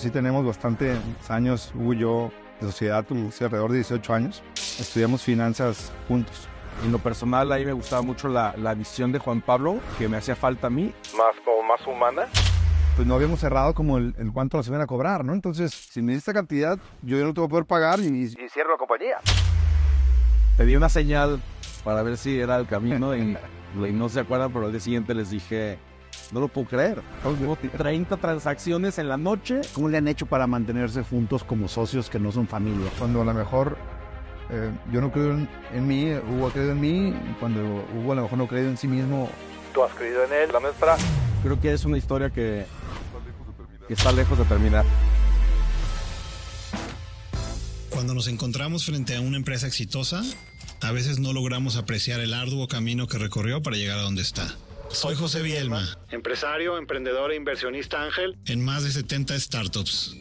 sí tenemos bastantes años, Hugo y yo, de sociedad, hace alrededor de 18 años. Estudiamos finanzas juntos. En lo personal, ahí me gustaba mucho la, la visión de Juan Pablo, que me hacía falta a mí. Más como más humana. Pues no habíamos cerrado como el, el cuánto nos iban a cobrar, ¿no? Entonces, si me diste esta cantidad, yo ya no te voy a poder pagar y, Y cierro la compañía. Pedí una señal para ver si era el camino y, y no se acuerdan, pero al día siguiente les dije, no lo puedo creer. Hubo 30 transacciones en la noche. ¿Cómo le han hecho para mantenerse juntos como socios que no son familia? cuando a lo mejor eh, yo no creo en, en mí, Hugo ha creído en mí, cuando Hugo a lo mejor no ha creído en sí mismo, Tú has creído en él. La nuestra. Creo que es una historia que, que está lejos de terminar. Cuando nos encontramos frente a una empresa exitosa, a veces no logramos apreciar el arduo camino que recorrió para llegar a donde está. Soy José Bielma, empresario, emprendedor e inversionista ángel en más de 70 startups.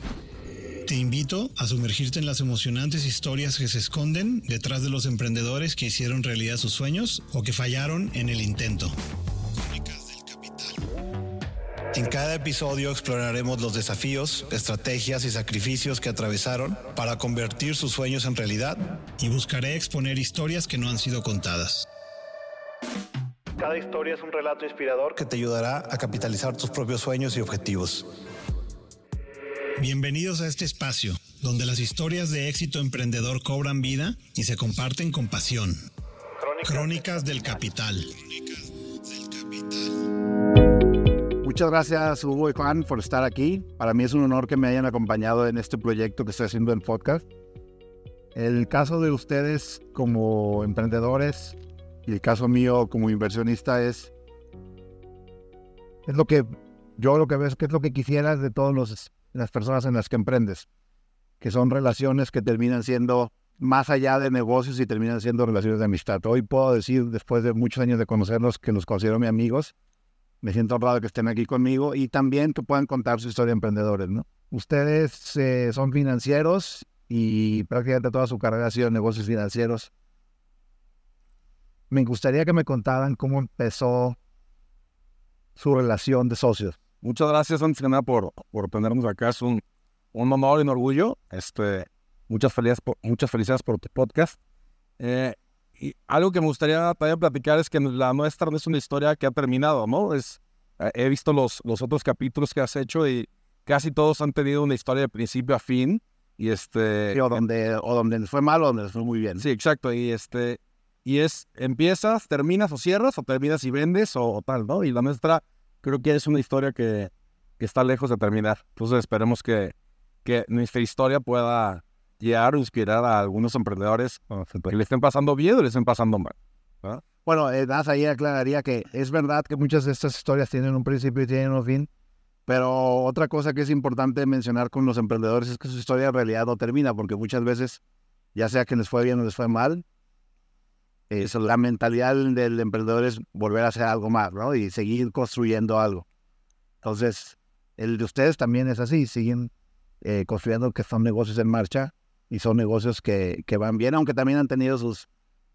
Te invito a sumergirte en las emocionantes historias que se esconden detrás de los emprendedores que hicieron realidad sus sueños o que fallaron en el intento. En cada episodio exploraremos los desafíos, estrategias y sacrificios que atravesaron para convertir sus sueños en realidad y buscaré exponer historias que no han sido contadas. Cada historia es un relato inspirador que te ayudará a capitalizar tus propios sueños y objetivos. Bienvenidos a este espacio, donde las historias de éxito emprendedor cobran vida y se comparten con pasión. Crónicas del Capital. Muchas gracias Hugo y Juan por estar aquí. Para mí es un honor que me hayan acompañado en este proyecto que estoy haciendo en podcast. El caso de ustedes como emprendedores y el caso mío como inversionista es, es lo que yo lo que veo es que es lo que quisiera de todas las personas en las que emprendes, que son relaciones que terminan siendo más allá de negocios y terminan siendo relaciones de amistad. Hoy puedo decir, después de muchos años de conocerlos, que los considero mis amigos. Me siento honrado que estén aquí conmigo y también que puedan contar su historia de emprendedores, ¿no? Ustedes eh, son financieros y prácticamente toda su carrera ha sido negocios financieros. Me gustaría que me contaran cómo empezó su relación de socios. Muchas gracias, antes que nada, por, por tenernos acá. Es un, un honor y un orgullo. Este, muchas, felicidades por, muchas felicidades por tu podcast. Eh, y algo que me gustaría también platicar es que la nuestra no es una historia que ha terminado, ¿no? Es, eh, he visto los, los otros capítulos que has hecho y casi todos han tenido una historia de principio a fin. Y este... Sí, o, donde, o donde les fue mal o donde les fue muy bien. Sí, exacto. Y este... Y es, empiezas, terminas o cierras, o terminas y vendes, o, tal, ¿no? Y la nuestra creo que es una historia que, que está lejos de terminar. Entonces esperemos que, que nuestra historia pueda llegar o inspirar a algunos emprendedores que le estén pasando bien o le estén pasando mal. Bueno, eh, ahí aclararía que es verdad que muchas de estas historias tienen un principio y tienen un fin, pero otra cosa que es importante mencionar con los emprendedores es que su historia en realidad no termina, porque muchas veces, ya sea que les fue bien o les fue mal, eh, so- la mentalidad del emprendedor es volver a hacer algo más, ¿no? Y seguir construyendo algo. Entonces, el de ustedes también es así, siguen eh, construyendo que son negocios en marcha y son negocios que, que van bien, aunque también han tenido sus,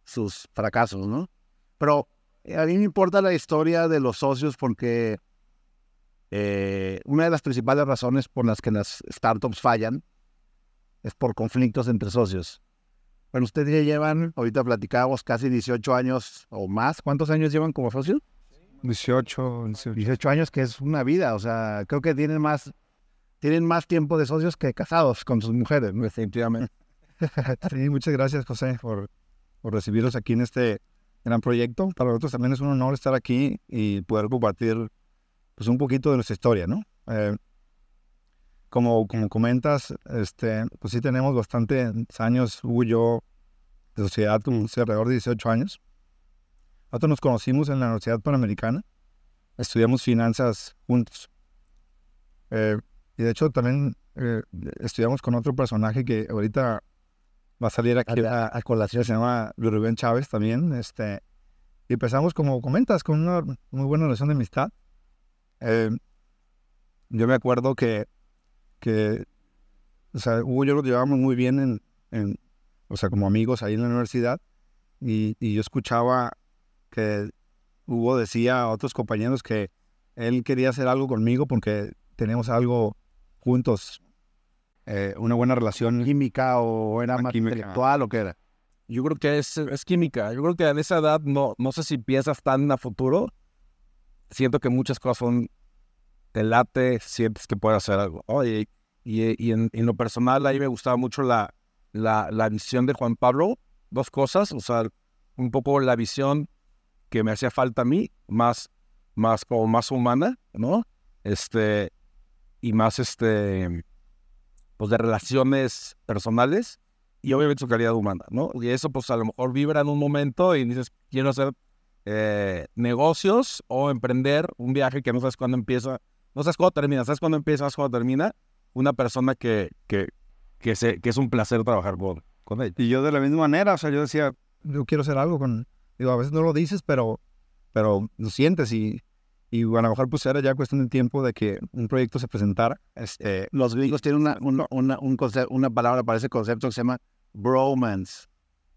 sus fracasos, ¿no? Pero eh, a mí me importa la historia de los socios porque eh, una de las principales razones por las que las startups fallan es por conflictos entre socios. Bueno, ustedes ya llevan, ahorita platicábamos, casi 18 años o más. ¿Cuántos años llevan como socios? 18, 18. 18 años, que es una vida. O sea, creo que tienen más, tienen más tiempo de socios que casados con sus mujeres. Definitivamente. sí, muchas gracias, José, por, por recibirnos aquí en este gran proyecto. Para nosotros también es un honor estar aquí y poder compartir pues, un poquito de nuestra historia, ¿no? Eh, como, como comentas, este, pues sí tenemos bastantes años, Hugo y yo, de sociedad, como alrededor de 18 años. Nosotros nos conocimos en la Universidad Panamericana, estudiamos finanzas juntos. Eh, y de hecho también eh, estudiamos con otro personaje que ahorita va a salir aquí a, a colación, se llama Rubén Chávez también. Este, y empezamos, como comentas, con una muy buena relación de amistad. Eh, yo me acuerdo que, que o sea, Hugo y yo lo llevábamos muy bien en, en, o sea, como amigos ahí en la universidad. Y, y yo escuchaba que Hugo decía a otros compañeros que él quería hacer algo conmigo porque teníamos algo juntos eh, una buena relación. ¿Química o era más química. intelectual o qué era? Yo creo que es, es química. Yo creo que en esa edad no, no sé si piensas tan a futuro. Siento que muchas cosas son, te late, sientes que puedes hacer algo. ¿no? Y, y- y en, en lo personal, ahí me gustaba mucho la, la, la visión de Juan Pablo. Dos cosas, o sea, un poco la visión que me hacía falta a mí, más, más como más humana, ¿no? Este, y más, este, pues de relaciones personales y obviamente su calidad humana, ¿no? Y eso pues a lo mejor vibra en un momento y dices, quiero hacer eh, negocios o emprender un viaje que no sabes cuándo empieza, no sabes cuándo termina, sabes cuándo empieza, sabes cuándo termina, una persona que, que, que, se, que es un placer trabajar con, con ella. Y yo de la misma manera, o sea, yo decía, yo quiero hacer algo con... Digo, a veces no lo dices, pero, pero lo sientes y, y a lo mejor pues era ya cuestión de tiempo de que un proyecto se presentara. Este, Los gringos tienen una, una, una, un una palabra para ese concepto que se llama bromance,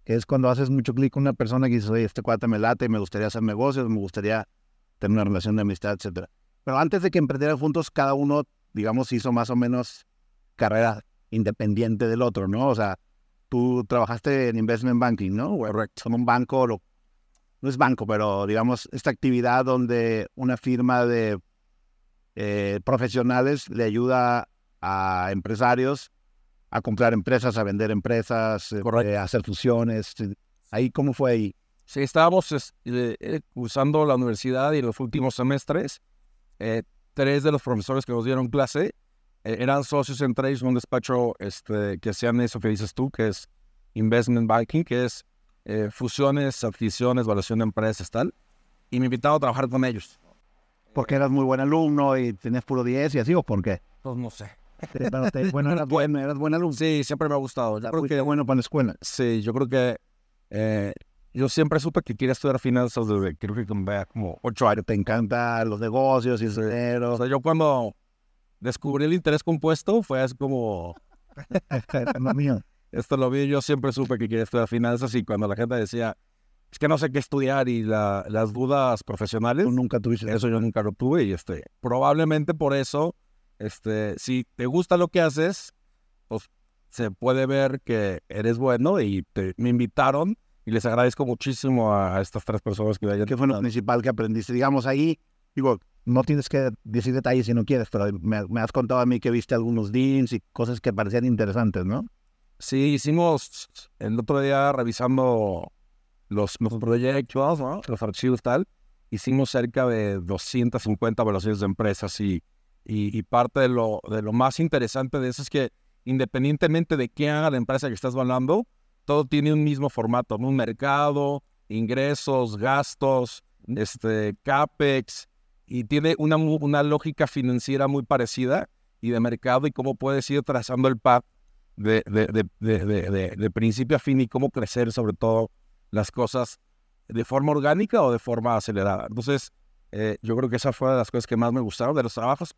que es cuando haces mucho clic con una persona que dices, oye, este cuate me late, me gustaría hacer negocios, me gustaría tener una relación de amistad, etcétera. Pero antes de que emprendieran juntos, cada uno, digamos, hizo más o menos carrera independiente del otro, ¿no? O sea, tú trabajaste en investment banking, ¿no? Correcto. En un banco, lo- no es banco, pero digamos, esta actividad donde una firma de eh, profesionales le ayuda a empresarios a comprar empresas, a vender empresas, eh, a hacer fusiones. Ahí, ¿cómo fue ahí? Sí, estábamos es- eh, eh, cursando la universidad y en los últimos semestres, eh, tres de los profesores que nos dieron clase eh, eran socios entre ellos un despacho este, que hacían eso que dices tú, que es investment banking, que es eh, fusiones, adquisiciones, evaluación de empresas, tal. Y me invitaron a trabajar con ellos. Porque eras muy buen alumno y tenías puro 10 y así, ¿o por qué? Pues no sé. Pero te- bueno, eras bueno, eras buen alumno. Sí, siempre me ha gustado. Yo creo que, bueno para la escuela. sí, yo creo que eh, yo siempre supe que quería estudiar finanzas desde creo que como ocho años. Te encantan los negocios y el O dinero. sea, yo cuando descubrí el interés compuesto fue así como, mío. esto lo vi, yo siempre supe que quería estudiar finanzas y cuando la gente decía, es que no sé qué estudiar y la- las dudas profesionales, Tú nunca tuviste eso yo nunca lo tuve y este, probablemente por eso, este, si te gusta lo que haces, pues se puede ver que eres bueno y te- me invitaron y les agradezco muchísimo a, a estas tres personas que hayan ¿Qué fue lo principal que aprendiste? Digamos, ahí, digo, no tienes que decir detalles si no quieres, pero me, me has contado a mí que viste algunos deals y cosas que parecían interesantes, ¿no? Sí, hicimos el otro día revisando los, los proyectos, ¿no? los archivos tal, hicimos cerca de 250 evaluaciones de empresas y, y, y parte de lo, de lo más interesante de eso es que independientemente de qué haga la empresa que estás evaluando, todo tiene un mismo formato, un mercado, ingresos, gastos, este, capex, y tiene una, una lógica financiera muy parecida y de mercado y cómo puedes ir trazando el path de, de, de, de, principio a fin y cómo crecer sobre todo las cosas de forma orgánica o de forma acelerada. Entonces, eh, yo creo que esa fue de las cosas que más me gustaron, de los trabajos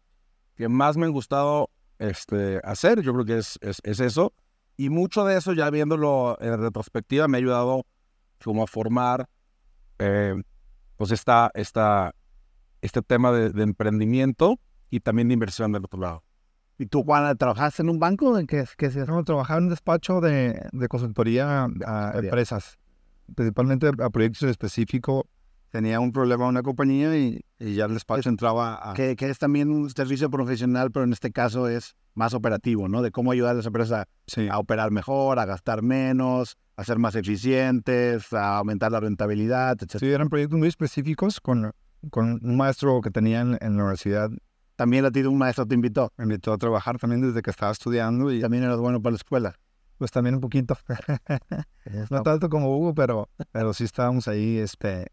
que más me han gustado este, hacer, yo creo que es, es eso. Y mucho de eso, ya viéndolo en retrospectiva, me ha ayudado como a formar eh, pues esta, esta, este tema de, de emprendimiento y también de inversión del otro lado. ¿Y tú, Juana, trabajaste en un banco? ¿En qué, qué se no, trabajaba en un despacho de, de consultoría a empresas, principalmente a proyectos específicos. Tenía un problema una compañía y, y ya el despacho entraba a... que, que es también un servicio profesional, pero en este caso es más operativo, ¿no? De cómo ayudar a las empresas Sí. a, operar mejor, a gastar menos, a ser más eficientes, a aumentar la rentabilidad, etc. Sí, eran proyectos muy específicos con, con un maestro que tenía en, en la universidad. También a ti un maestro te invitó. Me invitó a trabajar también desde que estaba estudiando y También eras bueno para la escuela. pues también un poquito. no tanto como Hugo, pero, pero sí estábamos ahí este,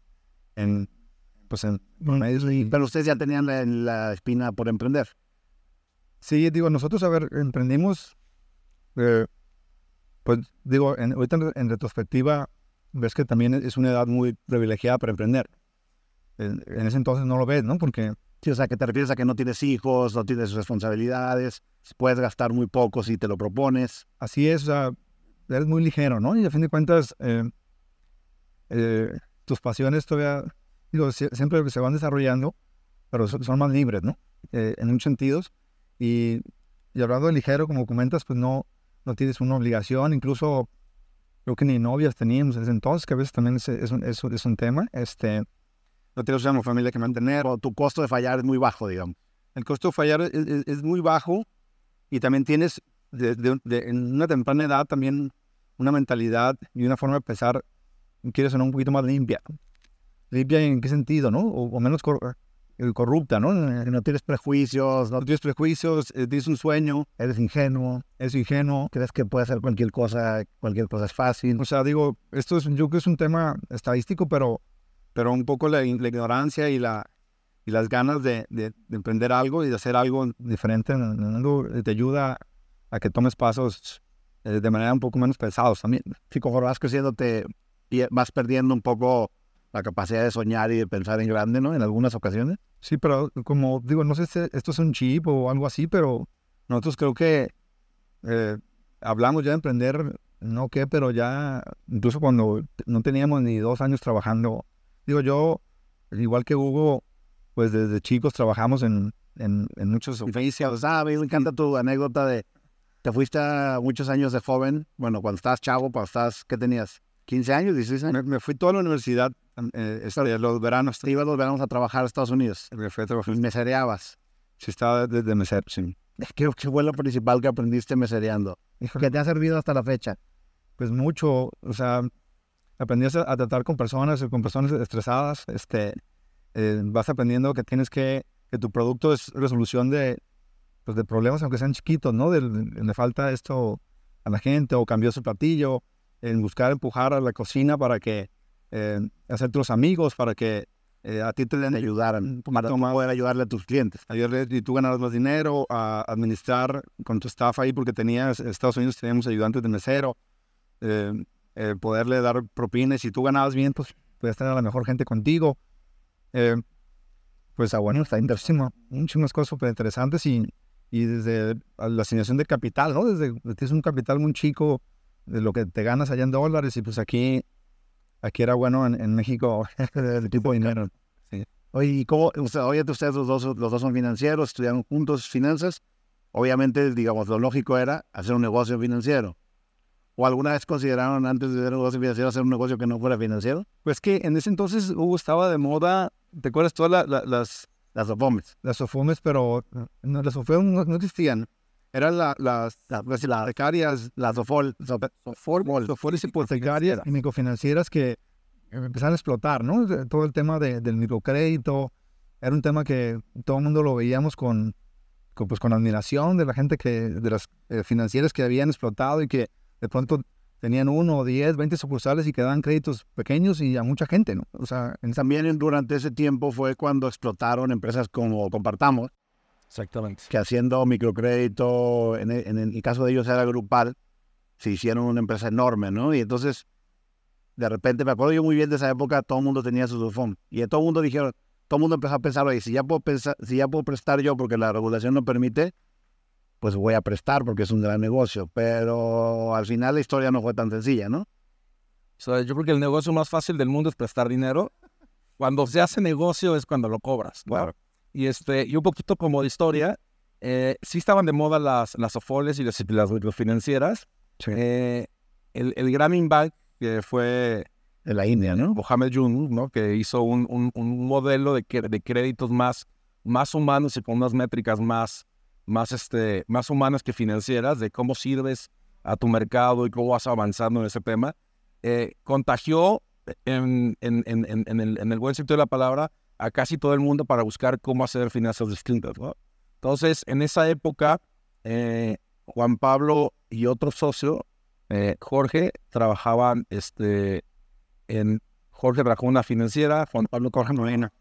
en, pues en, y- Pero ustedes ya tenían la, la espina por emprender. Sí, digo, nosotros, a ver, emprendimos, eh, pues digo, en, ahorita en, en retrospectiva, ves que también es una edad muy privilegiada para emprender. En, en ese entonces no lo ves, ¿no? Porque Sí, o sea, que te refieres a que no tienes hijos, no tienes responsabilidades, puedes gastar muy poco si te lo propones. así es, o sea, eres muy ligero, ¿no? Y a fin de cuentas, eh, eh, tus pasiones todavía, digo, sie- siempre se van desarrollando, pero son, más libres, ¿no? Eh, en muchos sentidos. Y, y hablando de ligero, como comentas, pues no, no tienes una obligación, incluso creo que ni novias teníamos desde entonces, que a veces también es, es, un, es, es un tema. Este, no tienes una familia que mantener. O tu costo de fallar es muy bajo, digamos. El costo de fallar es- es muy bajo y también tienes de- de- de- en una temprana edad también una mentalidad y una forma de pensar, quieres ser un poquito más limpia. ¿Limpia en qué sentido, no? O, o menos eh, corrupta, ¿no? Que no tienes prejuicios, no tienes prejuicios, eh, tienes un sueño, eres ingenuo, es ingenuo. crees que puedes hacer cualquier cosa, cualquier cosa es fácil. O sea, digo, esto es, yo creo es un tema estadístico, pero, pero un poco la, ignorancia y, la, y las ganas de, de- de emprender algo y de hacer algo diferente eh, te ayuda a que tomes pasos eh, de manera un poco menos pesados también. Si pie- vas perdiendo un poco la capacidad de soñar y de pensar en grande, ¿no? En algunas ocasiones. Sí, pero como digo, no sé si esto es un chip o algo así, pero nosotros creo que eh, hablamos ya de emprender, no qué, pero ya incluso cuando no teníamos ni dos años trabajando, digo yo, igual que Hugo, pues desde chicos trabajamos en, en, en muchos oficios. A mí me encanta tu anécdota de te fuiste a muchos años de joven, bueno, cuando estabas chavo, cuando estabas, ¿qué tenías? ¿15 años, 16 años? Me, me fui toda la universidad, eh, este, los veranos, Te ibas los veranos a trabajar a Estados Unidos me fui a trabajar. mesereabas. Sí, estaba desde mesero, sí. ¿Qué, ¿Qué fue lo principal que aprendiste mesereando? Que te ha servido hasta la fecha. pues mucho, o sea, aprendías a, a tratar con personas, con personas estresadas, este, eh, vas aprendiendo que tienes que, que tu producto es resolución de, pues de problemas, aunque sean chiquitos, ¿no? De, de- le falta esto a la gente o cambió su platillo, en buscar empujar a la cocina para que, eh, hacerte los amigos, para que eh, a ti te den Te ayudaran un para poder ayudarle a tus clientes. ayudarle y tú ganaras más dinero, a administrar con tu staff ahí, porque tenías, en Estados Unidos teníamos ayudantes de mesero, eh, eh, poderle dar propinas, si tú ganabas bien, pues puedes tener a la mejor gente contigo. Eh, pues ah, bueno, está interesante, muchas cosas súper interesantes y, y desde la asignación de capital, ¿no? Desde tienes un capital muy chico de lo que te ganas allá en dólares y pues aquí, aquí era bueno en, en México el tipo de dinero. Oye, ¿y cómo? O sea, oye, ustedes los dos, los dos son financieros, estudiaron juntos finanzas. Obviamente, digamos, lo lógico era hacer un negocio financiero. ¿O alguna vez consideraron antes de hacer un negocio financiero hacer un negocio que no fuera financiero? Pues que en ese entonces Hugo estaba de moda, ¿te acuerdas todas la- la- las, Las OFOMES. las sofomes? Pero no, las sofomes no, no existían. Eran la- las, Las, las, hipotecarias, las sofor- sofones hipotecarias y microfinancieras que empezaron a explotar, ¿no? Todo el tema de- del microcrédito era un tema que todo el mundo lo veíamos con, con, pues, con admiración de la gente que, de las eh, financieras que habían explotado y que de pronto tenían uno, 10, 20 sucursales y que daban créditos pequeños y a mucha gente, ¿no? O sea, en También durante ese tiempo fue cuando explotaron empresas como Compartamos, Exactamente. que haciendo microcrédito, en el, en el caso de ellos era grupal, se hicieron una empresa enorme, ¿no? Y entonces, de repente, me acuerdo yo muy bien de esa época, todo el mundo tenía su SOFOM. Y todo el mundo dijeron, todo el mundo empezó a pensar, oye, si ya puedo pensar, si ya puedo prestar yo porque la regulación no permite, pues voy a prestar porque es un gran negocio. Pero al final la historia no fue tan sencilla, ¿no? O sea, yo creo que el negocio más fácil del mundo es prestar dinero. Cuando se hace negocio es cuando lo cobras. ¿no? Claro. Y, este, y un poquito como de historia, eh, sí estaban de moda las, las OFOLES y las, las microfinancieras. Eh, el, el Grameen Bank, que fue De la India, ¿no? Mohamed Yunus, ¿no? que hizo un, un- un modelo de, de créditos más, más humanos y con unas métricas más, más, este, más humanas que financieras, de cómo sirves a tu mercado y cómo vas avanzando en ese tema, eh, contagió en, en- en- en- en el, en el buen sentido de la palabra a casi todo el mundo para buscar cómo hacer finanzas distintas. ¿no? Entonces, en esa época, eh, Juan Pablo y otro socio, eh, Jorge, trabajaban este, en Jorge trabajó en una financiera, Juan Pablo Corja Morena.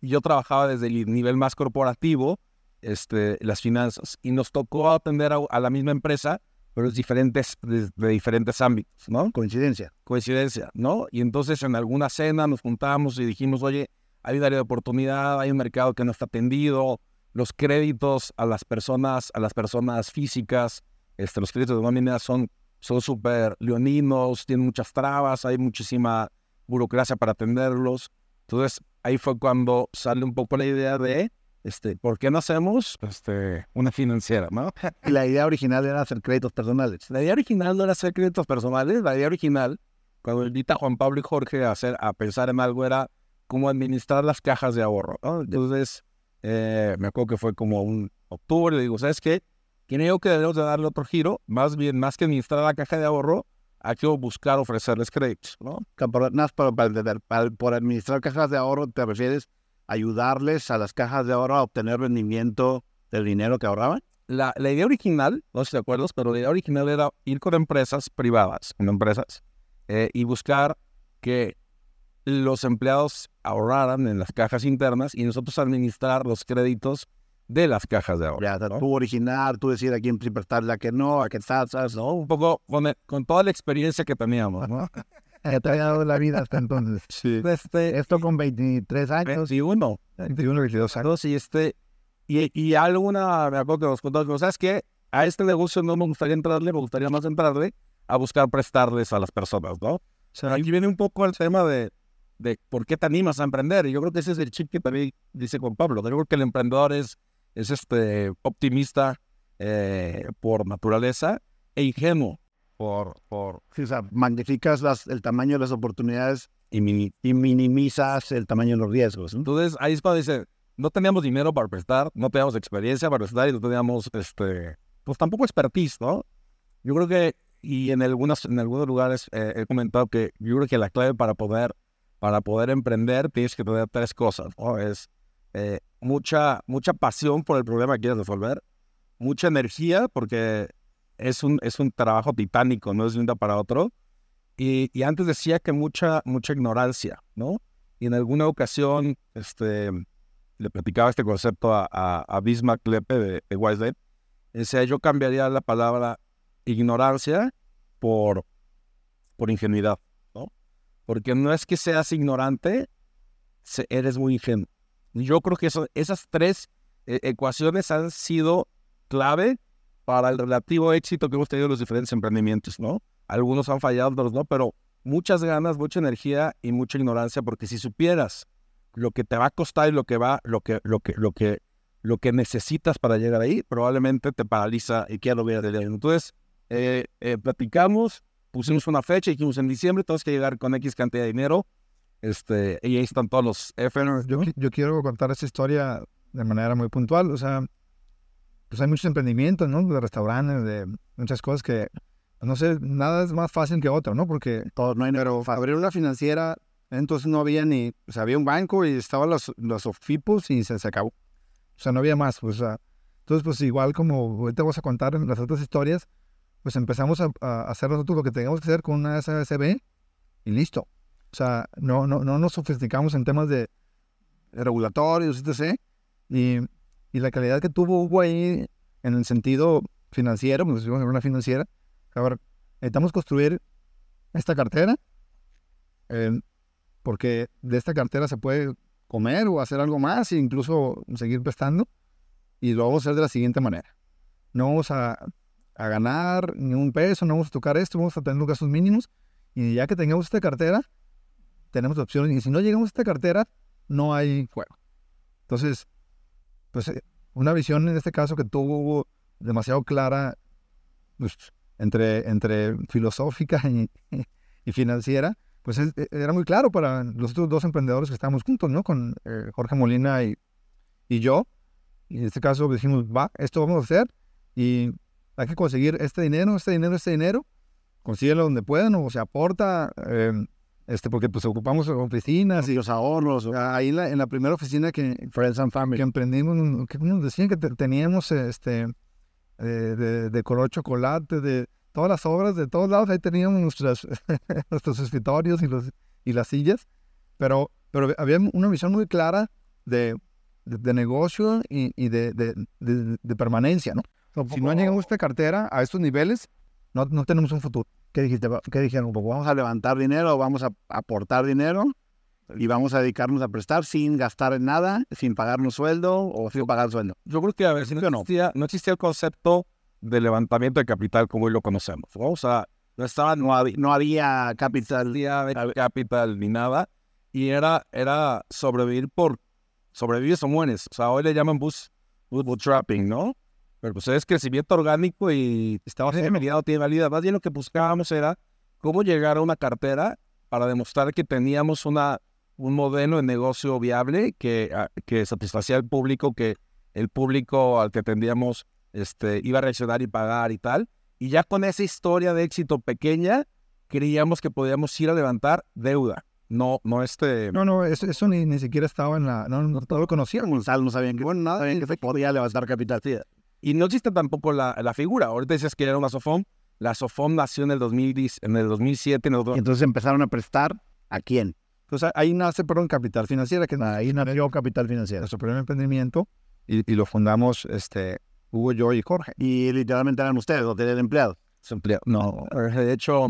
Y yo trabajaba desde el nivel más corporativo, este, las finanzas. Y nos tocó atender a, a la misma empresa, pero es diferentes, de, de diferentes ámbitos, ¿no? Coincidencia. Coincidencia, ¿no? Y entonces en alguna cena nos juntamos y dijimos, oye, hay un área de oportunidad, hay un mercado que no está atendido, los créditos a las personas, a las personas físicas, este, los créditos de nómina son son súper leoninos, tienen muchas trabas, hay muchísima burocracia para atenderlos. Entonces, ahí fue cuando sale un poco la idea de este, ¿por qué no hacemos este, una financiera, no? Y la idea original era hacer créditos personales. La idea original no era hacer créditos personales, la idea original, cuando invita a Juan Pablo y Jorge a, hacer, a pensar en algo, era cómo administrar las cajas de ahorro. ¿no? Entonces, eh, me acuerdo que fue como un octubre, le digo, ¿sabes qué? Creo que debemos de darle otro giro, más bien, más que administrar la caja de ahorro, hay que buscar ofrecerles créditos, ¿no? Para- para entender, para- por administrar cajas de ahorro, ¿te refieres a ayudarles a las cajas de ahorro a obtener rendimiento del dinero que ahorraban? La, la idea original, no sé si te acuerdas, pero la idea original era ir con empresas privadas, con empresas, eh, y buscar que los empleados ahorraran en las cajas internas y nosotros administrar los créditos de las cajas de ahorro. Ya, ¿no? tú original, tú decir a quién prestarle, a quién no, a qué tasas, ¿no? Un poco con, el- con toda la experiencia que teníamos, ¿no? Ya te había dado la vida hasta entonces. Sí. Este, Esto con 23 años, 21. 21, 22 años. y este, y, y alguna, me acuerdo que nos contó, ¿sabes qué? A este negocio no me gustaría entrarle, me gustaría más entrarle a buscar prestarles a las personas, ¿no? O sea, aquí viene un poco el tema de, de por qué te animas a emprender. Y yo creo que ese es el chip que también dice Juan Pablo. Yo creo que el emprendedor es, es este, optimista eh, por naturaleza e ingenuo por, por, Sí, o sea, magnificas las, el tamaño de las oportunidades y mini- y minimizas el tamaño de los riesgos. ¿no? Entonces ahí es cuando dice, no teníamos dinero para prestar, no teníamos experiencia para prestar y no teníamos, este, pues tampoco expertise, ¿no? Yo creo que, y en, algunas, en algunos lugares eh, he comentado que yo creo que la clave para poder, para poder emprender tienes que tener tres cosas, ¿no? Es eh, mucha, mucha pasión por el problema que quieres resolver, mucha energía porque es un, es un trabajo titánico, no es de un para otro. Y, y antes decía que mucha, mucha ignorancia, ¿no? Y en alguna ocasión, este, le platicaba este concepto a, a, a Bismarck Lepe de, de Wiselet. Decía, yo cambiaría la palabra ignorancia por, por ingenuidad. Porque no es que seas ignorante, eres muy ingenuo. Yo creo que esas tres eh, ecuaciones han sido clave para el relativo éxito que hemos tenido en los diferentes emprendimientos, ¿no? Algunos han fallado, otros no, pero muchas ganas, mucha energía y mucha ignorancia, porque si supieras lo que te va a costar y lo que va, lo que, lo que, lo que, lo que necesitas para llegar ahí, probablemente te paraliza y queda lo hubiera de Entonces, eh, eh, platicamos, pusimos una fecha, dijimos en diciembre tenemos que llegar con X cantidad de dinero, este, y ahí están todos los FNs, Yo, yo quiero contar esta historia de manera muy puntual. O sea, pues hay muchos emprendimientos, ¿no? De restaurantes, de muchas cosas que, no sé, nada es más fácil que otro, ¿no? Porque Todo, no hay pero abrir una financiera, entonces no había ni, o sea, había un banco y estaban los, los OFIPOS y se, se acabó. O sea, no había más, pues, o sea, entonces, pues igual como ahorita vamos a contar en las otras historias, pues empezamos a, hacer nosotros lo que teníamos que hacer con una SASB y listo. O sea, no, no, no nos sofisticamos en temas de regulatorios, etc. Y, y la calidad que tuvo Hugo ahí en el sentido financiero, estuvimos en una financiera, a ver, necesitamos construir esta cartera, eh, porque de esta cartera se puede comer o hacer algo más e incluso seguir prestando, y lo vamos a hacer de la siguiente manera. No vamos a, a ganar ni un peso, no vamos a tocar esto, vamos a tener los gastos mínimos, y ya que tengamos esta cartera, tenemos opciones, y si no llegamos a esta cartera, no hay juego. Entonces, pues eh, una visión en este caso que tuvo demasiado clara, pues, entre, entre filosófica y, y financiera, pues es- e- era muy claro para los otros dos emprendedores que estábamos juntos, ¿no? Con eh, Jorge Molina y, y yo. Y en este caso dijimos, va, esto vamos a hacer y hay que conseguir este dinero, este dinero, este dinero, consíguelo donde puedan o se aporta, eh, este, porque pues ocupamos oficinas y los ahorros. o- ahí en la, en la primera oficina que, Friends and Family. que emprendimos, que nos decían que te- teníamos este eh, de, de color chocolate, de todas las obras, de todos lados, ahí teníamos nuestras, nuestros escritorios y, los, y las sillas, pero, pero había una visión muy clara de, de, de negocio y, y de- de permanencia, ¿no? Si no llegamos a esta cartera, a estos niveles, no, no tenemos un futuro. ¿Qué dijiste? ¿Qué dijeron? Pues vamos a levantar dinero, vamos a aportar dinero y vamos a dedicarnos a prestar sin gastar en nada, sin pagarnos sueldo o sin pagar sueldo. Yo creo que, a ver, si no ¿Sí o no? existía, no existía el concepto de levantamiento de capital como hoy lo conocemos. ¿no? O sea, no estaba, no había, No había capital. venture capital ni nada. Y era, era sobrevivir por sobrevives o mueres. O sea, hoy le llaman bus- bootstrapping, ¿no? Pero pues es crecimiento orgánico y estaba mediado, tiene valida. Más bien lo que buscábamos era cómo llegar a una cartera para demostrar que teníamos una, un modelo de negocio viable que, ah, que satisfacía al público, que el público al que tendríamos este, iba a reaccionar y pagar y tal. Y ya con esa historia de éxito pequeña, creíamos que podíamos ir a levantar deuda. No, no este... No, no, eso, eso ni, ni siquiera estaba en la... No, no, no lo conocíamos. Gonzalo no sabían que, bueno, nada, sabían que se podía levantar capital. Y no existe tampoco la, la figura. Ahorita dices que era una SOFOM. La SOFOM nació en el, 2010, en el 2007. En el, Y entonces empezaron a prestar a quién. Entonces ahí nace, perdón, Capital Financiera, que Ahí nació Capital Financiero. nuestro primer emprendimiento y, y lo fundamos este, Hugo, yo y Jorge. Y literalmente eran ustedes, no tenían empleados. empleado. No, de hecho,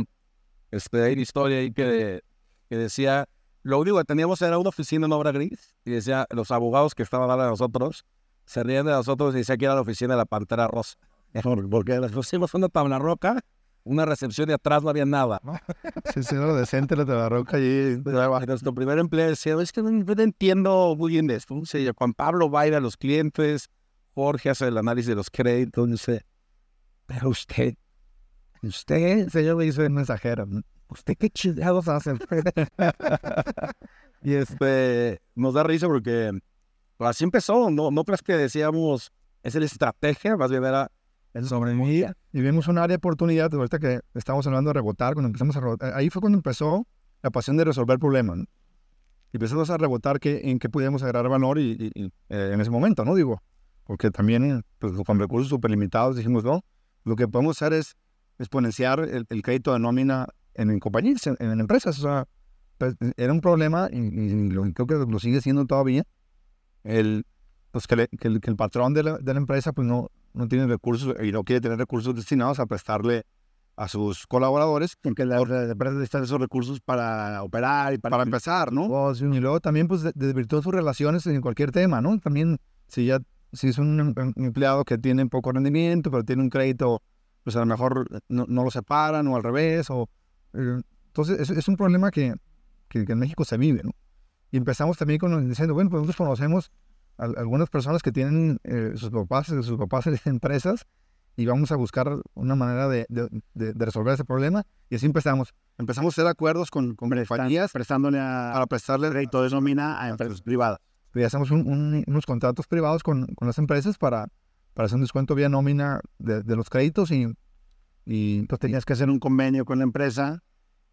este, hay una historia ahí que, que decía, lo único que teníamos era una oficina en obra gris y decía, los abogados que estaban de nosotros se rían de nosotros y decía que era la oficina de la Pantera Rosa. Porque les pusimos una tabla roca, una recepción y atrás no había nada. ¿no? Sí, sí, era decente la de la roca allí. Nuestro primer empleo decía, es que no, no entiendo muy bien esto. Dice, Juan Pablo va a ir a los clientes, Jorge hace el análisis de los créditos, dice, pero usted, usted, Señor me dice mensajero. ¿usted qué chingados hace? y este, nos da risa porque así empezó, no, no creas que decíamos, es la estrategia, más bien era sobrevivir. Y vimos un área de oportunidad, ahorita que estamos hablando de rebotar, cuando empezamos a rebotar, ahí fue cuando empezó la pasión de resolver problemas. Y empezamos a rebotar que, en qué podíamos agregar valor y, y- y, eh, en ese momento, ¿no? Digo, porque también pues, con recursos súper limitados dijimos, no, lo que podemos hacer es exponenciar el, el crédito de nómina en, en compañías, en, en empresas. O sea, pues, era un problema y, y creo que lo sigue siendo todavía. El, pues que, le- que el, que el patrón de la, de la empresa pues no, no tiene recursos y no quiere tener recursos destinados a prestarle a sus colaboradores Porque la la empresa necesita esos recursos para operar y para, para empezar, ¿no? Y luego también, pues, de- desvirtuó sus relaciones en cualquier tema, ¿no? También, si ya, si es un, em- em- empleado que tiene poco rendimiento, pero tiene un crédito, pues a lo mejor no, no lo separan o al revés, o... eh, entonces, es, es un problema que, que, que en México se vive, ¿no? Y empezamos también con, diciendo, bueno, pues nosotros conocemos a, algunas personas que tienen eh, sus papás, sus papás en empresas, y vamos a buscar una manera de, de- de- de resolver ese problema. Y así empezamos. Empezamos a hacer acuerdos con, con compañías prestándole a, para prestarles crédito de nómina a empresas privadas. y hacemos un- un- unos contratos privados con, con las empresas para, para hacer un descuento vía nómina de, de los créditos y, y Entonces tenías que hacer un convenio con la empresa,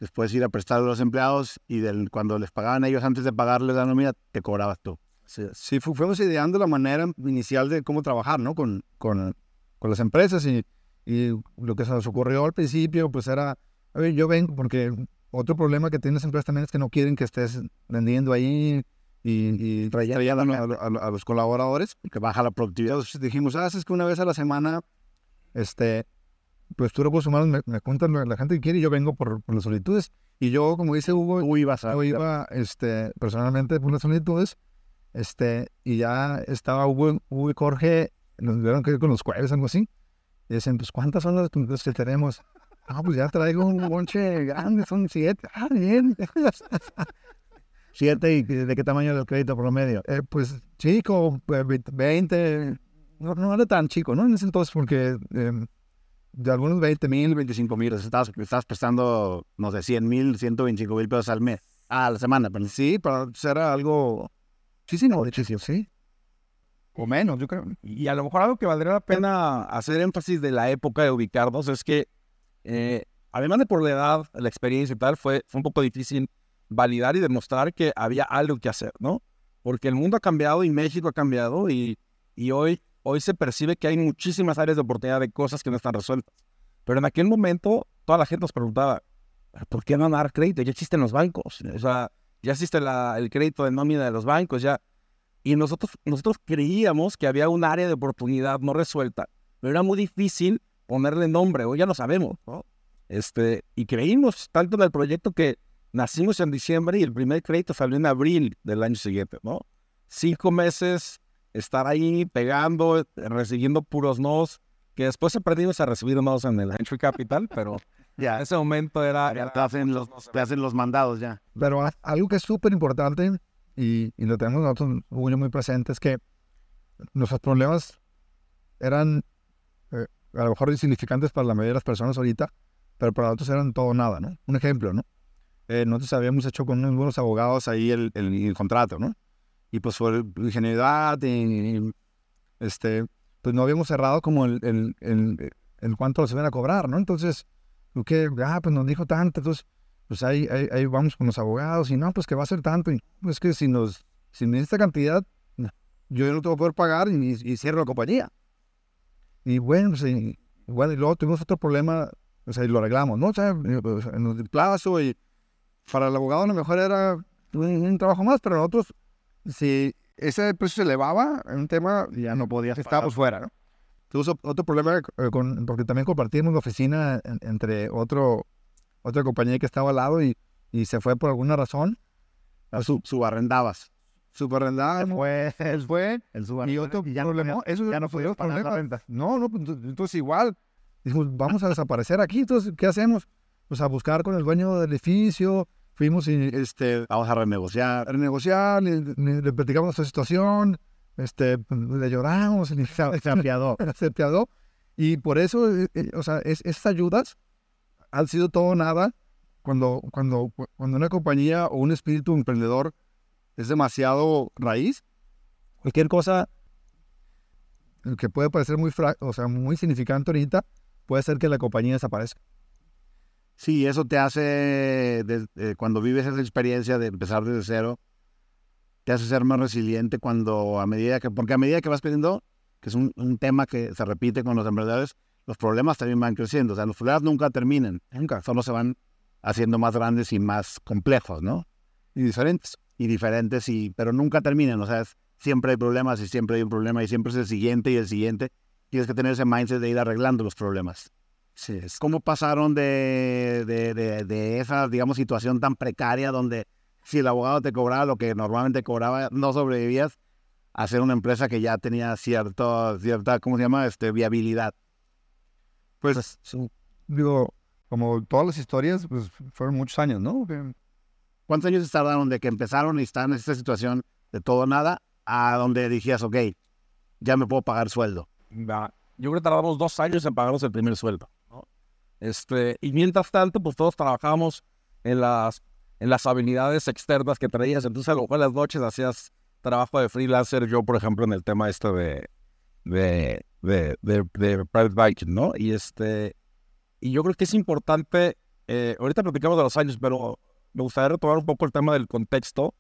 después ir a prestarle a los empleados y del, cuando les pagaban ellos antes de pagarles la nómina, te cobrabas tú. sí, sí, fu- fuimos ideando la manera inicial de cómo trabajar ¿no? con, con, con las empresas y, y lo que se nos ocurrió al principio pues era, a ver, yo vengo porque otro problema que tienen las empresas también es que no quieren que estés vendiendo ahí y, y trayendo a, a- a los colaboradores. Que baja la productividad. Entonces dijimos, ah, es que una vez a la semana, este, pues tú recursos humanos me, me cuentas la, gente que quiere y yo vengo por, por las solicitudes. Y yo, como dice Hugo, Tú ibas a... yo iba este, personalmente por las solicitudes, este, y ya estaba Hugo, Hugo y Jorge, nos tuvieron que ir con los jueves, algo así. Y dicen, pues, ¿cuántas son las solicitudes que tenemos? Ah, pues ya traigo un bonche grande, son siete. Ah, bien. ¿Siete y de qué tamaño era el crédito promedio? Eh, pues chico, pues, 20, no, no era tan chico, ¿no? En ese entonces, porque eh, de algunos 20 mil, 25 mil. Estabas, estabas prestando, no sé, 100 mil, 125 mil pesos al mes. A la semana, pero Sí, para ser algo. Sí, sí, no, de hecho, sí, sí. O menos, yo creo. Y a lo mejor algo que valdría la pena hacer énfasis de la época de ubicarnos es que, eh, además de por la edad, la experiencia y tal, fue, fue un poco difícil validar y demostrar que había algo que hacer, ¿no? Porque el mundo ha cambiado y México ha cambiado y, y hoy, hoy se percibe que hay muchísimas áreas de oportunidad de cosas que no están resueltas. Pero en aquel momento toda la gente nos preguntaba, ¿por qué van a dar crédito? Ya existen los bancos, o sea, ya existe la- el crédito de nómina de los bancos, ya. Y nosotros, nosotros creíamos que había un área de oportunidad no resuelta, pero era muy difícil ponerle nombre, hoy ya lo sabemos, ¿no? Este, y creímos tanto en el proyecto que nacimos en diciembre y el primer crédito salió en abril del año siguiente, ¿no? Cinco meses estar ahí pegando, recibiendo puros nos, que después aprendimos a recibir nos en el Entry Capital, pero ya, ese momento era... te, hacen los, te hacen los mandados ya. Pero a- algo que es súper importante y, y lo tenemos nosotros Hugo y yo, muy presente, es que nuestros problemas eran eh, a lo mejor insignificantes para la mayoría de las personas ahorita, pero para nosotros eran todo nada, ¿no? Un ejemplo, ¿no? Eh, nosotros habíamos hecho con unos buenos abogados ahí el, el- el contrato, ¿no? Y pues por ingenuidad y, y, este, pues no habíamos cerrado como el, el, el, el cuánto nos iban a cobrar, ¿no? Entonces, que, ah, pues nos dijo tanto, entonces, pues ahí, ahí, ahí vamos con los abogados y no, pues que va a ser tanto, y pues que si nos, si me esta cantidad, yo no te voy a poder pagar y, y cierro la compañía. Y bueno, pues, y, bueno, y luego tuvimos otro problema, o sea, y lo arreglamos, ¿no? O sea, eh, pues, en el plazo y para el abogado a lo mejor era un, un trabajo más, pero nosotros, si ese precio se elevaba en un tema, Ya no podías estábamos fuera, ¿no? O- otro problema eh, con, porque también compartimos la oficina en- entre otro, otra compañía que estaba al lado y, y se fue por alguna razón. pagar. Su, subarrendabas. Superrendábamos. Fue, él fue, el Y otro ya no problema, podías- eso ya no podías pagar la renta. No, no, pues, entonces entonces igual. Dijimos, vamos a desaparecer aquí, entonces, ¿qué hacemos? Pues a buscar con el dueño del edificio, fuimos y este, Vamos a renegociar. renegociar, le, le- le platicamos nuestra situación, este, le lloramos, y se, apiadó. Y por eso, eh, eh, o sea, es, esas ayudas han sido todo nada cuando, cuando, cuando una compañía o un espíritu emprendedor es demasiado raíz. Cualquier cosa que puede parecer muy, o sea, muy significante ahorita, puede ser que la compañía desaparezca. Sí, eso te hace, eh, cuando vives esa experiencia de empezar desde cero, te hace ser más resiliente cuando a medida que, porque a medida que vas creciendo, que es un, un tema que se repite con los emprendedores, los problemas también van creciendo. O sea, los problemas nunca terminan, Nunca. solo se van haciendo más grandes y más complejos, ¿no? Y diferentes. Y diferentes, y, pero nunca terminan. O sea, es- siempre hay problemas y siempre hay un problema y siempre es el siguiente y el siguiente. Tienes que tener ese mindset de ir arreglando los problemas. Sí, es. ¿Cómo pasaron de, de, de- de esa, digamos, situación tan precaria donde si el abogado te cobraba lo que normalmente cobraba, no sobrevivías, a ser una empresa que ya tenía cierto, cierta, ¿cómo se llama? Este, viabilidad. Pues, digo, como todas las historias, pues fueron muchos años, ¿no? Que- ¿Cuántos años tardaron de que empezaron y están en esta situación de todo o nada a donde dijías, ok, ya me puedo pagar sueldo? Va, Yo creo que tardamos dos años en pagarnos el primer sueldo. Este, y mientras tanto, pues todos trabajábamos en las, en las habilidades externas que traías. Entonces, a lo mejor en las noches hacías trabajo de freelancer. Yo, por ejemplo, en el tema este de, de, de, de, private biking, ¿no? Y este, y yo creo que es importante, eh, ahorita platicamos de los años, pero me gustaría retomar un poco el tema del contexto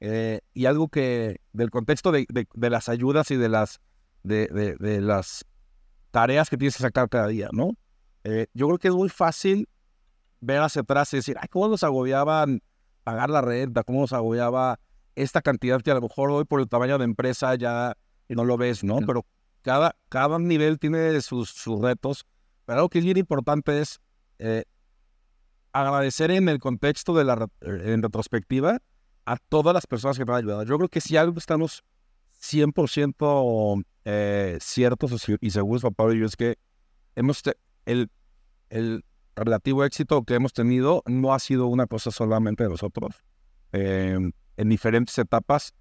eh, y algo que, del contexto de, de, de las ayudas y de las, de, de las tareas que tienes que sacar cada día, ¿no? Eh, yo creo que es muy fácil ver hacia atrás y decir, ay, cómo nos agobiaban pagar la renta, cómo nos agobiaba esta cantidad que a lo mejor hoy por el tamaño de empresa ya no lo ves, ¿no? Pero cada, cada nivel tiene sus, sus retos. Pero algo que es bien importante es eh, agradecer en el contexto de la eh, en retrospectiva a todas las personas que me han ayudado. Yo creo que si algo estamos 100% eh, ciertos y seguros, papá y yo, es que hemos el, el relativo éxito que hemos tenido no ha sido una cosa solamente de nosotros. Eh, en diferentes etapas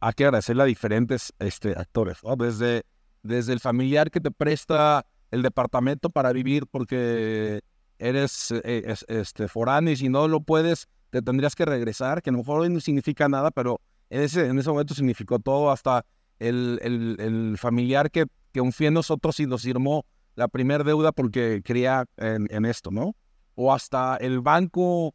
hay que agradecerle a diferentes este, actores, ¿no? Desde, desde el familiar que te presta el departamento para vivir porque eres eh, es- este, foráneo y si no lo puedes, te tendrías que regresar, que a lo mejor hoy no significa nada, pero en ese, en ese momento significó todo, hasta el, el- el familiar que, que confía en nosotros y nos firmó la primera deuda porque creía en, en esto, ¿no? O hasta el banco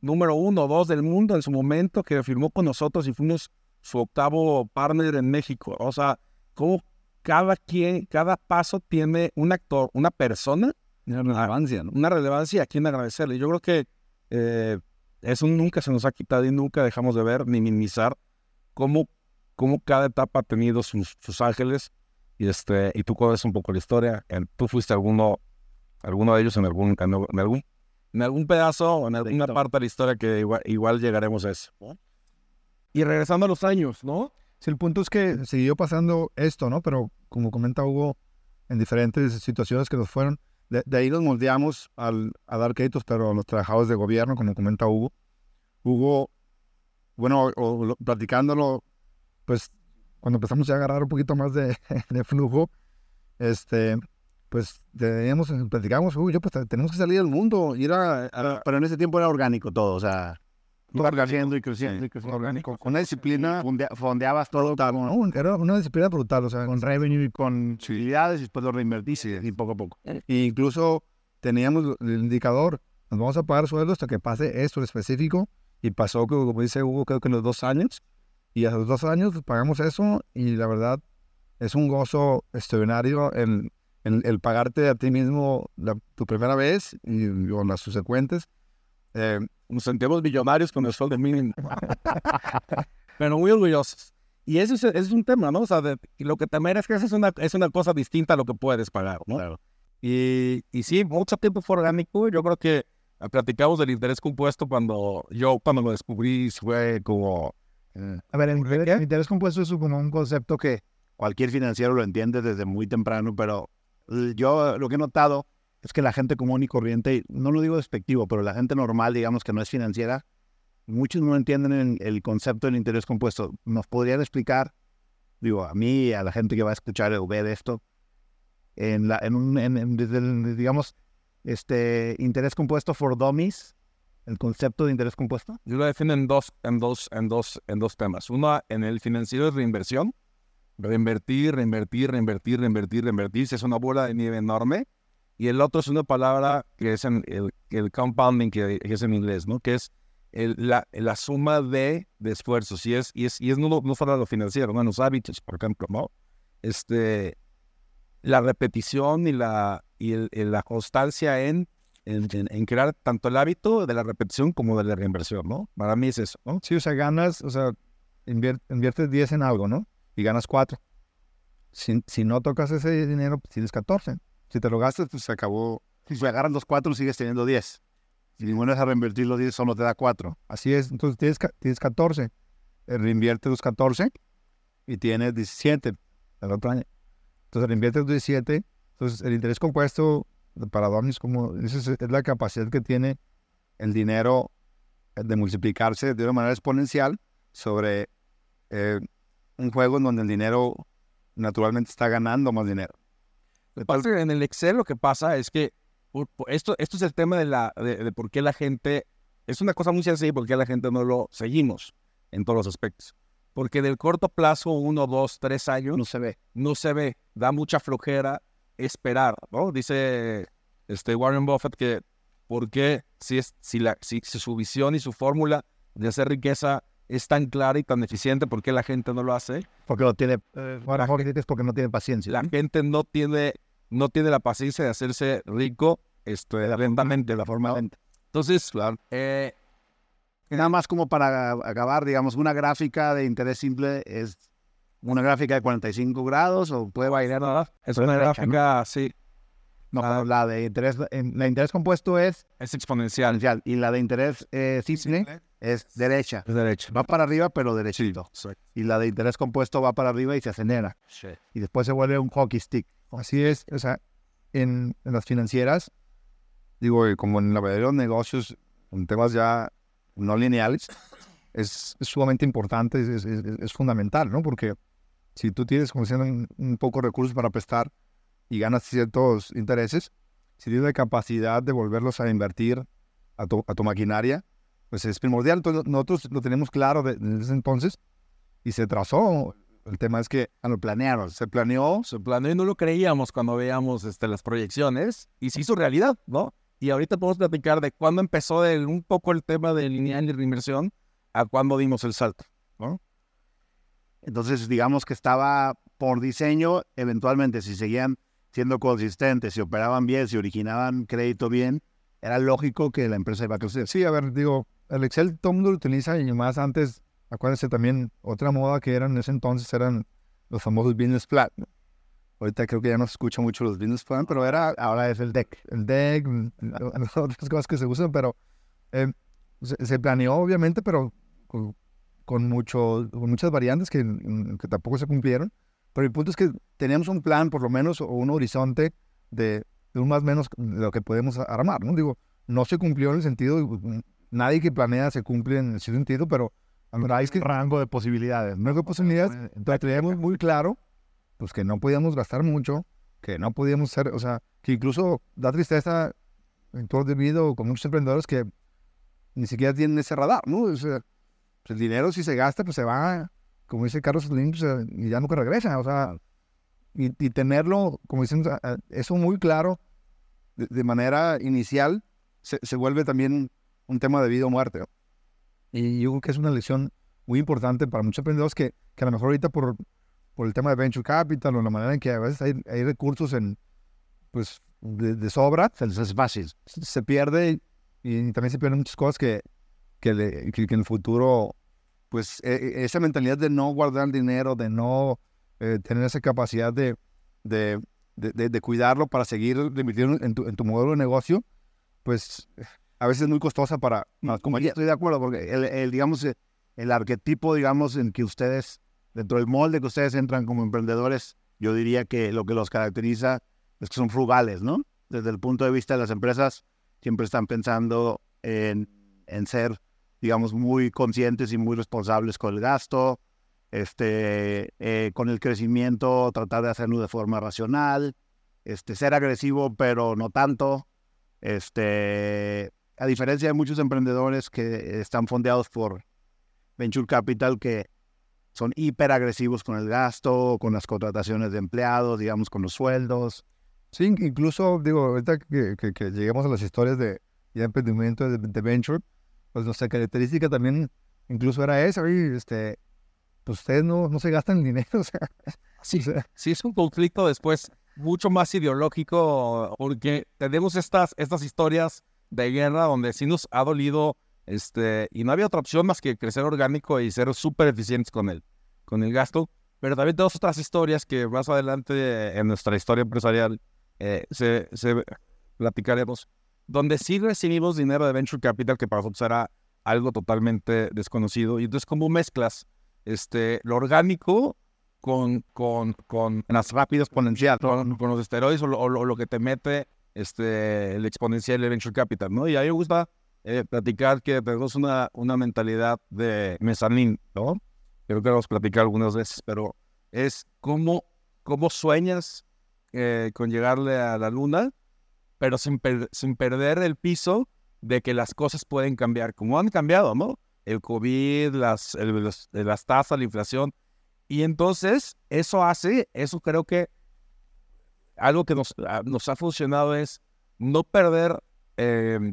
número uno o dos del mundo en su momento que firmó con nosotros y fuimos su octavo partner en México. O sea, como cada quien, cada paso tiene un actor, una persona Una relevancia, ¿no? una relevancia a quien agradecerle. Yo creo que eh, eso nunca se nos ha quitado y nunca dejamos de ver ni minimizar cómo, cómo cada etapa ha tenido sus, sus ángeles. Y, este, y tú conoces un poco la historia. Tú fuiste alguno, alguno de ellos en algún, en algún, en algún pedazo o en alguna parte de la historia que igual, igual llegaremos a eso. ¿no? Y regresando a los años, ¿no? Sí, el punto es que siguió pasando esto, ¿no? Pero como comenta Hugo, en diferentes situaciones que nos fueron, de, de ahí nos moldeamos al, a dar créditos, pero a los trabajadores de gobierno, como comenta Hugo. Hugo bueno, o, lo- platicándolo, pues cuando empezamos ya a agarrar un poquito más de, de flujo, este, pues teníamos, platicamos, uy, yo pues tenemos que salir al mundo, ir a, a- Pero en ese tiempo era orgánico todo, o sea, Todo iba orgánico, creciendo y creciendo sí, y creciendo. orgánico, con una disciplina Fondea- fondeabas todo brutal, ¿no? Era una disciplina brutal, o sea, con revenue y con utilidades y después lo reinvertiste y poco a poco. E incluso teníamos el indicador, nos vamos a pagar sueldo hasta que pase esto en específico, y pasó, como como dice Hugo, creo que en los dos años, y a los dos años pagamos eso, y la verdad es un gozo extraordinario el, el, el pagarte a ti mismo la- tu primera vez y o las subsecuentes. Eh, Nos sentimos millonarios con el sueldo mínimo. Pero muy orgullosos. Y eso es, ese es un tema, ¿no? O sea, de- lo que te mereces es una, es una cosa distinta a lo que puedes pagar, ¿no? Claro. Y, y sí, mucho tiempo fue orgánico. Yo creo que eh, platicamos del interés compuesto cuando yo, cuando lo descubrí, fue como... eh, A ver, el interés, el interés compuesto es como un concepto que cualquier financiero lo entiende desde muy temprano, pero yo lo que he notado es que la gente común y corriente, no lo digo despectivo, pero la gente normal, digamos que no es financiera, muchos no entienden el, el concepto del interés compuesto. ¿Nos podrían explicar, digo, a mí y a la gente que va a escuchar o ver esto, en la, en un, en- en- desde el, digamos, este interés compuesto for dummies, el concepto de interés compuesto? Yo lo defino en dos, en dos, en dos, en dos temas. Uno, en el financiero es reinversión. Reinvertir, reinvertir, reinvertir, reinvertir, reinvertir. Es una bola de nieve enorme. Y el otro es una palabra que es en el, el compounding, que, es en inglés, ¿no? Que es el- la, la suma de, de esfuerzos. Y es, y es, y es no, no solo lo financiero, ¿no? Los hábitos, por ejemplo, ¿no? Este, la repetición y la, y el- la constancia en, en, en- en crear tanto el hábito de la repetición como de la reinversión, ¿no? Para mí es eso, ¿no? sí, o sea, ganas, o sea, invier- inviertes 10 en algo, ¿no? Y ganas 4. Si, si no tocas ese dinero, pues tienes 14. Si te lo gastas, pues se acabó. Si se agarran los cuatro, sigues teniendo 10. Si ninguno es a reinvertir los 10, solo te da 4. Así es, entonces tienes, tienes 14. eh, Reinvierte los 14 y tienes 17 el otro año. Entonces reinvierte los 17. Entonces el interés compuesto para Domis, como dices, es la capacidad que tiene el dinero eh, de multiplicarse de una manera exponencial sobre eh, un juego en donde el dinero naturalmente está ganando más dinero. Es que en el Excel lo que pasa es que esto, esto es el tema de, la, de, de por qué la gente, es una cosa muy sencilla, por qué la gente no lo seguimos en todos los aspectos. Porque del corto plazo, uno, dos, tres años, No se ve. no se ve, da mucha flojera esperar, ¿no? Dice este Warren Buffett que por qué si, es, si, la, si, si su visión y su fórmula de hacer riqueza es tan clara y tan eficiente, ¿por qué la gente no lo hace? Porque lo tiene. mejor que es porque no tiene paciencia. La gente no tiene, no tiene la paciencia de hacerse rico este, lentamente, de la forma lenta. Entonces, eh, Nada más como para acabar, digamos, una gráfica de interés simple es una gráfica de 45 grados o puede bailar. nada, es una gráfica, sí, No, pero la de interés, la de interés compuesto es es exponencial. y la de interés eh, simple es derecha. Es derecha. Va para arriba, pero derechito. Y la de interés compuesto va para arriba y se acelera. Y después se vuelve un hockey stick. Así es, o sea, en, en las financieras, digo, como en la mayoría de los negocios, en temas ya no lineales, es, es sumamente importante, es, es- es- es fundamental, ¿no? Porque si tú tienes, como decían, un, poco de recursos para prestar y ganas ciertos intereses, si tienes la capacidad de volverlos a invertir a tu, maquinaria, pues es primordial. Entonces, nosotros lo tenemos claro de- desde ese entonces y se trazó. El tema es que Ah, Lo planearon. se planeó, Se planeó y no lo creíamos cuando veíamos este, las proyecciones y se hizo realidad, ¿no? Y ahorita podemos platicar de cuándo empezó un poco el tema de lineal y reinversión a cuándo dimos el salto. Entonces, digamos que estaba por diseño, eventualmente, si seguían siendo consistentes, si operaban bien, si originaban crédito bien, era lógico que la empresa iba a crecer. Sí, a ver, digo, el Excel todo el mundo lo utiliza y más antes, acuérdense también, otra moda que eran en ese entonces eran los famosos business plan. Ahorita creo que ya no se escucha mucho los business plan, pero era Ahora es el deck. el deck, mm, otras cosas que se usan, pero eh, se, se planeó obviamente, pero con, con mucho, con muchas variantes que, mm, que tampoco se cumplieron. Pero el punto es que teníamos un plan, por lo menos, o un horizonte de, de un más o menos de lo que podemos armar, ¿no? Digo, no se cumplió en el sentido, nadie que planea se cumple en ese sentido, pero Pero hay que rango de posibilidades. rango de posibilidades, pero teníamos muy claro pues que no podíamos gastar mucho, que no podíamos ser, o sea, que incluso da tristeza en todo debido con muchos emprendedores que ni siquiera tienen ese radar, ¿no? O sea, pues el dinero si se gasta, pues se va, como dice Carlos Slim, pues, eh, y ya nunca regresa, o sea, y, y tenerlo, como dicen, a- a- eso muy claro de, de manera inicial, se, se vuelve también un tema de vida o muerte. ¿no? Y yo creo que es una lección muy importante para muchos emprendedores que, que a lo mejor ahorita por, por el tema de venture capital o la manera en que a veces hay, hay recursos en, pues, de, de sobra, Se les es fácil. se se pierde y, también se pierden muchas cosas que, que, le- que- que en el futuro, pues e- e- esa mentalidad de no guardar dinero, de no eh, tener esa capacidad de, de, de, cuidarlo para seguir invirtiendo en tu, en tu modelo de negocio, pues a veces es muy costosa para las compañías. Estoy de acuerdo, porque el, el, digamos, eh, el arquetipo, digamos, en que ustedes, dentro del molde que ustedes entran como emprendedores, yo diría que lo que los caracteriza es que son frugales, ¿no? Desde el punto de vista de las empresas, siempre están pensando en, en ser, digamos, muy conscientes y muy responsables con el gasto, este, eh, con el crecimiento, tratar de hacerlo de forma racional, este, ser agresivo, pero no tanto. Este, a diferencia de muchos emprendedores que están fondeados por Venture Capital, que son hiperagresivos con el gasto, con las contrataciones de empleados, digamos, con los sueldos. Sí, in- incluso, digo, ahorita que, que- que lleguemos a las historias de, ya emprendimiento de, de venture, pues nuestra característica también incluso era esa, oye, este, pues ustedes no, no se gastan dinero, o sea, Sí, o sea, sí es un conflicto después mucho más ideológico porque tenemos estas, estas historias de guerra donde sí nos ha dolido este, y no había otra opción más que crecer orgánico y ser súper eficientes con el, con el gasto. Pero también tenemos otras historias que más adelante en nuestra historia empresarial eh, se, se platicaremos, donde sí recibimos dinero de Venture Capital que para nosotros era algo totalmente desconocido. Y entonces, como mezclas este, lo orgánico con, con, con Las rápidas exponencial. con, los esteroides o lo que te mete este, el exponencial de Venture Capital, ¿no? Y a mí me gusta eh, platicar que tenemos una, una mentalidad de mezanín, ¿no? Creo que lo hemos platicado algunas veces, pero es cómo, cómo sueñas eh, con llegarle a la luna, pero sin, per- sin perder el piso de que las cosas pueden cambiar, como han cambiado, ¿no? El COVID, las, el- los- las tasas, la inflación. Y entonces, eso hace, eso creo que algo que nos, ah, nos ha funcionado es no perder eh,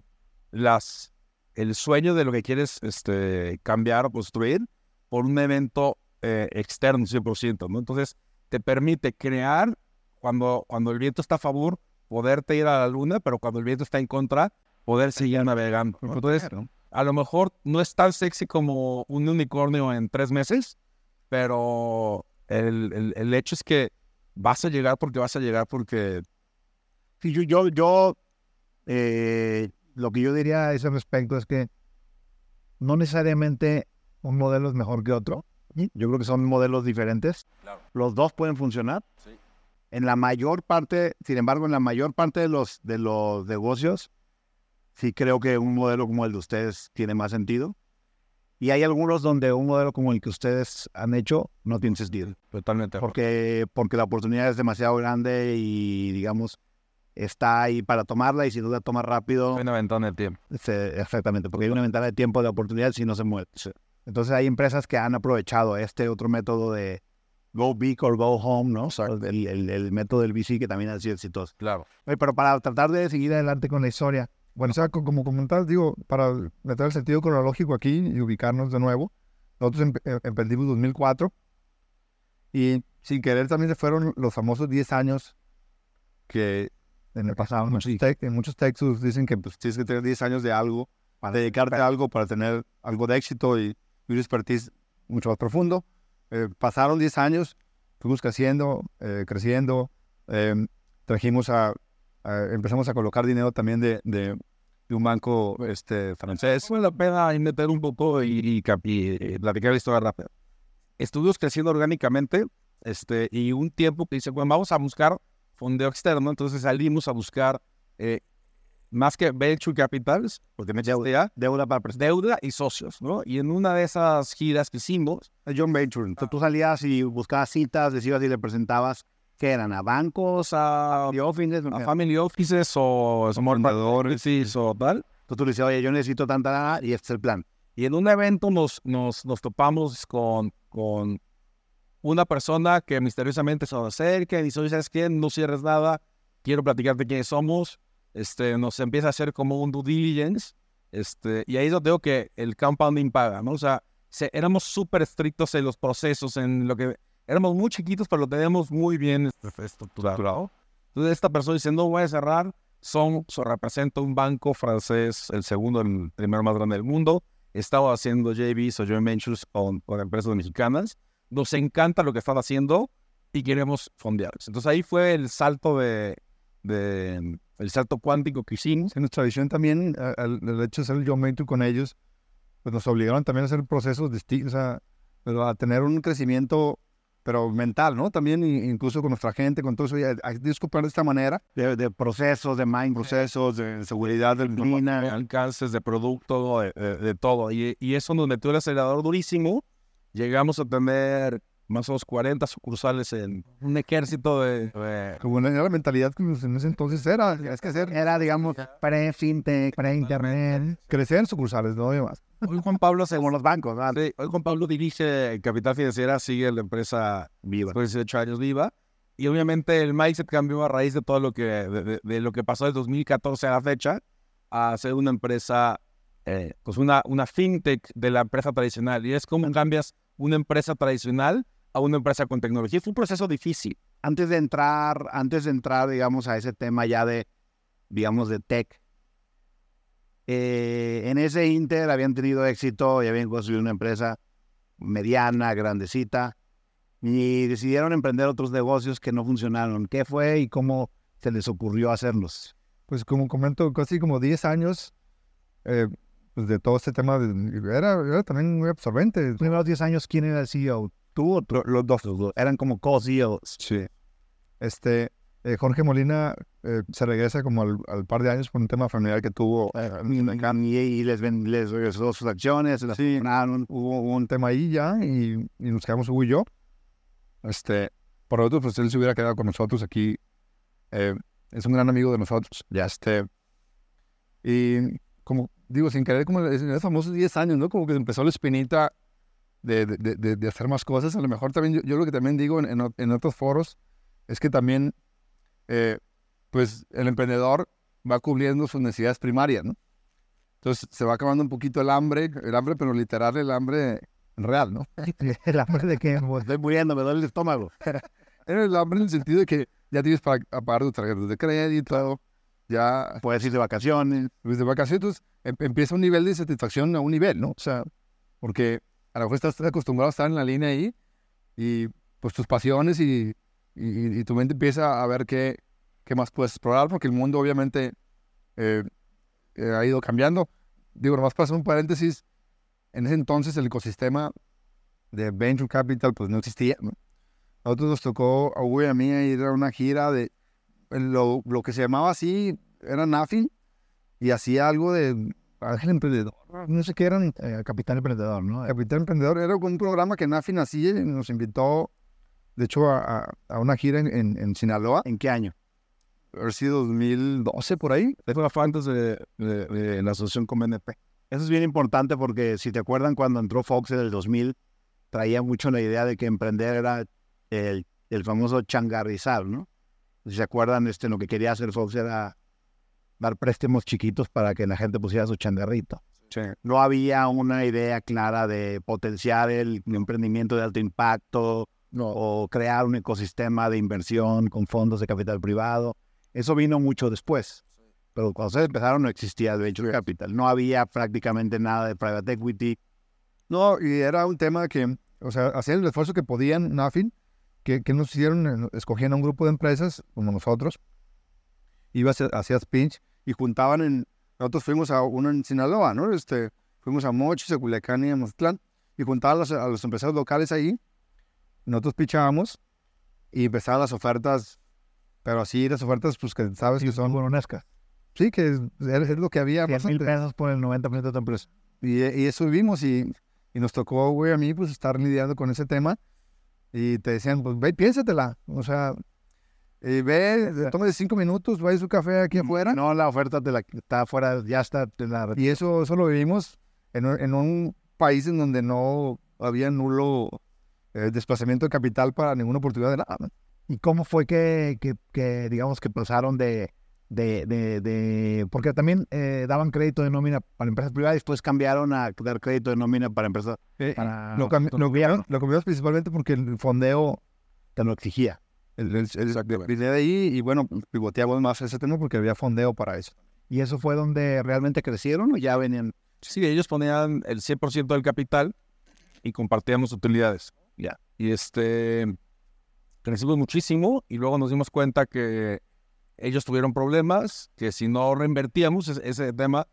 las, el sueño de lo que quieres este, cambiar o construir por un evento eh, externo 100%, ¿no? Entonces, te permite crear cuando, cuando el viento está a favor, poderte ir a la luna, pero cuando el viento está en contra, poder seguir navegando. ¿no? Entonces, a lo mejor no es tan sexy como un unicornio en tres meses, pero el, el- el hecho es que vas a llegar porque vas a llegar porque Sí, yo, yo, yo, eh, lo que yo diría a ese respecto es que no necesariamente un modelo es mejor que otro. Yo creo que son modelos diferentes. Claro. Los dos pueden funcionar. Sí. En la mayor parte, sin embargo, en la mayor parte de los, de los negocios, sí creo que un modelo como el de ustedes tiene más sentido. Y hay algunos donde un modelo como el que ustedes han hecho no tiene sentido totalmente porque, porque la oportunidad es demasiado grande y, digamos, está ahí para tomarla y si no la toma rápido, una ventana de tiempo. se- exactamente, porque hay una ventana de tiempo de oportunidad si no se mueve. Entonces hay empresas que han aprovechado este otro método de go big or go home, ¿no? O sea, el, el- el método del VC que también ha sido exitoso. Claro. Oye, pero para tratar de seguir adelante con la historia, Bueno, o sea, co- como comentar, digo, para meter el sentido cronológico aquí y ubicarnos de nuevo, nosotros em- emprendimos en 2004 y sin querer también se fueron los famosos 10 años que en el pasado, en muchos, en muchos textos dicen que pues, tienes que tener 10 años de algo, para dedicarte a algo, para tener algo de éxito y un expertise mucho más profundo. Eh, pasaron 10 años, fuimos creciendo, eh, creciendo, em, trajimos a, a- empezamos a colocar dinero también de, de, de un banco este, francés. Vale la pena meter un poco y, y, cap- y, eh, platicar la historia rápida. Estuvimos creciendo orgánicamente este, y un tiempo que dice, bueno, vamos a buscar fondeo externo, entonces salimos a buscar eh, más que venture capitals, porque me deuda, Deuda para prestar. deuda y socios, ¿no? Y en una de esas giras que hicimos, John Venture. Entonces, tú salías y buscabas citas, decías y le presentabas que eran a bancos, a offices, a family offices o small offices o tal, Entonces tú le dices, oye, yo necesito tanta lana y este es el plan. Y en un evento nos, nos, nos topamos con, con una persona que misteriosamente se acerca y dice, oye, ¿sabes qué? No cierres nada, quiero platicarte quiénes somos. Este, nos empieza a hacer como un due diligence. Este, y ahí es donde digo que el compounding paga, ¿no? O sea, se- éramos súper estrictos en los procesos, en lo que... Éramos muy chiquitos, pero lo teníamos muy bien estructurado. Entonces esta persona dice, no voy a cerrar, son, so- representa un banco francés, el segundo, el primero más grande del mundo. Estaba haciendo JVs o joint ventures con, con empresas mexicanas. Nos encanta lo que están haciendo y queremos fondearlos. Entonces ahí fue el salto de, de el salto cuántico que hicimos. En nuestra visión también, a- al el hecho de hacer el venture con ellos, pues nos obligaron también a hacer procesos distintos, o sea, pero a tener un crecimiento, pero mental, ¿no? También incluso con nuestra gente, con todo eso, y a, a de esta manera, De, de procesos, de mind procesos de seguridad del de alcances de producto, de, de- de todo. Y, y eso nos metió el acelerador durísimo. Llegamos a tener más o menos 40 sucursales en un ejército de... de- Como era la mentalidad que en ese entonces era, es que hacer, Era, digamos, pre-fintech, pre-internet, crecer en sucursales, no más. Hoy Juan Pablo se... como los bancos. Sí, hoy Juan Pablo dirige Capital Financiera, sigue la empresa Viva. después de 18 años viva. Y obviamente el mindset cambió a raíz de todo lo que, de, de- de lo que pasó del 2014 a la fecha, a ser una empresa, eh, pues una, una fintech de la empresa tradicional. Y es como cambias una empresa tradicional a una empresa con tecnología. Fue un proceso difícil. Antes de entrar, antes de entrar, digamos, a ese tema ya de, digamos, de tech, eh, en ese inter habían tenido éxito y habían construido una empresa mediana, grandecita, y decidieron emprender otros negocios que no funcionaron. ¿Qué fue y cómo se les ocurrió hacerlos? Pues como comento, casi como 10 años eh, pues de todo este tema, de- era, era también muy absorbente. Los primeros 10 años, ¿quién era el CEO? ¿Tú tú? Los dos. Los dos. Eran como co-CEOs. Sí. Este, eh, Jorge Molina eh, se regresa como al, al par de años por un tema familiar que tuvo. eh, Y, y les, ven- les regresó sus acciones, las compraron. hubo, hubo un tema ahí ya y, y nos quedamos Hugo y yo. Este, por otro, pues él se hubiera quedado con nosotros aquí. eh, es un gran amigo de nosotros. Ya este. Y como digo, sin querer, como en esos famosos 10 años, ¿no? Como que empezó la espinita de, de, de- de- hacer más cosas. A lo mejor también, yo, yo lo que también digo en, en en otros foros es que también, eh, pues el emprendedor va cubriendo sus necesidades primarias, ¿no? Entonces se va acabando un poquito el hambre, el hambre, pero literal el hambre real, ¿no? ¿El hambre de qué? Pues estoy muriendo, me duele el estómago. Era el hambre en el sentido de que ya tienes para pagar tus tarjetas de crédito, ya Puedes ir de vacaciones. pues de vacaciones, entonces em- empieza un nivel de satisfacción a un nivel, ¿no? O sea, porque a lo mejor estás acostumbrado a estar en la línea ahí y pues tus pasiones y, y- y tu mente empieza a ver qué, qué más puedes explorar, porque el mundo obviamente eh, eh, ha ido cambiando. Digo, nomás para hacer un paréntesis, en ese entonces el ecosistema de Venture Capital pues no existía, ¿no? A nosotros nos tocó a Hugo y a mí ir a una gira de lo, lo que se llamaba así, era Nothing, y hacía algo de Ángel Emprendedor, no sé qué eran, Eh, Capital Emprendedor, ¿no? Capital Emprendedor, era un programa que Nafin hacía y nos invitó, de hecho, a, una gira en, en, en Sinaloa, ¿En qué año? haber sido 2012 por ahí. Fue fue antes de, de- de la asociación con BNP. Eso es bien importante porque si te acuerdan cuando entró Fox en el 2000, traía mucho la idea de que emprender era el, el famoso changarrizar, ¿no? Si se acuerdan, este, lo que quería hacer Fox era dar préstamos chiquitos para que la gente pusiera su changarrito. No había una idea clara de potenciar el emprendimiento de alto impacto o crear un ecosistema de inversión con fondos de capital privado. Eso vino mucho después. Pero cuando ustedes empezaron no existía el venture capital. No había prácticamente nada de private equity. No, y era un tema que, o sea, hacían el esfuerzo que podían, Nafin, que, que nos hicieron, eh, escogían a un grupo de empresas, como nosotros, ibas, hacías pinch, y juntaban en, nosotros fuimos a uno en Sinaloa, ¿no? Este, fuimos a Mochis, a Culiacán y a Mazatlán, y juntaban a los, a los empresarios locales ahí, nosotros pichábamos, y empezaban las ofertas, pero así las ofertas, pues que sabes que son buenoscas. sí, que es, es lo que había. 100 mil pesos por el 90% de tu empresa. Y, y eso vimos y, y nos tocó, güey, a mí, pues estar lidiando con ese tema. Y te decían, pues ve, piénsatela. O sea, eh, ve, tómate cinco minutos, vaya a su café aquí afuera. No, la oferta te la, está afuera, ya está. te la- Y eso, eso lo vivimos en, un- en un país en donde no había nulo eh, desplazamiento de capital para ninguna oportunidad de nada. ¿Y cómo fue que, que, que, digamos, que pasaron de, de, de, de- porque también eh, daban crédito de nómina para empresas privadas y después cambiaron a dar crédito de nómina para empresas, para... Lo, cambi- lo cambiaron, lo principalmente porque el fondeo te lo exigía. El, el, el- vine de ahí y bueno, pivoteamos más ese tema porque había fondeo para eso. ¿Y eso fue donde realmente crecieron o ya venían? Sí, ellos ponían el 100% del capital y compartíamos utilidades. Ya. Y este, crecimos muchísimo y luego nos dimos cuenta que ellos tuvieron problemas, que si no reinvertíamos ese, ese tema,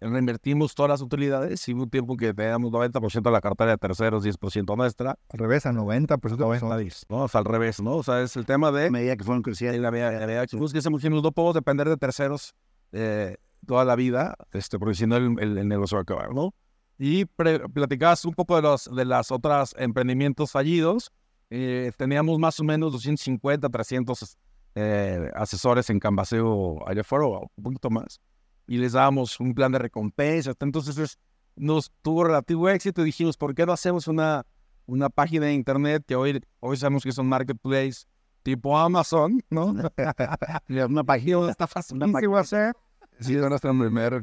reinvertimos todas las utilidades y un tiempo que teníamos 90% de la cartera de terceros, 10% nuestra. Al revés, a 90, por eso 90, 10, ¿no? O sea, al revés, ¿no? O sea, es el tema de... medida que fueron creciendo. en la medida- la medida que crecemos, dijimos, no podemos depender de terceros eh, toda la vida, este, porque si no el, el- el negocio va a acabar, ¿no? Y pre- platicabas un poco de los de las otras emprendimientos fallidos. Eh, teníamos más o menos 250, 300 eh, asesores en Canvaseo allá afuera, o un poquito más. Y les dábamos un plan de recompensa. Entonces es- nos tuvo relativo éxito y dijimos, ¿por qué no hacemos una, una página de internet que hoy, hoy sabemos que es un marketplace tipo Amazon, ¿no? Una página. Está fácil. Hacer. Sí, van a estar en primer.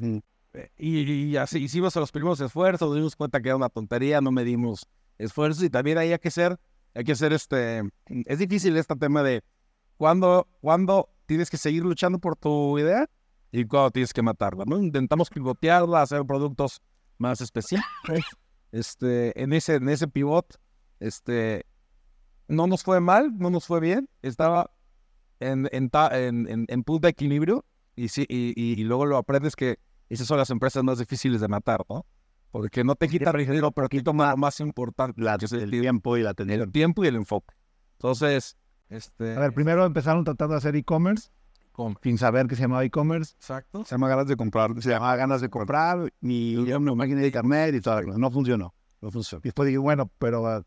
Y, y así hicimos los primeros esfuerzos, nos dimos cuenta que era una tontería, no medimos esfuerzos y también hay que ser, hay que ser este, es difícil este tema de cuándo, cuándo tienes que seguir luchando por tu idea y cuándo tienes que matarla, ¿no? Intentamos pivotearla, hacer productos más especiales. Este, en ese, en ese pivot, este, no nos fue mal, no nos fue bien, estaba en, en, ta- en, en, en punto de equilibrio y, sí, y, y- y luego lo aprendes que esas son las empresas más difíciles de matar, ¿no? Porque no te quitan dinero, pero te toma más importante, La- que es el el, tiempo y la atención. el tiempo y el enfoque. Entonces, este... A ver, primero empezaron tratando de hacer e-commerce, sin saber que se llamaba e-commerce. Exacto. Se llama ganas de comprar. Se llamaba ganas de comprar, ni una máquina de internet y cosa. No funcionó. No funciona. Y después dije, bueno, pero ah,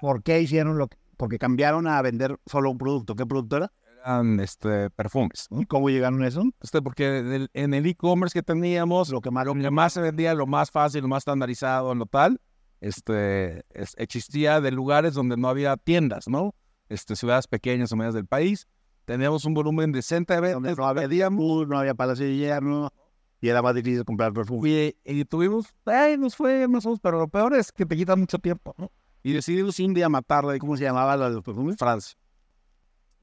¿por qué hicieron lo que...? Porque cambiaron a vender solo un producto. ¿Qué producto era? Eran este, perfumes. ¿Y cómo llegaron a eso? Este, porque en el- en el e-commerce que teníamos, Lo que más... lo que más se vendía, lo más fácil, lo más estandarizado, lo tal, este, es- existía de lugares donde no había tiendas, ¿no? Este, ciudades pequeñas o medias del país. Teníamos un volumen decente de ventas, no había vendíamos, no había palacio de hierro y era más difícil comprar perfume. y, y tuvimos, ay, nos fue más o menos, pero lo peor es que te quita mucho tiempo, ¿no? Y decidimos un día matarla ¿Cómo se llamaba la de los perfumes? Francia.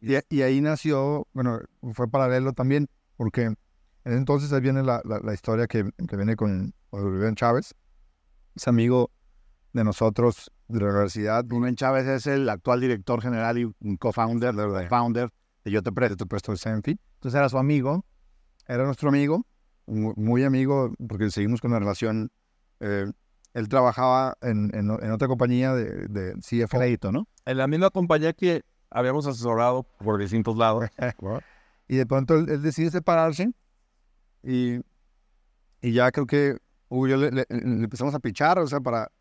Y, y ahí nació, bueno, fue paralelo también, porque en ese entonces ahí viene la, la, la historia que, que viene con, Rubén Chávez, es amigo de nosotros de la universidad. Rubén Chávez es el actual director general y un co-founder, founder de Yo Te Presto. Te presto el Senfi. Entonces era su amigo. Era nuestro amigo, mu- muy amigo, porque seguimos con la relación. eh, él trabajaba en, en, en otra compañía de, de CFO. Crédito, ¿no? En la misma compañía que habíamos asesorado por distintos lados. Y de pronto él, él decide separarse y, y ya creo que Hugo y yo le, le- le empezamos a pichar, o sea, para,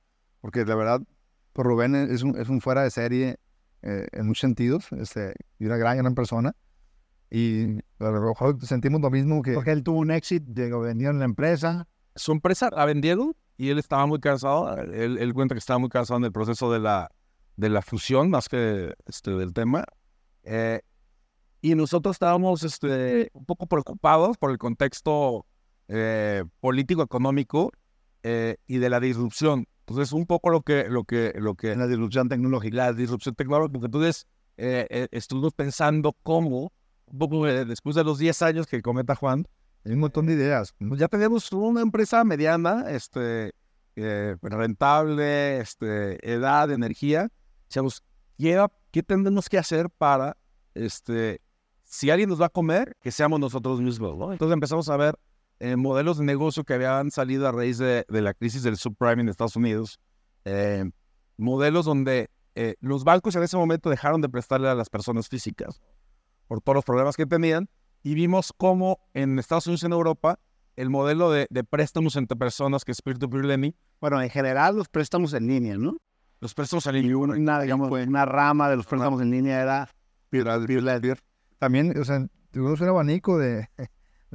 porque la verdad, pues Rubén es un, es un fuera de serie eh, en muchos sentidos, este, y una gran, gran persona. Y a lo mejor sentimos lo mismo que... Porque él tuvo un éxito, llegó, vendieron la empresa. su empresa la vendieron y él estaba muy cansado. Él, él cuenta que estaba muy cansado en el proceso de la, de la fusión, más que este, del tema. Eh, y nosotros estábamos este, un poco preocupados por el contexto eh, político-económico eh, y de la disrupción. Entonces, un poco lo que, lo que, lo que la disrupción tecnológica. la disrupción tecnológica. Porque entonces eh, eh, estuvimos pensando cómo, un poco eh, después de los 10 años que comenta Juan, Hay un montón de ideas. pues ya tenemos una empresa mediana, este, eh, rentable, este, edad, energía. Decíamos, ¿qué, ¿qué tendremos que hacer para, este, si alguien nos va a comer, que seamos nosotros mismos, ¿no? Entonces empezamos a ver eh, modelos de negocio que habían salido a raíz de, de la crisis del subprime en Estados Unidos. eh, modelos donde eh, los bancos en ese momento dejaron de prestarle a las personas físicas por todos los problemas que tenían y vimos cómo en Estados Unidos y en Europa el modelo de, de préstamos entre personas que es peer-to-peer lending, Bueno, en general los préstamos en línea, ¿no? los préstamos en línea, una, digamos, una rama de los préstamos en línea era peer-led. También, o sea, tuvimos un abanico de...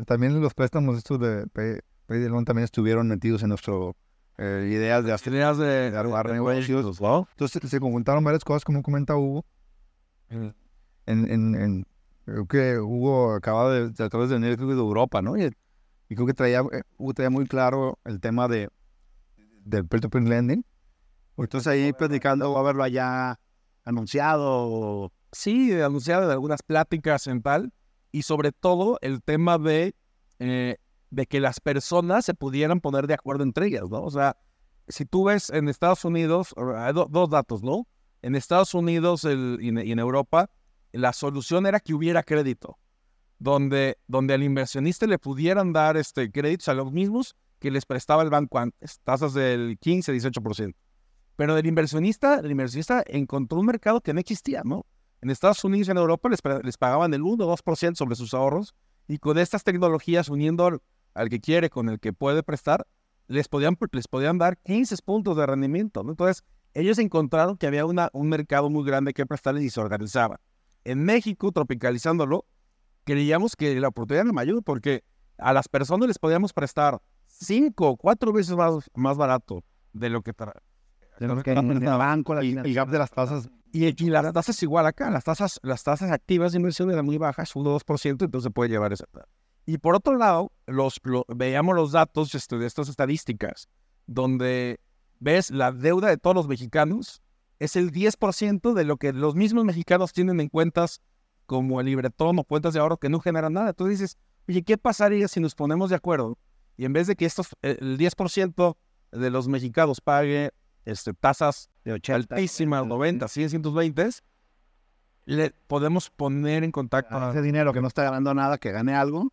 También los préstamos estos de Pay, Pay de Loan también estuvieron metidos en nuestro eh, ideas de hacer ideas de, armar de- negocios. ¿no? Entonces se conjuntaron varias cosas, como comenta Hugo. En, en, en- creo que Hugo acaba de tratar de venir creo de Europa, ¿no? Y, y creo que traía, eh, Hugo traía muy claro el tema de del peer-to-peer lending. Entonces ahí platicando, a verlo allá anunciado. Sí, de anunciado de algunas pláticas en tal, y sobre todo el tema de, eh, de que las personas se pudieran poner de acuerdo entre ellas, ¿no? O sea, si tú ves en Estados Unidos, hay do- dos datos, ¿no? En Estados Unidos el- y, en, y en Europa, la solución era que hubiera crédito, donde, donde al inversionista le pudieran dar este, créditos a los mismos que les prestaba el banco antes, tasas del 15, 18%. Pero el inversionista, el inversionista encontró un mercado que no existía, ¿no? En Estados Unidos y en Europa les, les pagaban el 1 o 2% sobre sus ahorros y con estas tecnologías uniendo al, al que quiere con el que puede prestar, les podían, les podían dar 15 puntos de rendimiento. ¿no? Entonces, ellos encontraron que había una, un mercado muy grande que prestarles y se organizaban. En México, tropicalizándolo, creíamos que la oportunidad era mayor porque a las personas les podíamos prestar 5 o 4 veces más, más barato de lo que... tra- Tenemos que en el banco, la y el gap de las tasas y, y las tasas igual acá, las tasas, las tasas activas de inversión eran muy bajas, 1 o 2%, entonces puede llevar esa. Y por otro lado, los, lo- veíamos los datos este, de estas estadísticas, donde ves la deuda de todos los mexicanos es el 10% de lo que los mismos mexicanos tienen en cuentas como el libretón o cuentas de ahorro que no generan nada. Entonces dices, oye, ¿qué pasaría si nos ponemos de acuerdo? Y en vez de que estos, el 10% de los mexicanos pague este, tasas de 80. altísimas, 90, 100, 120, le podemos poner en contacto a a... ese dinero que no está ganando nada, que gane algo,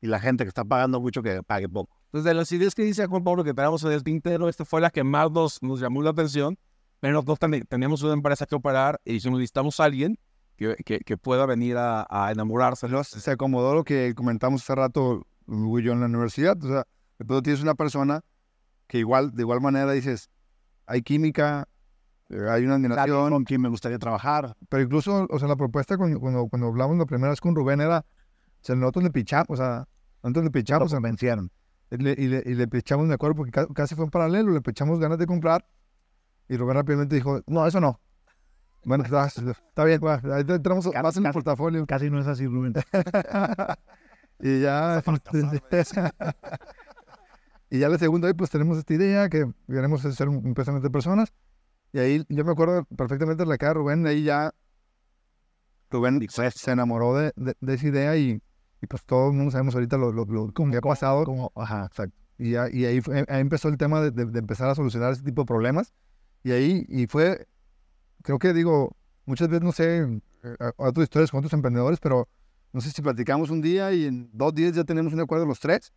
y la gente que está pagando mucho, que pague poco. Entonces, de las ideas que dice Juan Pablo que tenemos en el tintero, esta fue la que más nos, nos llamó la atención, pero nosotros ten- teníamos una empresa que operar y si necesitamos a alguien que, que, que pueda venir a, a enamorarse. Se acomodó lo que comentamos hace rato Hugo y yo en la universidad. O sea, pronto tienes una persona que igual, de igual manera dices, hay química, hay una admiración, con quien me gustaría trabajar. pero incluso, o sea, la propuesta cuando, cuando, cuando hablamos la primera vez con Rubén era, o sea, nosotros le pichamos, o sea, nosotros le Lo pichamos, o sea, convencieron. y le, y le, y le pichamos, me acuerdo, porque ca- casi fue en paralelo, le pichamos ganas de comprar, y Rubén rápidamente dijo, no, eso no. Bueno, está, está bien, va, ahí te entramos Casi- más en el portafolio. Casi no es así, Rubén. y ya. este, y ya la segunda pues tenemos esta idea que queremos hacer un, un préstamo de personas. Y ahí yo me acuerdo perfectamente de la cara de Rubén. Ahí ya Rubén se, se enamoró de, de- de esa idea y, y pues todo el mundo sabemos ahorita lo, lo, lo que ha pasado. Como, ajá, exacto. Y, ya- y ahí, fue- ahí empezó el tema de, de- empezar a solucionar ese tipo de problemas. Y ahí, y fue, creo que digo, muchas veces, no sé, eh, a- otras historias con otros emprendedores, pero no sé si platicamos un día y en dos días ya tenemos un acuerdo los tres.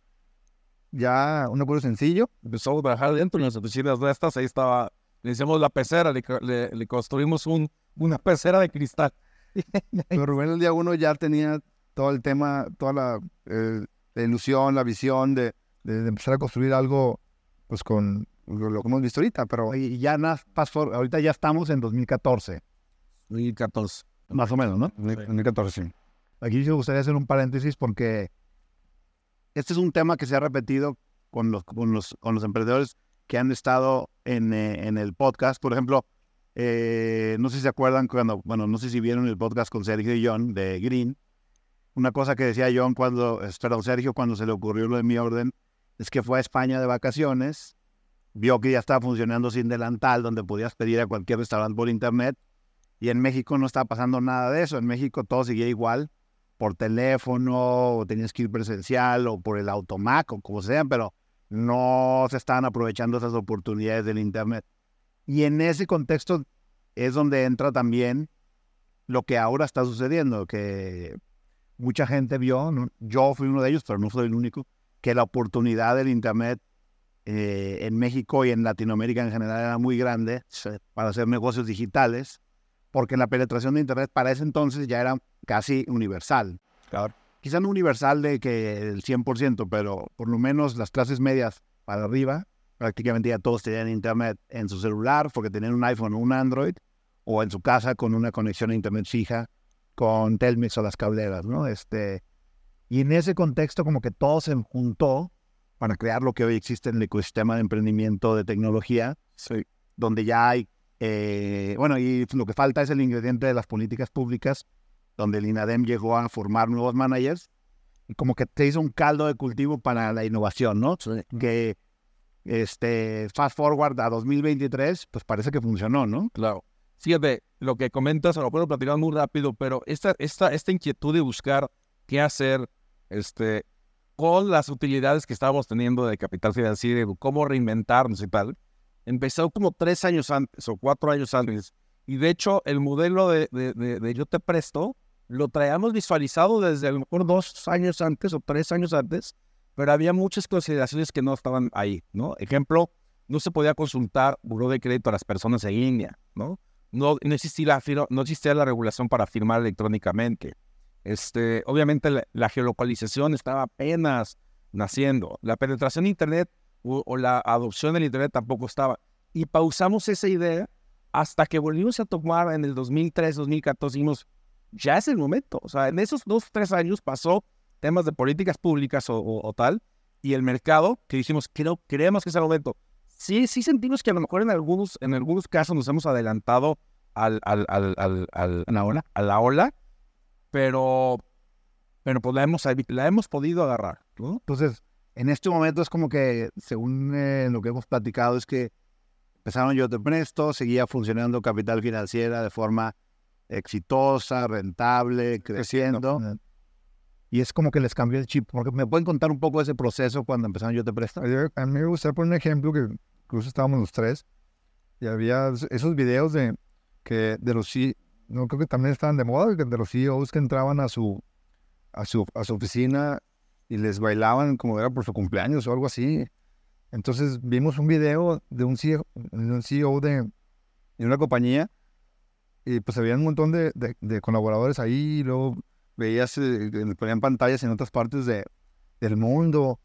Ya un acuerdo sencillo. Empezamos a trabajar dentro de las oficinas de estas, ahí estaba, le hicimos la pecera, le, le- le construimos un, una pecera de cristal. Pero Rubén el día uno ya tenía todo el tema, toda la, eh, la ilusión, la visión de, de- de empezar a construir algo, pues con lo, lo que hemos visto ahorita, pero y ya nada, pasó, ahorita ya estamos en 2014, 2014. más o menos, ¿no? en 2014 sí. Aquí me gustaría hacer un paréntesis porque este es un tema que se ha repetido con los, con los, con los emprendedores que han estado en, eh, en el podcast. Por ejemplo, eh, no sé si se acuerdan cuando, bueno, no sé si vieron el podcast con Sergio y John de Green. Una cosa que decía John cuando, perdón, Sergio cuando se le ocurrió lo de mi orden, es que fue a España de vacaciones, vio que ya estaba funcionando sin delantal, donde podías pedir a cualquier restaurante por internet, y en México no estaba pasando nada de eso. En México todo seguía igual por teléfono, o tenías que ir presencial, o por el automac, o como sea, pero no se estaban aprovechando esas oportunidades del Internet. Y en ese contexto es donde entra también lo que ahora está sucediendo, que mucha gente vio, yo fui uno de ellos, pero no soy el único, que la oportunidad del Internet eh, en México y en Latinoamérica en general era muy grande para hacer negocios digitales, porque la penetración de Internet para ese entonces ya era casi universal. Claro. Quizá no universal de que el 100%, pero por lo menos las clases medias para arriba, prácticamente ya todos tenían internet en su celular porque tenían un iPhone o un Android, o en su casa con una conexión a internet fija con Telmex o las cableras, ¿no? Este, y en ese contexto como que todo se juntó para crear lo que hoy existe en el ecosistema de emprendimiento de tecnología, donde ya hay, eh, bueno, y lo que falta es el ingrediente de las políticas públicas, donde el INADEM llegó a formar nuevos managers como que te hizo un caldo de cultivo para la innovación, ¿no? Que este fast forward a 2023, pues parece que funcionó, ¿no? Claro. Fíjate, lo que comentas, lo puedo platicar muy rápido, pero esta, esta, esta inquietud de buscar qué hacer este, con las utilidades que estábamos teniendo de capital financiero, cómo reinventarnos y tal, empezó como tres años antes o cuatro años antes. Y de hecho, el modelo de, de, de, Yo Te Presto lo traíamos visualizado desde a lo mejor dos años antes o tres años antes, pero había muchas consideraciones que no estaban ahí, ¿no? Ejemplo, no se podía consultar buró de crédito a las personas en línea, ¿no? No, no, existía, no existía la regulación para firmar electrónicamente. Este, obviamente la, geolocalización estaba apenas naciendo. La penetración de Internet o, la adopción del Internet tampoco estaba. Y pausamos esa idea hasta que volvimos a tomar en el 2003, 2014, dijimos, ya es el momento. O sea, en esos dos, tres años pasó temas de políticas públicas o, tal, y el mercado, que dijimos, creo, creemos que es el momento. Sí, sí sentimos que a lo mejor en algunos, en algunos casos nos hemos adelantado al, al, al, al, a la ola, a la ola pero, pero pues la hemos, la hemos podido agarrar. Entonces, en este momento es como que, según eh, lo que hemos platicado, es que empezaron Yo Te Presto, seguía funcionando Capital Financiera de forma exitosa, rentable, creciendo. Y es como que les cambió el chip. Porque ¿Me pueden contar un poco de ese proceso cuando empezaron Yo Te Presto? A mí me gustaría poner un ejemplo que incluso estábamos los tres y había esos videos de, que, de los no creo que también estaban de moda, de los CEOs que entraban a su, a su, a su oficina y les bailaban como era por su cumpleaños o algo así. Entonces vimos un video de un CEO, un CEO de, de una compañía y pues había un montón de, colaboradores ahí y luego veías, eh, ponían pantallas en otras partes de, del mundo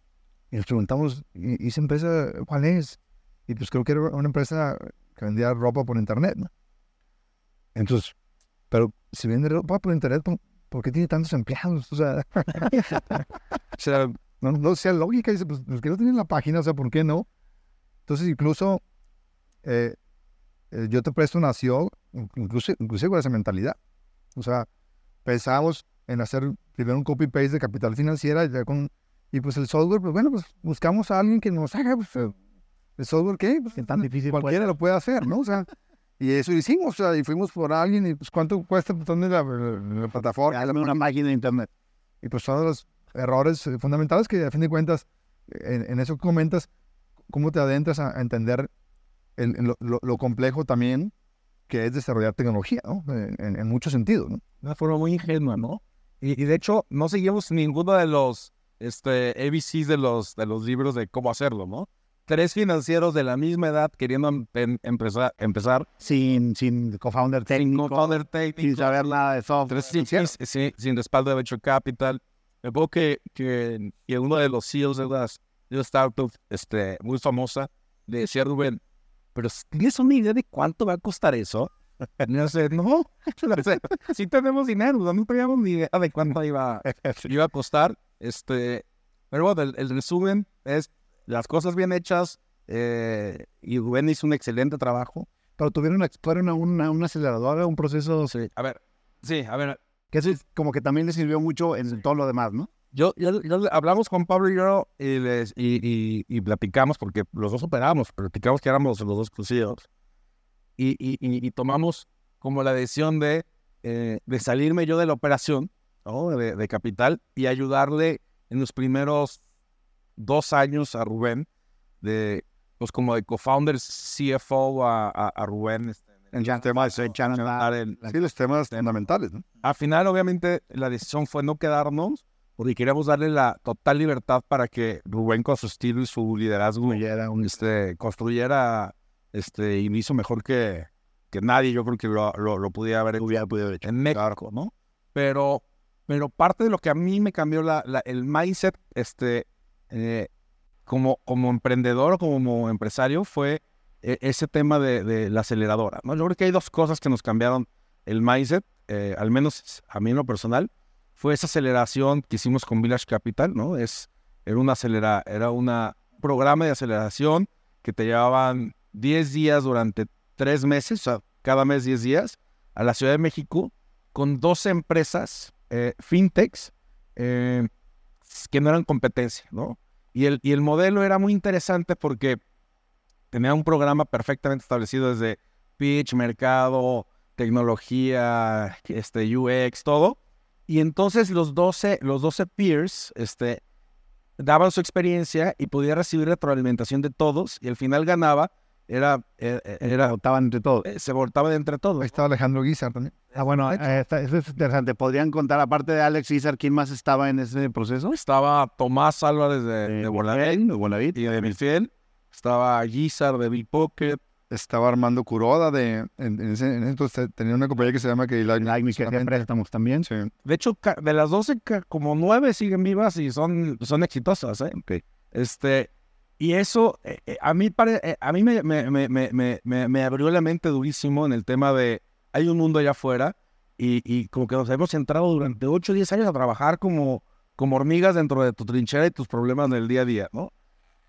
y nos preguntamos, ¿y, esa empresa cuál es? Y pues creo que era una empresa que vendía ropa por internet. Entonces pero si vende ropa por internet, ¿por qué tiene tantos empleados? O sea, no, no sea lógica. Dice, pues, pues que no tienen la página, o sea, ¿por qué no? Entonces, incluso eh, eh, yo te presto nació, incluso, inclusive con esa mentalidad. O sea, pensamos en hacer primero un copy-paste de capital financiera y, con, y pues el software, pues bueno, pues buscamos a alguien que nos haga, pues, el software que pues, tan difícil cualquiera lo puede hacer, ¿no? O sea, y eso hicimos, o sea, y fuimos por alguien y pues cuánto cuesta poner la, la, plataforma. Hazme una máquina de internet. Y pues son los errores fundamentales que a fin de cuentas, en, eso que comentas, cómo te adentras a, entender el, lo, complejo también que es desarrollar tecnología, ¿no? En, muchos sentidos, ¿no? De una forma muy ingenua, ¿no? Y, y, de hecho, no seguimos ninguno de los este, ABCs de los, de los libros de cómo hacerlo, ¿no? tres financieros de la misma edad queriendo em, empezar, empezar. Sin, sin co-founder técnico. Sin co-founder técnico. Sin saber nada de software. Sin, sin, sin, respaldo de venture capital. Me acuerdo que, que, que, uno de los CEOs de una, startup este, muy famosa le decía Rubén, pero ¿tienes una idea de cuánto va a costar eso? Yo sé, no, sí tenemos dinero, no teníamos ni idea de cuánto iba, iba a costar. Este, pero bueno, el resumen es las cosas bien hechas eh, y Rubén hizo un excelente trabajo. Pero tuvieron, explorar una, una aceleradora, un proceso... Sí, a ver, sí, a ver. Que eso es como que también le sirvió mucho en todo lo demás, ¿no? Yo, hablamos con Pablo y yo y, les, y, y, platicamos, porque los dos operamos, platicamos que éramos los dos exclusivos. Y, y, tomamos como la decisión de, eh, de salirme yo de la operación, de, de, capital, y ayudarle en los primeros dos años a Rubén, de, pues como de co-founder CFO a, a, Rubén. Este, en ya temas, en sí, los temas fundamentales. ¿no? Al final, obviamente, la decisión fue no quedarnos, porque queríamos darle la total libertad para que Rubén con su estilo y su liderazgo este, construyera este, y lo hizo mejor que, que nadie. Yo creo que lo, lo, lo pudiera haber, hecho en México, ¿no? Pero Pero parte de lo que a mí me cambió la, la- el mindset este, eh, como, como emprendedor o como empresario fue eh, ese tema de, de la aceleradora. ¿no? Yo creo que hay dos cosas que nos cambiaron el mindset, eh, al menos a mí en lo personal, fue esa aceleración que hicimos con Village Capital, ¿no? Es, era una era una programa de aceleración que te llevaban 10 días durante 3 meses, o sea, cada mes 10 días, a la Ciudad de México con 12 empresas eh, fintechs eh, que no eran competencia, ¿no? Y el, y el modelo era muy interesante porque tenía un programa perfectamente establecido desde pitch, mercado, tecnología, este, UX, todo. Y entonces los 12, los 12 peers este, daban su experiencia y podía recibir retroalimentación de todos y al final ganaba, era, era, era- Votaban entre todos. eh, se voltaba de entre todos. Ahí estaba Alejandro Guizar también. Ah, bueno, eh, está- eso es interesante. ¿Podrían contar, aparte de Alex César, quién más estaba en ese proceso? Estaba Tomás Álvarez de, Eh, de Bonavent de y de Milfiel. Estaba Guizar de Bill Pocket. Estaba Armando Curoda de... En, en ese, en ese entonces tenía una compañía que se llama que Me, que hacía préstamos también. Sí. De hecho, de las 12, ca- como 9 siguen vivas y son, son exitosas. ¿eh? Este, y eso eh, eh, a mí, pare- eh, a mí me, me, me, me, abrió la mente durísimo en el tema de hay un mundo allá afuera y, y como que nos hemos entrado durante 8 o 10 años a trabajar como, como hormigas dentro de tu trinchera y tus problemas del día a día, ¿no?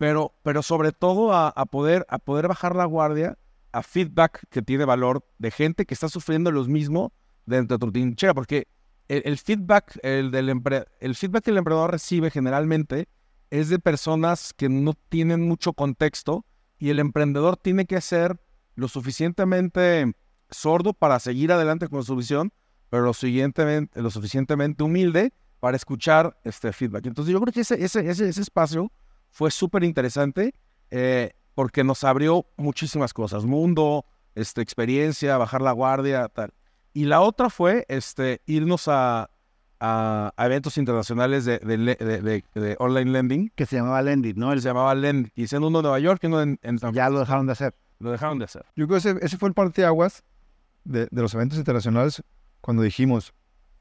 Pero, pero sobre todo a, a poder, a poder bajar la guardia a feedback que tiene valor de gente que está sufriendo lo mismo dentro de tu trinchera, porque el, el feedback, el, del empre- el feedback que el emprendedor recibe generalmente es de personas que no tienen mucho contexto y el emprendedor tiene que ser lo suficientemente sordo para seguir adelante con su visión, pero lo, siguientemente, lo suficientemente humilde para escuchar este feedback. Entonces yo creo que ese, ese, ese, ese espacio fue súper interesante eh, porque nos abrió muchísimas cosas, mundo, este, experiencia, bajar la guardia, tal. Y la otra fue este, irnos a, a, a eventos internacionales de, de, de- de- de online lending. Que se llamaba Lendit, ¿no? Él El, se llamaba Lend. Hicieron uno en Nueva York y uno en, en San ya lo dejaron de hacer. Lo dejaron de hacer. Yo creo que ese, ese fue el parteaguas de, de los eventos internacionales cuando dijimos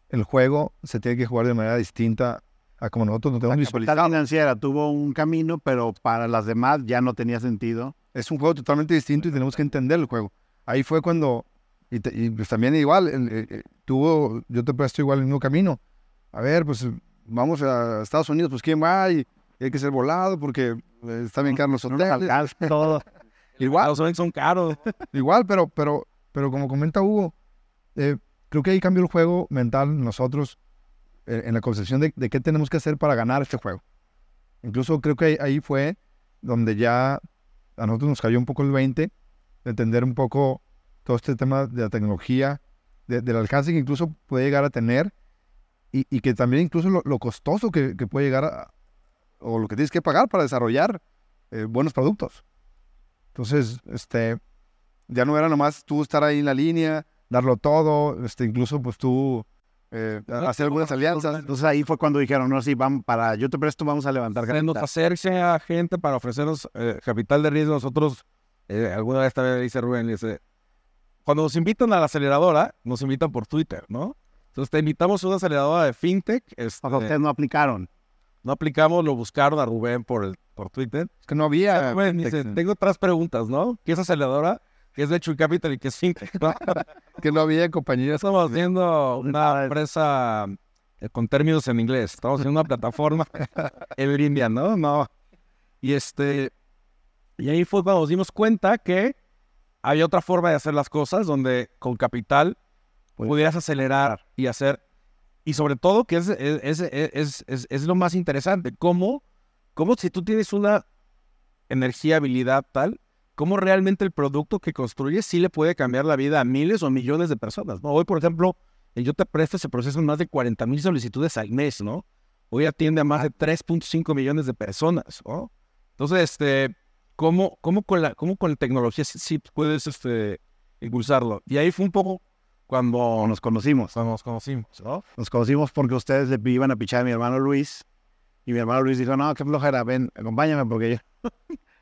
el juego se tiene que jugar de manera distinta a como nosotros nos tenemos La visualizado. financiera tuvo un camino, pero para las demás ya no tenía sentido. Es un juego totalmente distinto y tenemos que entender el juego. Ahí fue cuando, y, te- y, pues también igual, el- el- el- tuvo, yo te presto igual el mismo camino. A ver, pues vamos a Estados Unidos, pues quién va y, hay que ser volado porque eh, está bien caro los hoteles. todo. Igual, Los eventos son caros. Igual, pero, pero, pero como comenta Hugo, eh, creo que ahí cambió el juego mental nosotros eh, en la concepción de, de qué tenemos que hacer para ganar este juego. Incluso creo que ahí fue donde ya a nosotros nos cayó un poco el 20, de entender un poco todo este tema de la tecnología, de- del alcance que incluso puede llegar a tener y, y que también incluso lo, lo costoso que, que puede llegar a, o lo que tienes que pagar para desarrollar eh, buenos productos. Entonces, este, ya no era nomás tú estar ahí en la línea, darlo todo, este, incluso pues tú eh, hacer algunas alianzas. Entonces ahí fue cuando dijeron, no, sí, vamos para, yo te presto, vamos a levantar capital. hacerse a gente para ofrecernos eh, capital de riesgo. Nosotros, eh, alguna vez también dice Rubén, dice, cuando nos invitan a la aceleradora, nos invitan por Twitter, ¿no? Entonces te invitamos a una aceleradora de fintech. este, O sea, ustedes no aplicaron. no aplicamos, lo buscaron a Rubén por, el, por Twitter. Es que no había... Rubén dice, tengo otras preguntas, ¿no? ¿Qué es aceleradora? ¿Qué es Venture Capital y qué es fintech? ¿no? que no había compañías. Estamos haciendo una empresa eh, con términos en inglés. Estamos haciendo una plataforma en línea, ¿no? No. Y este. Y ahí fue cuando nos dimos cuenta que había otra forma de hacer las cosas donde con capital pudieras acelerar y hacer. Y sobre todo, que es, es, es- es lo más interesante, cómo, cómo si tú tienes una energía, habilidad tal, cómo realmente el producto que construyes sí le puede cambiar la vida a miles o millones de personas, ¿no? Hoy, por ejemplo, en Yo Te Presto se procesan más de 40 mil solicitudes al mes, ¿no? Hoy atiende a más de 3.5 millones de personas, ¿no? Entonces, este, ¿cómo, cómo, con, la, cómo con la tecnología sí, sí puedes este, impulsarlo? Y ahí fue un poco cuando Nos conocimos. cuando nos conocimos, ¿no? Nos conocimos porque ustedes le iban a pichar a mi hermano Luis. Y mi hermano Luis dijo, no, qué flojera, ven, acompáñame porque yo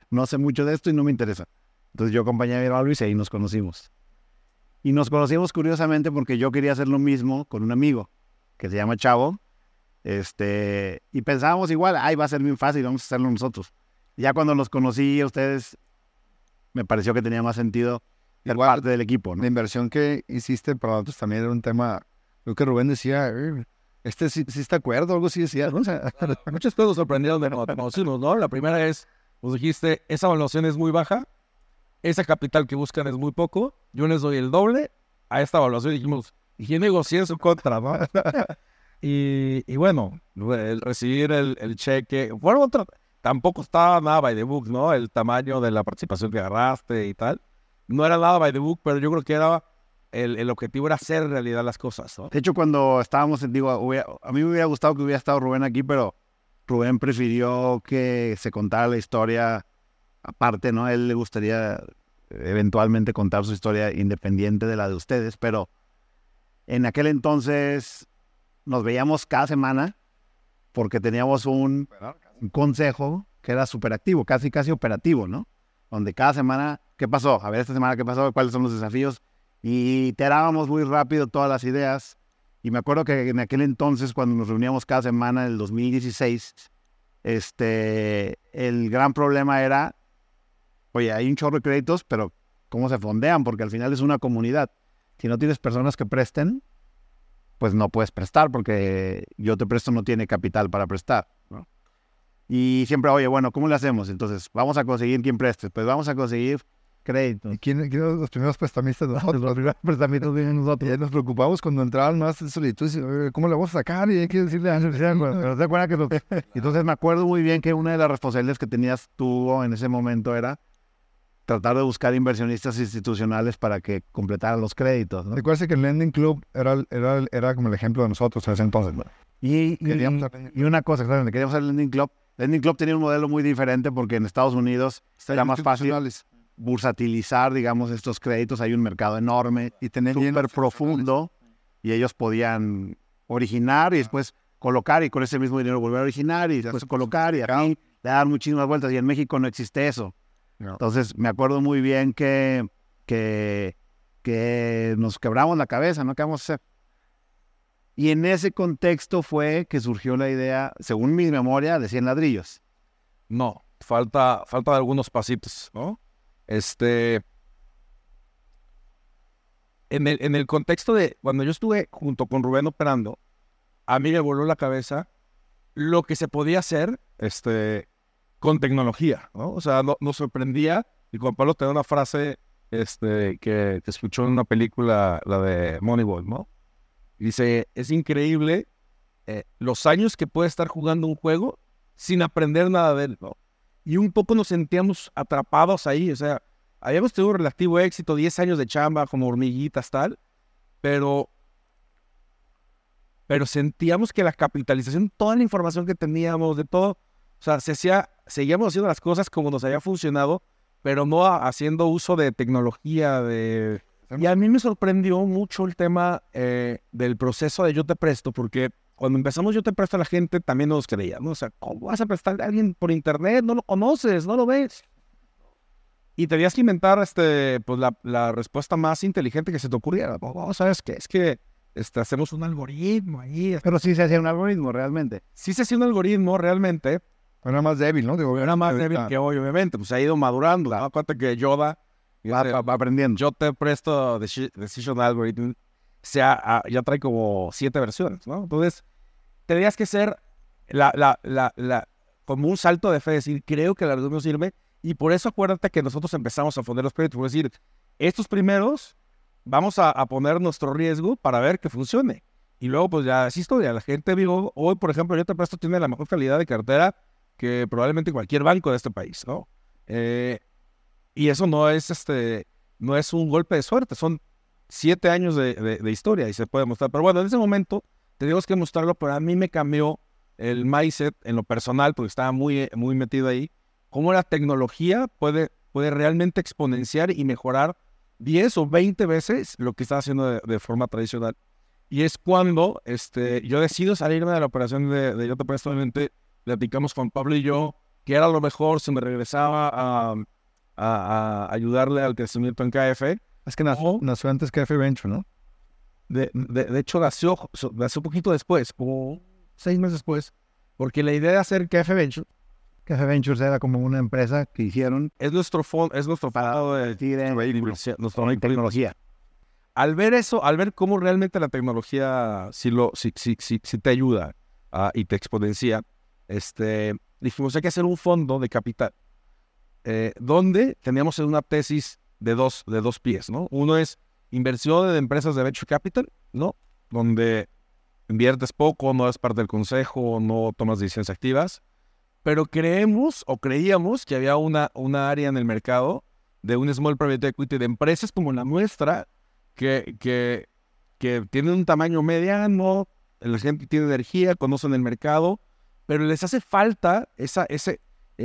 no sé mucho de esto y no me interesa. Entonces yo acompañé a mi hermano Luis y ahí nos conocimos. Y nos conocimos curiosamente porque yo quería hacer lo mismo con un amigo. que se llama Chavo. Este, y pensábamos igual, ay, va a ser bien fácil, vamos a hacerlo nosotros. Ya cuando los conocí a ustedes, me pareció que tenía más sentido ser Igual, parte del equipo, ¿no? La inversión que hiciste para nosotros también era un tema, creo que Rubén decía, "Eh, este sí, sí está acuerdo, algo así decía, ¿no? O sea, Muchas cosas sorprendieron de conocernos, ¿no? La primera es, nos dijiste, esa evaluación es muy baja, ese capital que buscan es muy poco, yo les doy el doble a esta evaluación. dijimos, ¿y quién en su contra, no? y, y bueno, el recibir el, el cheque, bueno, tampoco estaba nada by the book, ¿no? El tamaño de la participación que agarraste y tal. No era nada by the book, pero yo creo que era, el, el objetivo era hacer realidad las cosas, ¿no? De hecho, cuando estábamos, digo, a mí me hubiera gustado que hubiera estado Rubén aquí, pero Rubén prefirió que se contara la historia aparte, ¿no? A él le gustaría eventualmente contar su historia independiente de la de ustedes, pero en aquel entonces nos veíamos cada semana porque teníamos un, un consejo que era súper activo, casi, casi operativo, ¿no? Donde cada semana, ¿qué pasó? A ver, esta semana, ¿qué pasó? ¿Cuáles son los desafíos? Y iterábamos muy rápido todas las ideas. Y me acuerdo que en aquel entonces, cuando nos reuníamos cada semana, en el 2016, este, el gran problema era, oye, hay un chorro de créditos, pero ¿cómo se fondean? Porque al final es una comunidad. Si no tienes personas que presten, pues no puedes prestar, porque yo te presto no tiene capital para prestar. ¿no? Y siempre, oye, bueno, ¿cómo le hacemos? Entonces, vamos a conseguir quien preste. Pues vamos a conseguir créditos. ¿y quién, quién eran los primeros prestamistas? Nosotros, los primeros prestamistas vienen nosotros. Y nos preocupamos cuando entraban más solicitudes, y, "Oye, ¿cómo le vamos a sacar? Y hay que decirle a Pero te acuerdas que los- Entonces me acuerdo muy bien que una de las responsabilidades que tenías tú en ese momento era tratar de buscar inversionistas institucionales para que completaran los créditos. ¿no? Recuerda que el Lending Club era, era, era como el ejemplo de nosotros en ese entonces. ¿no? Y, y- Queríamos hacer- y una cosa, exactamente, queríamos hacer el Lending Club. Lending Club tenía un modelo muy diferente porque en Estados Unidos era más fácil. Bursatilizar, digamos, estos créditos. Hay un mercado enorme Y tener súper profundo y ellos podían originar y después colocar y con ese mismo dinero volver a originar y después colocar y así le dar muchísimas vueltas y en México no existe eso. No. Entonces me acuerdo muy bien que, que, que nos quebramos la cabeza, ¿no? ¿Qué vamos a hacer? Y en ese contexto fue que surgió la idea, según mi memoria, de 100 ladrillos. No, falta, falta algunos pasitos, ¿no? Este. En el, en el contexto de cuando yo estuve junto con Rubén operando, a mí me voló la cabeza lo que se podía hacer este, con tecnología, ¿no? O sea, no- nos sorprendía. Y Juan Pablo tenía una frase este, que, que escuchó en una película, la de Moneyball, ¿no? Dice: Es increíble eh, los años que puede estar jugando un juego sin aprender nada de él, ¿no? Y un poco nos sentíamos atrapados ahí, o sea, habíamos tenido un relativo éxito, 10 años de chamba como hormiguitas, tal, pero, pero sentíamos que la capitalización, toda la información que teníamos, de todo, o sea, se hacía, seguíamos haciendo las cosas como nos había funcionado, pero no haciendo uso de tecnología, de... Y a mí me sorprendió mucho el tema eh, del proceso de yo te presto, porque cuando empezamos yo te presto a la gente, también nos creía, ¿no? O sea, ¿cómo vas a prestar a alguien por internet? No lo conoces, no lo ves. Y tenías que inventar este, pues, la, la respuesta más inteligente que se te ocurriera. No, no, ¿sabes qué? Es que este, hacemos un algoritmo ahí. Pero sí se hacía un algoritmo realmente. Sí se hacía un algoritmo realmente, Era más débil, ¿no? Digo, era más débil que hoy, obviamente. Pues ha ido madurando. Acuérdate que Yoda, Va, este, va- aprendiendo. yo te presto Deci- Decision Algorithm, sea, ah, ya trae como siete versiones, ¿no? Entonces, tenías que ser la, la, la, la, como un salto de fe, decir, creo que el algoritmo sirve, y por eso acuérdate que nosotros empezamos a poner los créditos, por decir, estos primeros vamos a, a poner nuestro riesgo para ver que funcione. Y luego, pues ya es historia. La gente vio, hoy, por ejemplo, yo te presto tiene la mejor calidad de cartera que probablemente cualquier banco de este país, ¿no? Eh, y eso no es este, no es un golpe de suerte, son siete años de, de- de historia y se puede mostrar. Pero bueno, en ese momento tenemos que mostrarlo, pero a mí me cambió el mindset en lo personal, porque estaba muy, muy metido ahí, cómo la tecnología puede, puede realmente exponenciar y mejorar 10 o 20 veces lo que estaba haciendo de, de forma tradicional. Y es cuando este, yo decido salirme de la operación de, de Yo Te Presto, obviamente platicamos con Pablo y yo, que era lo mejor, se me regresaba a, a- a ayudarle al crecimiento en KF. Es que nació, O- nació antes que F Venture, ¿no? de, de- de hecho nació, nació un poquito después, como seis meses después, porque la idea de hacer KF Venture Cafe Ventures era como una empresa que hicieron es nuestro fondo, es nuestro fondo de, de en tecnología. al ver eso, al ver cómo realmente la tecnología sí, lo, sí, sí, sí, sí te ayuda ah, y te exponencia, este, dijimos hay que hacer un fondo de capital eh, donde teníamos una tesis de dos, de dos pies, ¿no? Uno es inversión en empresas de venture capital, ¿no? Donde inviertes poco, no eres parte del consejo, no tomas decisiones activas, pero creemos o creíamos que había una, una área en el mercado de un small private equity de empresas como la nuestra que, que, que tienen un tamaño mediano, la gente tiene energía, conocen el mercado, pero les hace falta esa, ese,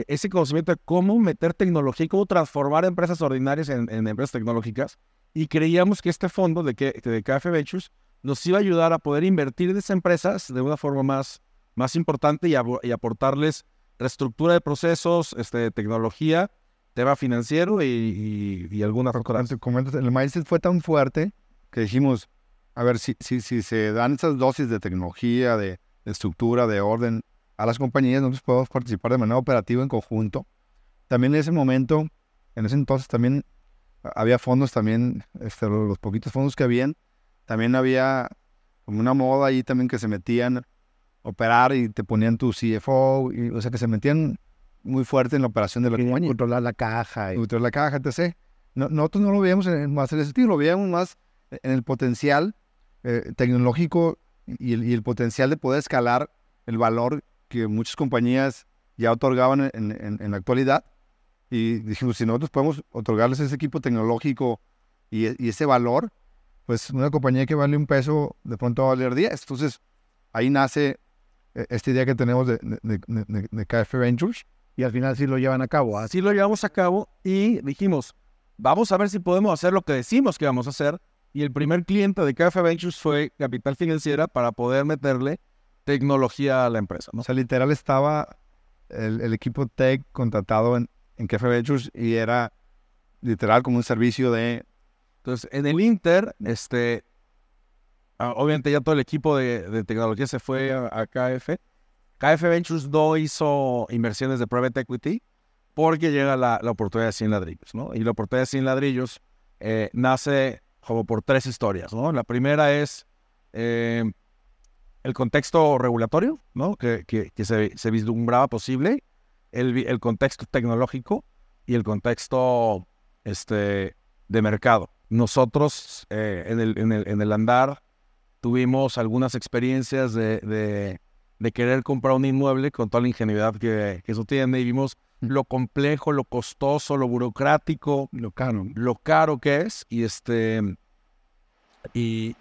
ese conocimiento de cómo meter tecnología y cómo transformar empresas ordinarias en, en empresas tecnológicas. Y creíamos que este fondo de, que, de KF Ventures nos iba a ayudar a poder invertir en esas empresas de una forma más, más importante y, aportarles reestructura de procesos, este, tecnología, tema financiero y, y, y algunas otras. El mindset fue tan fuerte que dijimos, a ver, si, si, si se dan esas dosis de tecnología, de, de estructura, de orden a las compañías, nosotros podemos participar de manera operativa en conjunto. También en ese momento, en ese entonces también había fondos también, este, los, los poquitos fondos que habían, también había como una moda ahí también que se metían a operar y te ponían tu CFO, y, o sea que se metían muy fuerte en la operación de la compañía controlar la caja. y- neutral la caja, etc. No- nosotros no lo veíamos en, más en ese sentido, lo veíamos más en el potencial eh, tecnológico y el, y el potencial de poder escalar el valor que muchas compañías ya otorgaban en, la actualidad. Y dijimos, si nosotros podemos otorgarles ese equipo tecnológico y, ese valor, pues una compañía que vale un peso de pronto va a valer 10. Entonces ahí nace eh, esta idea que tenemos de, de, de- KF Ventures. y al final sí lo llevan a cabo. Así lo llevamos a cabo y dijimos, vamos a ver si podemos hacer lo que decimos que vamos a hacer. Y el primer cliente de KF Ventures fue Capital Financiera para poder meterle tecnología a la empresa. ¿no? O sea, literal estaba el, el equipo tech contratado en, en Cafe Ventures y era literal como un servicio de... Entonces, en el Inter, este, ah, obviamente ya todo el equipo de, de tecnología se fue a, a KF. KF Ventures no hizo inversiones de private equity porque llega la, la oportunidad de 100 ladrillos, ¿no? Y la oportunidad de 100 ladrillos eh, nace como por tres historias, ¿no? La primera es eh, el contexto regulatorio, ¿no? Que, que- que se, se vislumbraba posible, el, el contexto tecnológico y el contexto este, de mercado. Nosotros eh, en, el, en, el, en el andar tuvimos algunas experiencias de, de- de querer comprar un inmueble con toda la ingenuidad que, que eso tiene y vimos lo complejo, lo costoso, lo burocrático, Lo caro. lo caro que es y este y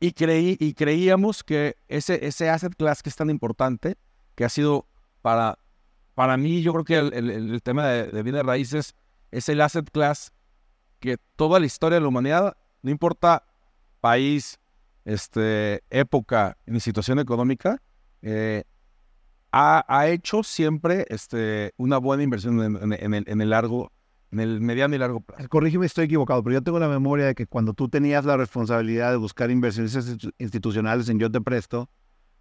y creí y creíamos que ese ese asset class que es tan importante que ha sido para para mí yo creo que el, el- tema de, de bienes raíces es el asset class que toda la historia de la humanidad no importa país este época ni situación económica eh, ha, ha hecho siempre este, una buena inversión en- en el, en el largo, en el mediano y largo plazo. Corrígeme si estoy equivocado, pero yo tengo la memoria de que cuando tú tenías la responsabilidad de buscar inversionistas institu- institucionales en Yo Te Presto,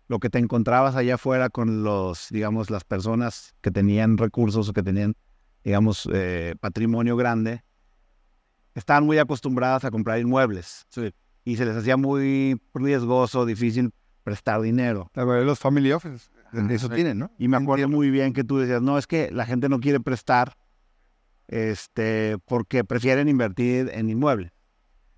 lo que te encontrabas allá afuera con los, digamos, las personas que tenían recursos o que tenían, digamos, eh, patrimonio grande, estaban muy acostumbradas a comprar inmuebles. Y se les hacía muy riesgoso, difícil prestar dinero. La mayoría de los family office, de eso sí. tienen, ¿no? Y me acuerdo muy bien que tú decías, no, es que la gente no quiere prestar este, porque prefieren invertir en inmueble.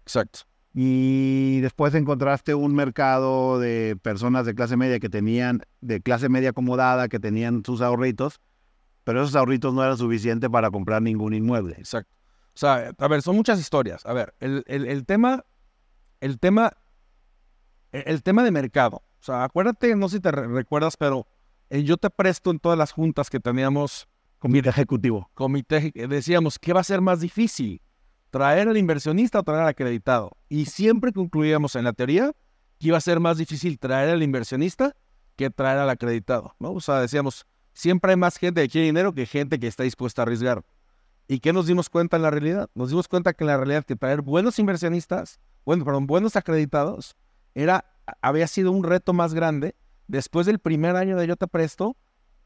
Exacto. Y después encontraste un mercado de personas de clase media que tenían, de clase media acomodada, que tenían sus ahorritos, pero esos ahorritos no eran suficientes para comprar ningún inmueble. Exacto. O sea, a ver, son muchas historias. A ver, el, el- el tema, el tema, el, el tema de mercado. O sea, acuérdate, no sé si te re- recuerdas, pero eh, yo te presto en todas las juntas que teníamos Comité ejecutivo. comité, eh, decíamos, ¿qué va a ser más difícil? ¿Traer al inversionista o traer al acreditado? Y siempre concluíamos en la teoría que iba a ser más difícil traer al inversionista que traer al acreditado, ¿no? O sea, decíamos, siempre hay más gente que quiere dinero que gente que está dispuesta a arriesgar. ¿Y qué nos dimos cuenta en la realidad? Nos dimos cuenta que en la realidad que traer buenos inversionistas, bueno, perdón, buenos acreditados, era, había sido un reto más grande. Después del primer año de Yo Te Presto,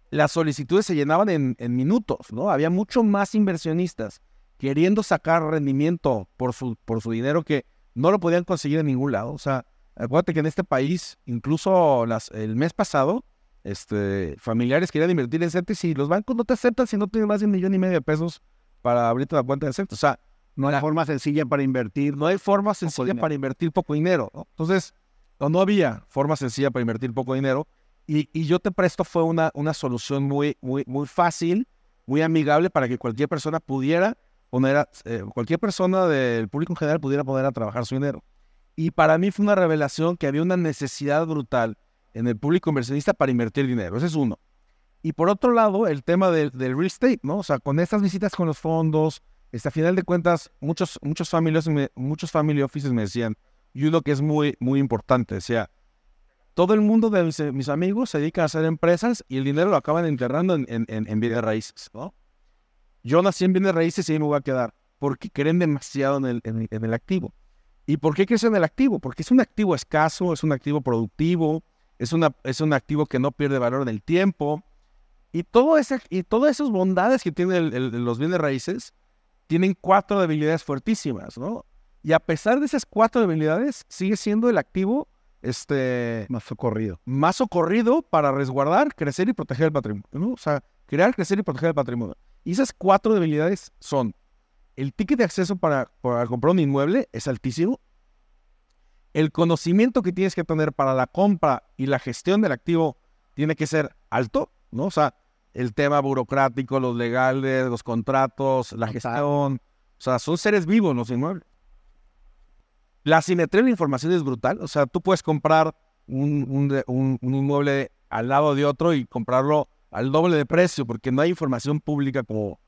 las solicitudes se llenaban en, en minutos, ¿no? Había mucho más inversionistas queriendo sacar rendimiento por su, por su dinero que no lo podían conseguir en ningún lado. O sea, acuérdate que en este país, incluso las, el mes pasado, este, familiares querían invertir en CETES y los bancos no te aceptan si no tienes más de un millón y medio de pesos para abrirte una cuenta de CETES. O sea, No hay forma sencilla para invertir. no hay forma sencilla para invertir poco dinero. ¿no? Entonces, no, no había forma sencilla para invertir poco dinero. Y, y yo te presto fue una, una solución muy, muy, muy fácil, muy amigable para que cualquier persona pudiera poner, a- eh, cualquier persona del público en general pudiera poner a trabajar su dinero. Y para mí fue una revelación que había una necesidad brutal en el público inversionista para invertir dinero. Ese es uno. Y por otro lado, el tema del, del real estate, ¿no? O sea, con estas visitas con los fondos, este, a final de cuentas, muchos, muchos, familias me- muchos family offices me decían, y uno que es muy, muy importante, decía, todo el mundo de mis, amigos se dedica a hacer empresas y el dinero lo acaban enterrando en, en, en, en bienes raíces. Yo nací en bienes raíces y ahí me voy a quedar, porque creen demasiado en el, activo. ¿Y por qué creen en el activo? Porque es un activo escaso, es un activo productivo, es, un activo que no pierde valor en el tiempo. Y, todo ese, y todas esas bondades que tienen los bienes raíces tienen cuatro debilidades fuertísimas, ¿no? Y a pesar de esas cuatro debilidades, sigue siendo el activo este, Más socorrido. más socorrido para resguardar, crecer y proteger el patrimonio, ¿no? O sea, crear, crecer y proteger el patrimonio. Y esas cuatro debilidades son, el ticket de acceso para, para comprar un inmueble es altísimo, el conocimiento que tienes que tener para la compra y la gestión del activo tiene que ser alto, ¿no? O sea, el tema burocrático, los legales, los contratos, la gestión, o sea, son seres vivos los inmuebles. La simetría de la información es brutal. O sea, tú puedes comprar un, un de- un- un inmueble al lado de otro y comprarlo al doble de precio porque no hay información pública como...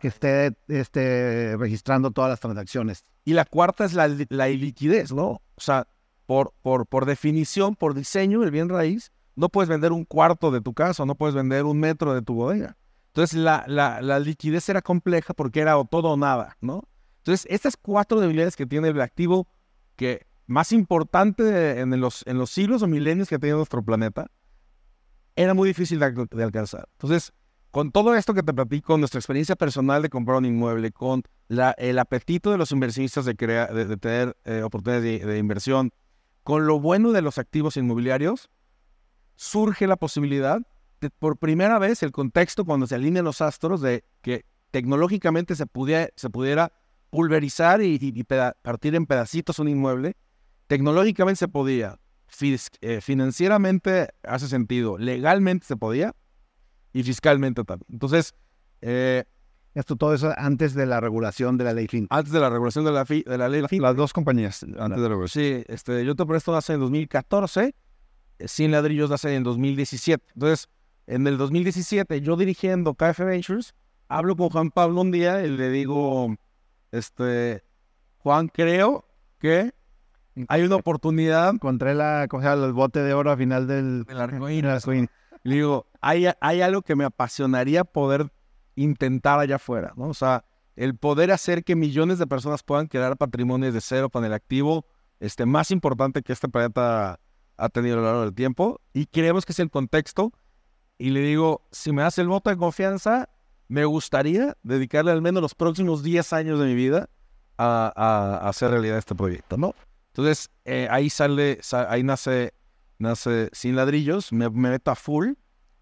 Que esté este, registrando todas las transacciones. Y la cuarta es la, la iliquidez, ¿no? O sea, por, por, por definición, por diseño, el bien raíz, no puedes vender un cuarto de tu casa, no puedes vender un metro de tu bodega. Entonces, la, la, la liquidez era compleja porque era o todo o nada, ¿no? Entonces, estas cuatro debilidades que tiene el activo que más importante en los, en los siglos o milenios que ha tenido nuestro planeta, era muy difícil de, alc- de alcanzar. Entonces, con todo esto que te platico, nuestra experiencia personal de comprar un inmueble, con la- el apetito de los inversionistas de, crear, de, tener eh, oportunidades de, de inversión, con lo bueno de los activos inmobiliarios, surge la posibilidad de, por primera vez, el contexto cuando se alinean los astros de que tecnológicamente se pudiera, se pudiera pulverizar y, y- y peda- partir en pedacitos un inmueble, tecnológicamente se podía, fis- eh, financieramente hace sentido, legalmente se podía y fiscalmente también. Entonces, eh, Esto, todo eso antes de la regulación de la ley FIN. antes de la regulación de la, fi- de la ley, la fi- Las dos compañías antes de la. Sí, este, yo te presto nace en 2014, eh, 100 ladrillos nace en 2017. Entonces, en el 2017, yo dirigiendo KF Ventures, hablo con Juan Pablo un día y le digo, este, Juan, creo que hay una oportunidad Encontré la, ¿cómo se llama? el bote de oro al final del, del arcoíris. le digo, hay, hay algo que me apasionaría poder intentar allá afuera, ¿no? O sea, el poder hacer que millones de personas puedan crear patrimonios de cero con el activo este, más importante que este planeta ha tenido a lo largo del tiempo. Y creemos que es el contexto. Y le digo, si me das el voto de confianza, me gustaría dedicarle al menos los próximos 10 años de mi vida a, a- a hacer realidad este proyecto, ¿no? Entonces, eh, ahí sale, sa- ahí nace, nace Sin Ladrillos, me, me meto a full.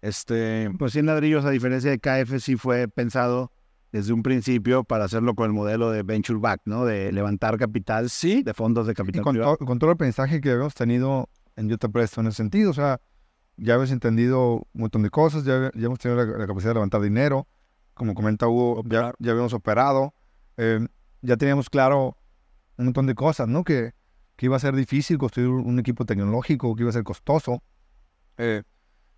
Este, Pues 100 ladrillos, a diferencia de KF, sí fue pensado desde un principio para hacerlo con el modelo de venture back, ¿no? De levantar capital sí, de fondos de Y capital con, privado. to- con todo el aprendizaje que habíamos tenido en Yo Te Presto en ese sentido, o sea, ya habías entendido un montón de cosas, ya, ya hemos tenido la, la capacidad de levantar dinero, como comenta Hugo, ya, ya habíamos operado, eh, ya teníamos claro un montón de cosas, ¿no? Que, que iba a ser difícil construir un, equipo tecnológico, que iba a ser costoso, eh,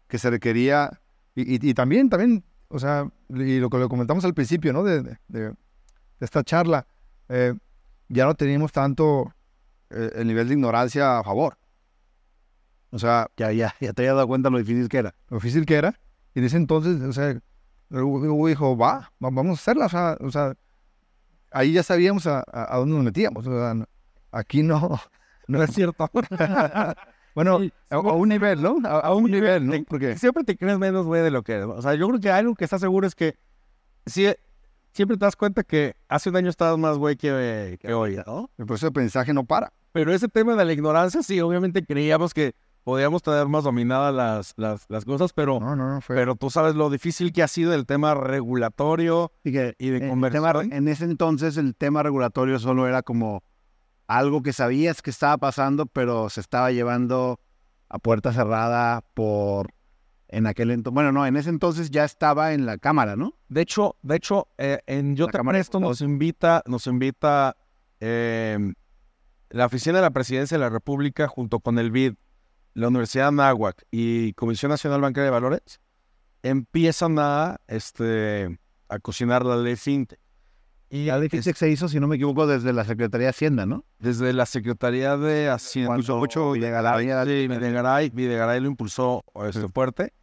que se requería, y, y- y también, también, o sea, y lo que lo comentamos al principio, ¿no? De, de- de- de esta charla, eh, ya no teníamos tanto eh, el nivel de ignorancia a favor. O sea, Ya, ya, ya te había dado cuenta lo difícil que era. lo difícil que era. Y en ese entonces, o sea, Dijo, va, va- vamos a hacerla. O sea, o sea, ahí ya sabíamos a, a- a dónde nos metíamos. O sea, aquí no, no es cierto. bueno, a, a un nivel, ¿no? A, un nivel, ¿no? Porque Siempre te crees menos, güey, de lo que eres. O sea, yo creo que algo que estás seguro es que sí, siempre te das cuenta que hace un año estabas más güey que, que hoy, ¿no? el proceso de aprendizaje no para. Pero ese tema de la ignorancia, sí, obviamente creíamos que podíamos tener más dominadas las, las, las cosas, pero, No, no, no, fue... pero tú sabes lo difícil que ha sido el tema regulatorio. Y, que Y de el conversión. tema- en ese entonces el tema regulatorio solo era como algo que sabías que estaba pasando, pero se estaba llevando a puerta cerrada por en aquel entonces. Bueno, no, en ese entonces ya estaba en la cámara, ¿no? De hecho, de hecho, eh, en Yo La te Cámara presto nos invita, nos invita eh, la Oficina de la Presidencia de la República junto con el BID, la Universidad de Anáhuac y Comisión Nacional Bancaria de Valores empiezan a, este, a cocinar la ley FinTech. Y La ley FinTech se hizo, si no me equivoco, desde la Secretaría de Hacienda, ¿no? desde la Secretaría de Hacienda. Mucho Videgaray Sí, Videgaray, Videgaray lo impulsó este, fuerte.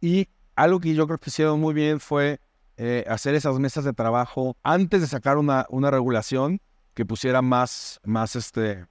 Y algo que yo creo que hicieron muy bien fue eh, hacer esas mesas de trabajo antes de sacar una, una regulación que pusiera más, más este,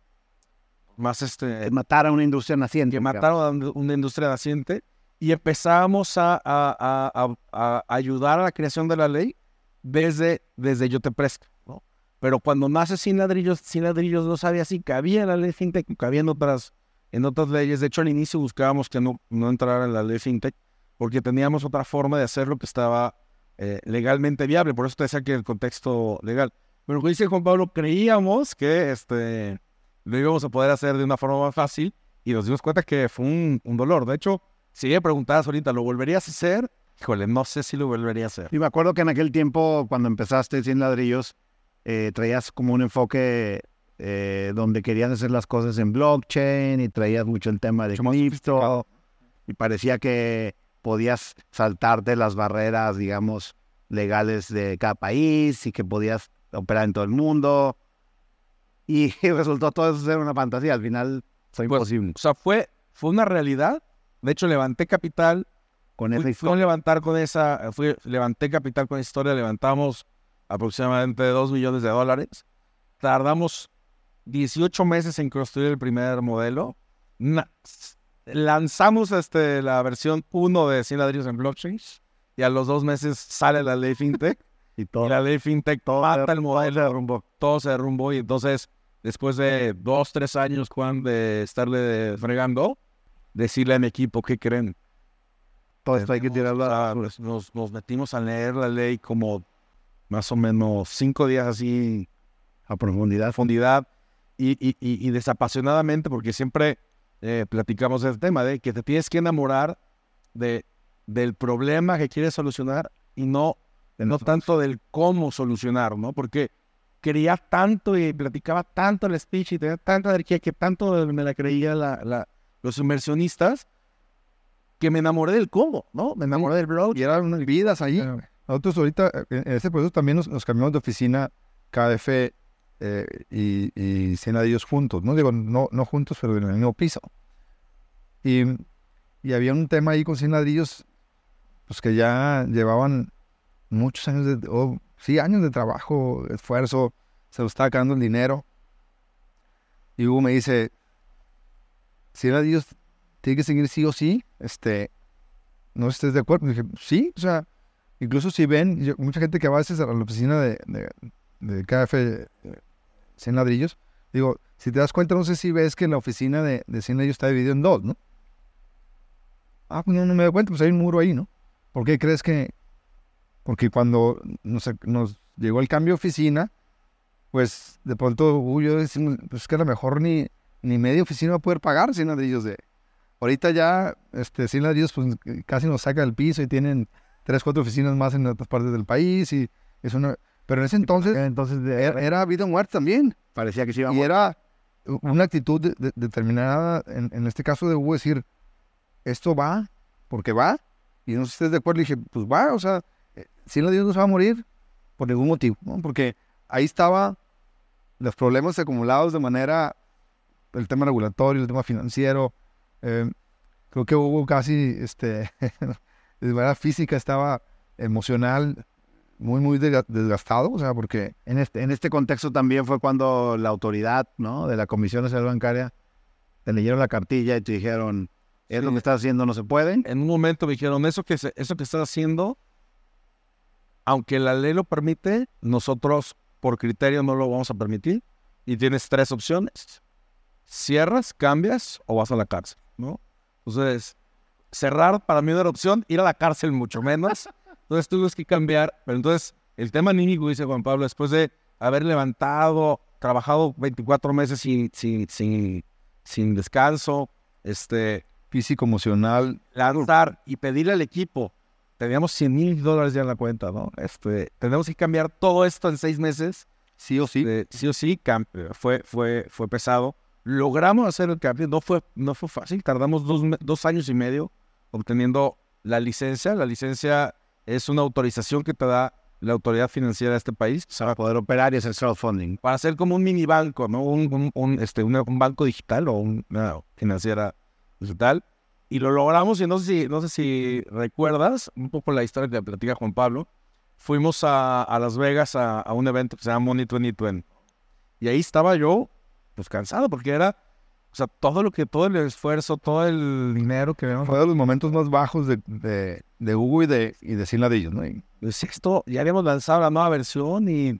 más este, Eh, matar a una industria naciente. que mataron a una industria naciente y empezamos a, a- a- a- ayudar a la creación de la ley desde, desde Yo Te Presto, ¿no? Pero cuando nace Sin Ladrillos, Sin Ladrillos no sabía si cabía en la ley FinTech, cabía en otras, en otras leyes. De hecho, al inicio buscábamos que no, no entrara en la ley FinTech porque teníamos otra forma de hacerlo que estaba eh, legalmente viable. Por eso te decía que el contexto legal. Pero como dice Juan Pablo, creíamos que este, lo íbamos a poder hacer de una forma más fácil y nos dimos cuenta que fue un, un dolor. De hecho, si me preguntabas ahorita, ¿lo volverías a hacer? Híjole, no sé si lo volvería a hacer. Y me acuerdo que en aquel tiempo, cuando empezaste Sin Ladrillos, eh, traías como un enfoque eh, donde querían hacer las cosas en blockchain y traías mucho el tema de cripto y parecía que podías saltarte las barreras, digamos, legales de cada país y que podías operar en todo el mundo. Y resultó todo eso ser una fantasía. Al final fue Pues, imposible. O sea, fue, fue una realidad. De hecho, levanté capital. Con esa Fui, fui a historia. levantar con esa, fui, levanté capital con esa historia. Levantamos aproximadamente 2 millones de dólares. Tardamos 18 meses en construir el primer modelo. Na- lanzamos este, la versión 1 de 100 ladrillos en blockchain. Y a los dos meses sale la ley FinTech. Y Y todo. la ley FinTech mata el modelo. se derrumbó. todo se derrumbó y entonces después de dos, tres años, Juan, de estarle fregando, decirle a mi equipo, ¿qué creen? Todo esto hay que tirarlo a pues, nos, nos metimos a leer la ley como más o menos cinco días así a profundidad. profundidad y, y- y- y desapasionadamente, porque siempre eh, platicamos del tema de que te tienes que enamorar de, del problema que quieres solucionar y no, no tanto del cómo solucionar, ¿no? Porque quería tanto y platicaba tanto el speech y tenía tanta energía que tanto me la creía la- la- los inversionistas que me enamoré del cómo, ¿no? Me enamoré del blog. Y eran unas vidas ahí. Nosotros ahorita, eh, en este proceso también nos, nos cambiamos de oficina KF eh, y, y juntos, ¿no? Digo, no, no juntos, pero en el mismo piso. Y, y había un tema ahí con Cenadillos, pues que ya llevaban muchos años de, oh, sí, años de trabajo, esfuerzo, se lo estaba quedando el dinero. Y Hugo me dice, Cenadillos tiene que seguir sí o sí, este, no estés de acuerdo. Dije, sí, o sea, incluso si ven, mucha gente que va a veces a la oficina de, de, de KF eh, 100 ladrillos, digo, si te das cuenta, no sé si ves que la oficina de, de 100 ladrillos está dividida en dos, ¿no? Ah, pues no, no me doy cuenta, pues hay un muro ahí, ¿no? ¿Por qué crees que...? Porque cuando nos, nos llegó el cambio de oficina, pues de pronto Hugo y yo decimos, pues que a lo mejor ni, ni media oficina va a poder pagar 100 ladrillos de... Ahorita ya, este, 100 ladrillos, pues casi nos saca del piso y tienen tres, cuatro oficinas más en otras partes del país y es una... Pero en ese entonces Entonces era, era vida o muerte también. parecía que se iba a Y era una actitud de- de- determinada, en, en este caso de Hugo, decir, esto va, porque va. Y no sé si estés de acuerdo, le dije, pues va, o sea, si la Dios no se va a morir por ningún motivo, ¿no? Porque ahí estaba los problemas acumulados de manera, el tema regulatorio, el tema financiero. eh, creo que Hugo casi, este, de manera física estaba emocional muy, muy desga- desgastado, o sea, porque En este, en este contexto también fue cuando la autoridad ¿no? de la Comisión Nacional Bancaria te leyeron la cartilla y te dijeron, es lo Sí. que estás haciendo, no se puede. En un momento me dijeron, eso que, se- eso que estás haciendo, aunque la ley lo permite, nosotros por criterio no lo vamos a permitir. Y tienes tres opciones. Cierras, cambias o vas a la cárcel, ¿no? Entonces, cerrar para mí no era opción, ir a la cárcel mucho menos. Entonces tuvimos que cambiar. Pero entonces, el tema anímico, dice Juan Pablo, después de haber levantado, trabajado 24 meses sin, sin, sin, sin descanso, este, físico, emocional, lanzar y pedirle al equipo. Teníamos 100 mil dólares ya en la cuenta, ¿no? Este, tenemos que cambiar todo esto en seis meses. sí o sí. Eh, sí o sí, fue, fue, fue pesado. Logramos hacer el cambio, no fue, no fue fácil. Tardamos dos, dos años y medio obteniendo la licencia. La licencia es una autorización que te da la autoridad financiera de este país Para poder operar y hacer crowdfunding. para ser como un mini banco, ¿no? Un, un- un, este, una- un banco digital o un- una financiera digital. Y lo logramos y no sé si, no sé si recuerdas un poco la historia que te platica Juan Pablo. Fuimos a, a Las Vegas a, a un evento que se llama Money 2020. Y ahí estaba yo, pues cansado, porque era, o sea, todo lo que, todo el esfuerzo, todo el dinero que habíamos Fue de los momentos más bajos de, de, de Hugo y de, y de Sin Ladrillos, ¿no? Y Decía, esto, ya habíamos lanzado la nueva versión y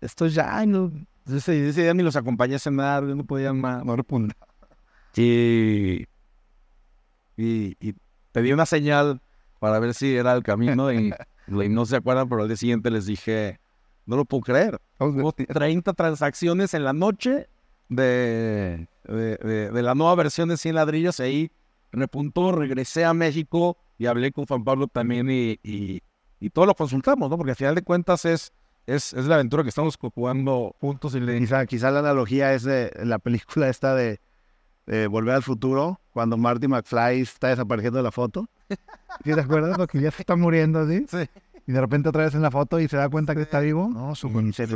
esto ya, no, ese, ese día ni los acompañé a cenar, no podía más. no repunta. Y, y, y pedí una señal para ver si era el camino y, y no se acuerdan, pero al día siguiente les dije, no lo puedo creer. Hubo 30 transacciones en la noche de, de, de- de la nueva versión de 100 ladrillos. Ahí repuntó, regresé a México y hablé con Juan Pablo también y, y, y todo lo consultamos, ¿no? Porque al final de cuentas es, es, es la aventura que estamos jugando juntos y le Quizá, quizá la analogía es de la película esta de, de Volver al Futuro, cuando Marty McFly está desapareciendo de la foto. ¿Sí te acuerdas? Lo que ya se está muriendo así. Sí. Y de repente otra vez en la foto y se da cuenta que está vivo. No, su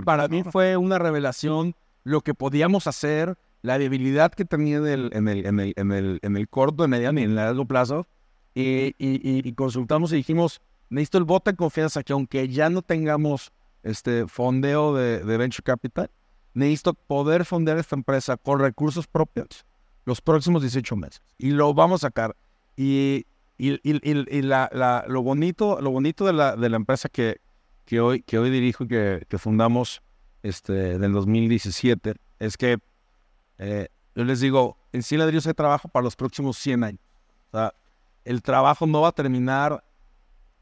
para mí fue una revelación lo que podíamos hacer, la debilidad que tenía en el, en el, en el, en el, en el corto, en mediano y en el largo plazo. Y, y- y- y consultamos y dijimos, necesito el voto de confianza que aunque ya no tengamos este fondeo de, de Venture Capital, necesito poder fondear esta empresa con recursos propios los próximos 18 meses. Y lo vamos a sacar. Y, y, y- y- la- la- lo bonito, lo bonito de, la, de la empresa que, que, hoy, que hoy dirijo y que, fundamos este, del 2017 es que eh, yo les digo, en 100 ladrillos hay trabajo para los próximos 100 años. El trabajo no va a terminar.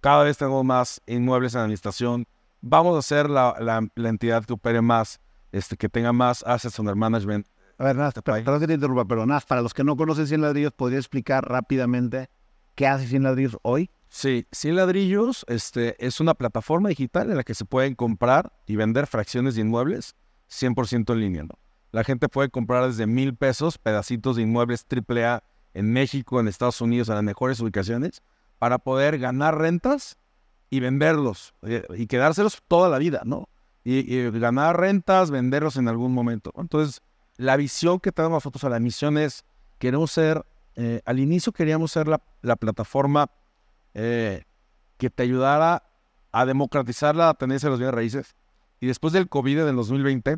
Cada vez tenemos más inmuebles en administración. Vamos a ser la, la- la entidad que opere más, este, que tenga más assets under management. A ver, país. perdón que te interrumpa, pero Naz, para los que no conocen 100 ladrillos, ¿podría explicar rápidamente qué hace 100 ladrillos hoy? Sí, 100 ladrillos este, es una plataforma digital en la que se pueden comprar y vender fracciones de inmuebles 100% en línea. ¿no? La gente puede comprar desde mil pesos pedacitos de inmuebles AAA en México, en Estados Unidos, en las mejores ubicaciones, para poder ganar rentas y venderlos eh, y quedárselos toda la vida, ¿no? Y, y ganar rentas, venderlos en algún momento. Entonces, la visión que tenemos nosotros a la misión es, queremos ser, eh, al inicio queríamos ser la, la plataforma eh, que te ayudara a democratizar la tenencia de los bienes raíces. Y después del COVID del 2020,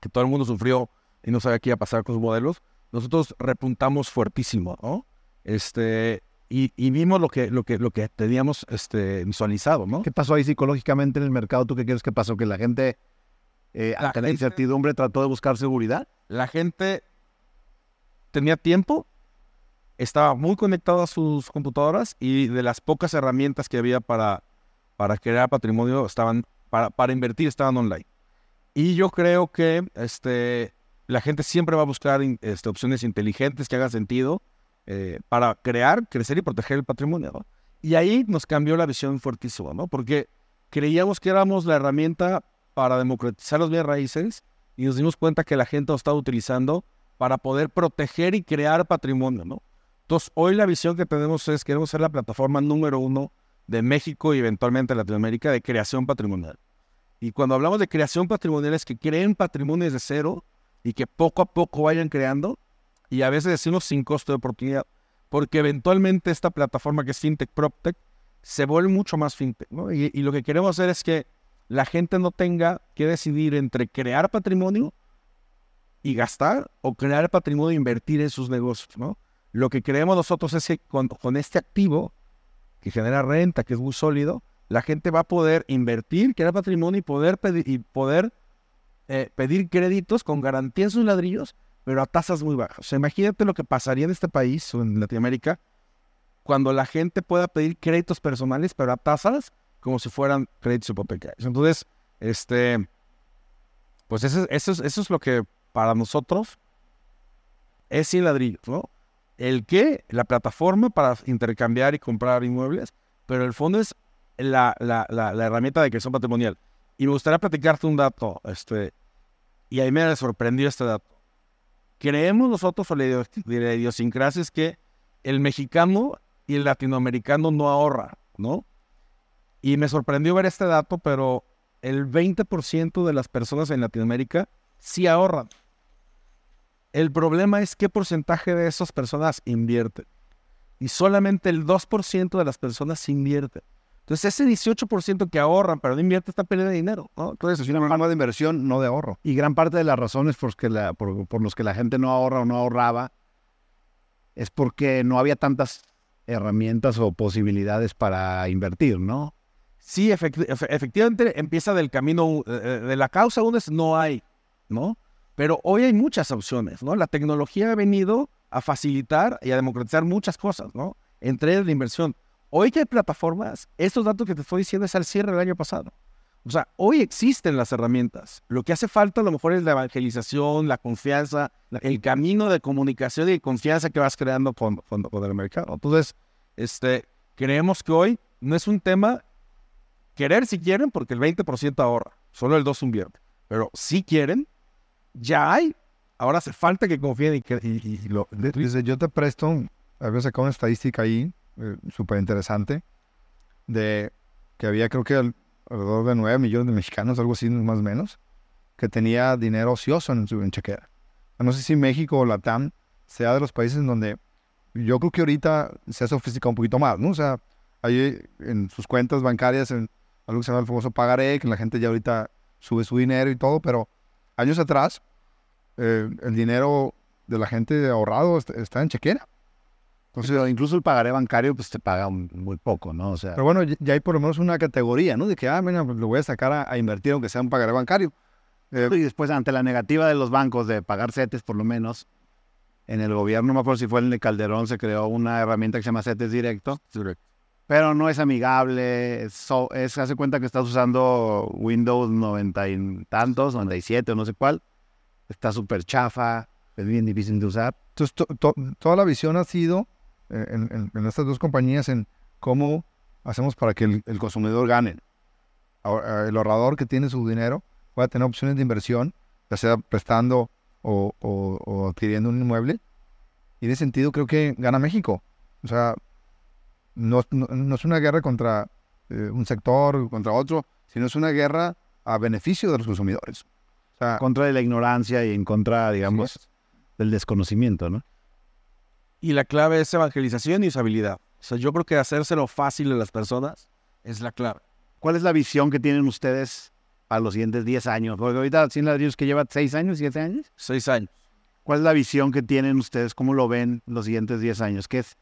que todo el mundo sufrió y no sabía qué iba a pasar con sus modelos, nosotros repuntamos fuertísimo, ¿no? Este, y, y vimos lo que, lo que, lo que teníamos este, visualizado, ¿no? ¿Qué pasó ahí psicológicamente en el mercado? ¿Tú qué crees que pasó? ¿Que la gente, eh, La ante la incertidumbre, trató de buscar seguridad? La gente tenía tiempo, estaba muy conectado a sus computadoras y de las pocas herramientas que había para, para crear patrimonio estaban, para, para invertir estaban online. Y yo creo que este, la gente siempre va a buscar este, opciones inteligentes que hagan sentido eh, para crear, crecer y proteger el patrimonio. ¿no? Y ahí nos cambió la visión fuertísimo, ¿no? Porque creíamos que éramos la herramienta para democratizar los bienes raíces y nos dimos cuenta que la gente lo estaba utilizando para poder proteger y crear patrimonio, ¿no? Entonces, hoy la visión que tenemos es queremos ser la plataforma número uno de México y eventualmente Latinoamérica de creación patrimonial. Y cuando hablamos de creación patrimonial es que creen patrimonio desde cero y que poco a poco vayan creando y a veces decimos sin costo de oportunidad, porque eventualmente esta plataforma que es FinTech PropTech se vuelve mucho más fintech, ¿no? Y, y lo que queremos hacer es que la gente no tenga que decidir entre crear patrimonio y gastar o crear patrimonio e invertir en sus negocios, ¿no? Lo que creemos nosotros es que con, este activo que genera renta, que es muy sólido, la gente va a poder invertir, crear patrimonio y poder pedir, y poder, eh, pedir créditos con garantía en sus ladrillos, pero a tasas muy bajas. O sea, imagínate lo que pasaría en este país o en Latinoamérica cuando la gente pueda pedir créditos personales, pero a tasas como si fueran créditos hipotecarios. Entonces, este, pues eso, es, eso es lo que para nosotros es sin ladrillos, ¿no? El qué, la plataforma para intercambiar y comprar inmuebles, pero el fondo es la, la, la, herramienta de creación patrimonial. Y me gustaría platicarte un dato, este, y ahí me sorprendió este dato. Creemos nosotros, o la idiosincrasia es que el mexicano y el latinoamericano no ahorra, ¿no? Y me sorprendió ver este dato, pero el 20% de las personas en Latinoamérica sí ahorran. El problema es qué porcentaje de esas personas invierten. Y solamente el 2% de las personas invierten. Entonces, ese 18% que ahorran pero no invierten está perdiendo dinero. ¿no? Entonces, Es un programa de inversión, no de ahorro. Y gran parte de las razones por, que la, por, por los que la gente no ahorra o no ahorraba es porque no había tantas herramientas o posibilidades para invertir, ¿no? Sí, efecti- efe- efectivamente empieza del camino, eh, eh, de la causa uno es no hay, ¿no? Pero hoy hay muchas opciones, ¿no? La tecnología ha venido a facilitar y a democratizar muchas cosas, ¿no? Entre la inversión. Hoy que hay plataformas, estos datos que te estoy diciendo es al cierre del año pasado. O sea, hoy existen las herramientas. Lo que hace falta a lo mejor es la evangelización, la confianza, el camino de comunicación y confianza que vas creando con, con, con el mercado. Entonces, este, creemos que hoy no es un tema querer si quieren, porque el 20% ahorra, solo el 2 invierte. Pero si quieren, ya hay. Ahora hace falta que confíen y que y- y- lo, De- Dice, yo te presto, había sacado una estadística ahí, eh, súper interesante, de que había creo que al- alrededor de 9 millones de mexicanos, algo así más o menos, que tenía dinero ocioso en su en chequera. No sé si México o Latam sea de los países en donde yo creo que ahorita se ha sofisticado un poquito más, ¿no? O sea, hay en sus cuentas bancarias en algo que se llama el famoso pagaré, que la gente ya ahorita sube su dinero y todo, pero años atrás eh, el dinero de la gente ahorrado est- está en chequera. Entonces, incluso el pagaré bancario, pues te paga un- muy poco, ¿no? O sea, Pero bueno, ya hay por lo menos una categoría, ¿no? De que, ah, mira, pues lo voy a sacar a, a invertir aunque sea un pagaré bancario. Eh, y después, ante la negativa de los bancos de pagar CETES, por lo menos, en el gobierno, no me acuerdo si fue en el Calderón, se creó una herramienta que se llama CETES Directo, pero no es amigable, es, so- es hace cuenta que estás usando Windows 90 y tantos, 97 o no sé cuál, está súper chafa, es bien difícil de usar. Entonces, to- to- toda la visión ha sido eh, en, en- en estas dos compañías en cómo hacemos para que el, el consumidor gane. Ahora, El ahorrador que tiene su dinero pueda tener opciones de inversión, ya sea prestando o, o- o adquiriendo un inmueble. Y en ese sentido creo que gana México. O sea, no, no- no es una guerra contra eh, un sector, contra otro, sino es una guerra a beneficio de los consumidores. O sea, En contra de la ignorancia y en contra, digamos, del desconocimiento, ¿no? Y la clave es evangelización y usabilidad. O sea, yo creo que hacérselo fácil a las personas es la clave. ¿Cuál es la visión que tienen ustedes para los siguientes 10 años? Porque ahorita 100 ladrillos que lleva 6 años, 7 años. Seis años. ¿Cuál es la visión que tienen ustedes? ¿Cómo lo ven los siguientes 10 años? ¿Qué es,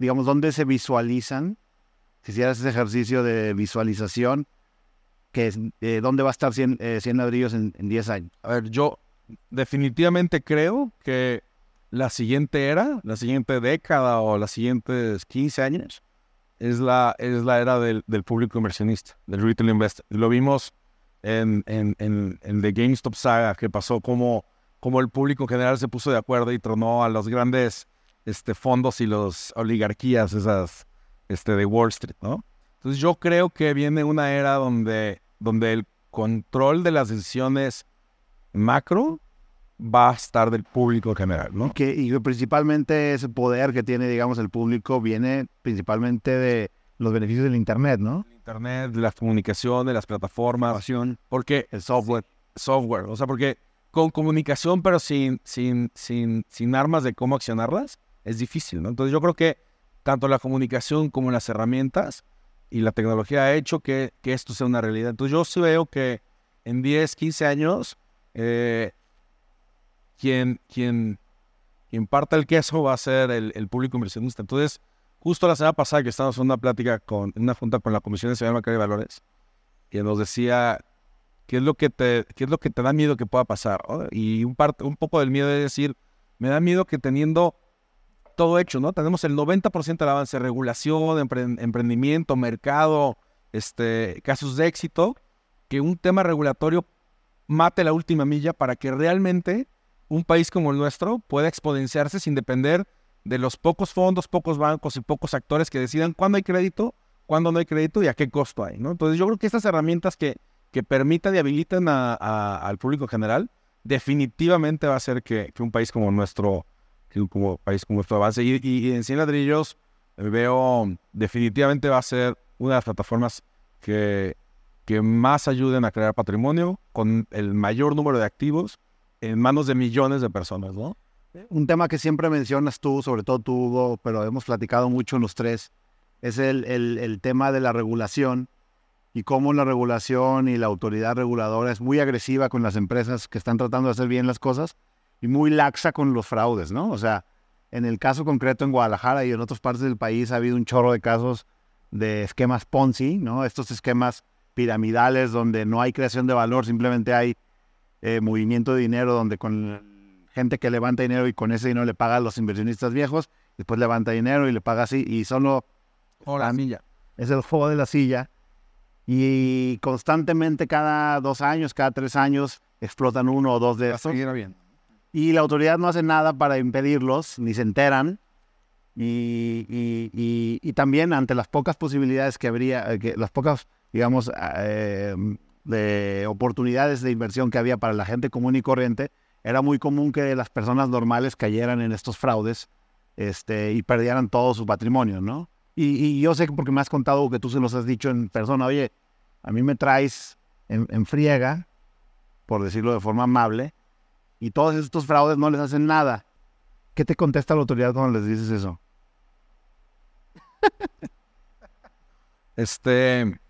digamos, dónde se visualizan? Si hicieras ese ejercicio de visualización, que eh, ¿dónde va a estar 100, eh, 100 ladrillos en, en 10 años? A ver, yo definitivamente creo que la siguiente era, la siguiente década o las siguientes 15 años es la, es la era del, del público inversionista, del retail investor. Lo vimos en, en, en, en The GameStop saga, que pasó como, como el público en general se puso de acuerdo y tronó a los grandes este, fondos y las oligarquías esas este, de Wall Street, ¿no? Entonces yo creo que viene una era donde, donde el control de las decisiones macro va a estar del público en general, ¿no? Que, y principalmente ese poder que tiene, digamos, el público viene principalmente de los beneficios del Internet, ¿no? Internet, de las comunicaciones, de las plataformas, porque El software. software, o sea, porque con comunicación pero sin, sin, sin, sin armas de cómo accionarlas, es difícil, ¿no? Entonces yo creo que tanto la comunicación como las herramientas y la tecnología ha hecho que, que esto sea una realidad. Entonces yo sí veo que en 10, 15 años, eh, quien, quien, quien parta el queso va a ser el, el público inversionista. Entonces, justo la semana pasada que estábamos en una plática con en una junta con la Comisión de Mercado de Valores, que nos decía qué es lo que te, qué es lo que te da miedo que pueda pasar. Y un, parte, un poco del miedo es decir, me da miedo que teniendo todo hecho, ¿no? Tenemos el 90% del avance, regulación, empre- emprendimiento, mercado, este, casos de éxito, que un tema regulatorio mate la última milla para que realmente un país como el nuestro pueda exponenciarse sin depender de los pocos fondos, pocos bancos y pocos actores que decidan cuándo hay crédito, cuándo no hay crédito y a qué costo hay, ¿no? Entonces yo creo que estas herramientas que, que permitan y habiliten a- al público general definitivamente va a hacer que, que un país como nuestro, que un como país como nuestro avance. Y, y- en 100 ladrillos eh, veo definitivamente va a ser una de las plataformas que, que más ayuden a crear patrimonio con el mayor número de activos en manos de millones de personas, ¿no? Un tema que siempre mencionas tú, sobre todo tú, Hugo, pero hemos platicado mucho los tres, es el, el- el tema de la regulación y cómo la regulación y la autoridad reguladora es muy agresiva con las empresas que están tratando de hacer bien las cosas y muy laxa con los fraudes, ¿no? O sea, en el caso concreto en Guadalajara y en otras partes del país ha habido un chorro de casos de esquemas Ponzi, ¿no? Estos esquemas piramidales donde no hay creación de valor, simplemente hay eh, movimiento de dinero donde con gente que levanta dinero y con ese dinero le paga a los inversionistas viejos, después levanta dinero y le paga así y solo Hola, milla. es el juego de la silla y constantemente cada dos años, cada tres años explotan uno o dos de estos bien. Y la autoridad no hace nada para impedirlos, ni se enteran. Y, y- y- también ante las pocas posibilidades que habría, eh, que las pocas, digamos, eh, de oportunidades de inversión que había para la gente común y corriente, era muy común que las personas normales cayeran en estos fraudes este, y perdieran todo su patrimonio, ¿no? Y, yo sé que porque me has contado que tú se los has dicho en persona, oye, a mí me traes en friega, por decirlo de forma amable, y todos estos fraudes no les hacen nada. ¿Qué te contesta la autoridad cuando les dices eso? Este.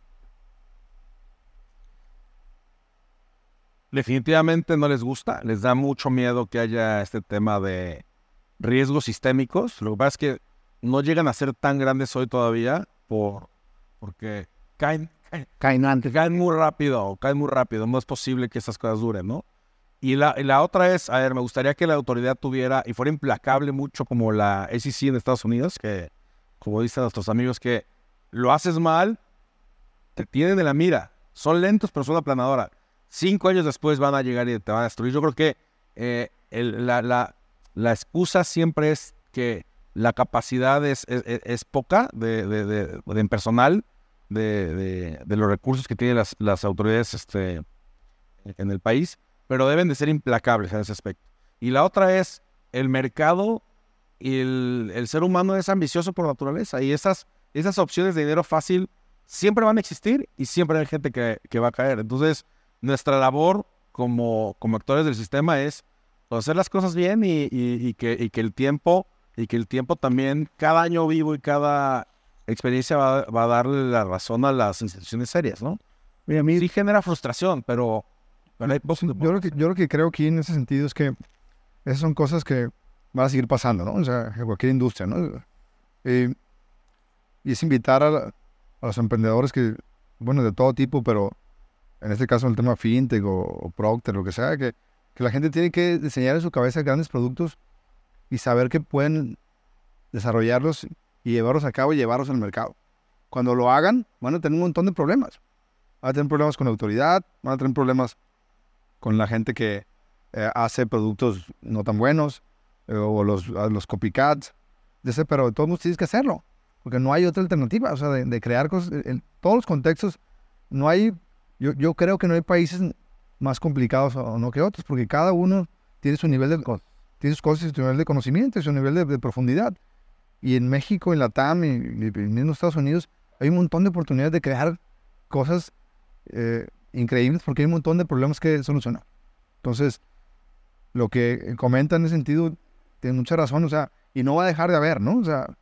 Definitivamente no les gusta, les da mucho miedo que haya este tema de riesgos sistémicos. Lo que pasa es que no llegan a ser tan grandes hoy todavía por, porque caen, caen, Caen antes. caen muy rápido, caen muy rápido. No es posible que esas cosas duren, ¿no? Y la, la otra es, a ver, me gustaría que la autoridad tuviera y fuera implacable mucho como la SEC en Estados Unidos, que, como dicen nuestros amigos, que lo haces mal, te tienen en la mira. Son lentos, pero son aplanadora. Cinco años después van a llegar y te van a destruir. Yo creo que eh, la, la- la excusa siempre es que la capacidad es, es- poca de, de- en personal de los recursos que tienen las, las autoridades este, en el país, pero deben de ser implacables en ese aspecto. Y la otra es el mercado y el, el ser humano es ambicioso por naturaleza y esas, esas opciones de dinero fácil siempre van a existir y siempre hay gente que, que va a caer. Entonces, nuestra labor como, como actores del sistema es hacer las cosas bien y, y- y que, y que el tiempo y que el tiempo también, cada año vivo y cada experiencia va, va a darle la razón a las instituciones serias, ¿no? Mira, a mí, Sí genera frustración, pero, Yo lo, que, yo lo que creo aquí en ese sentido es que esas son cosas que van a seguir pasando, ¿no? O sea, en cualquier industria, ¿no? Eh, y es invitar a, la- a los emprendedores que, bueno, de todo tipo, pero en este caso el tema fintech o, o Procter, lo que sea, que, que la gente tiene que diseñar en su cabeza grandes productos y saber que pueden desarrollarlos y llevarlos a cabo y llevarlos al mercado. Cuando lo hagan, van a tener un montón de problemas. Van a tener problemas con la autoridad, van a tener problemas con la gente que eh, hace productos no tan buenos eh, o los, los copycats, ese, pero de todos modos tienes que hacerlo, porque no hay otra alternativa, o sea, de, de crear cosas, en- todos los contextos, no hay, yo, yo creo que no hay países más complicados o no que otros, porque cada uno tiene su nivel de, tiene sus cosas su nivel de conocimiento su nivel de, de profundidad. Y en México, en la TAM y, y en Estados Unidos, hay un montón de oportunidades de crear cosas eh, increíbles porque hay un montón de problemas que solucionar. Entonces, lo que comenta en ese sentido tiene mucha razón, o sea, y no va a dejar de haber, ¿no? O sea,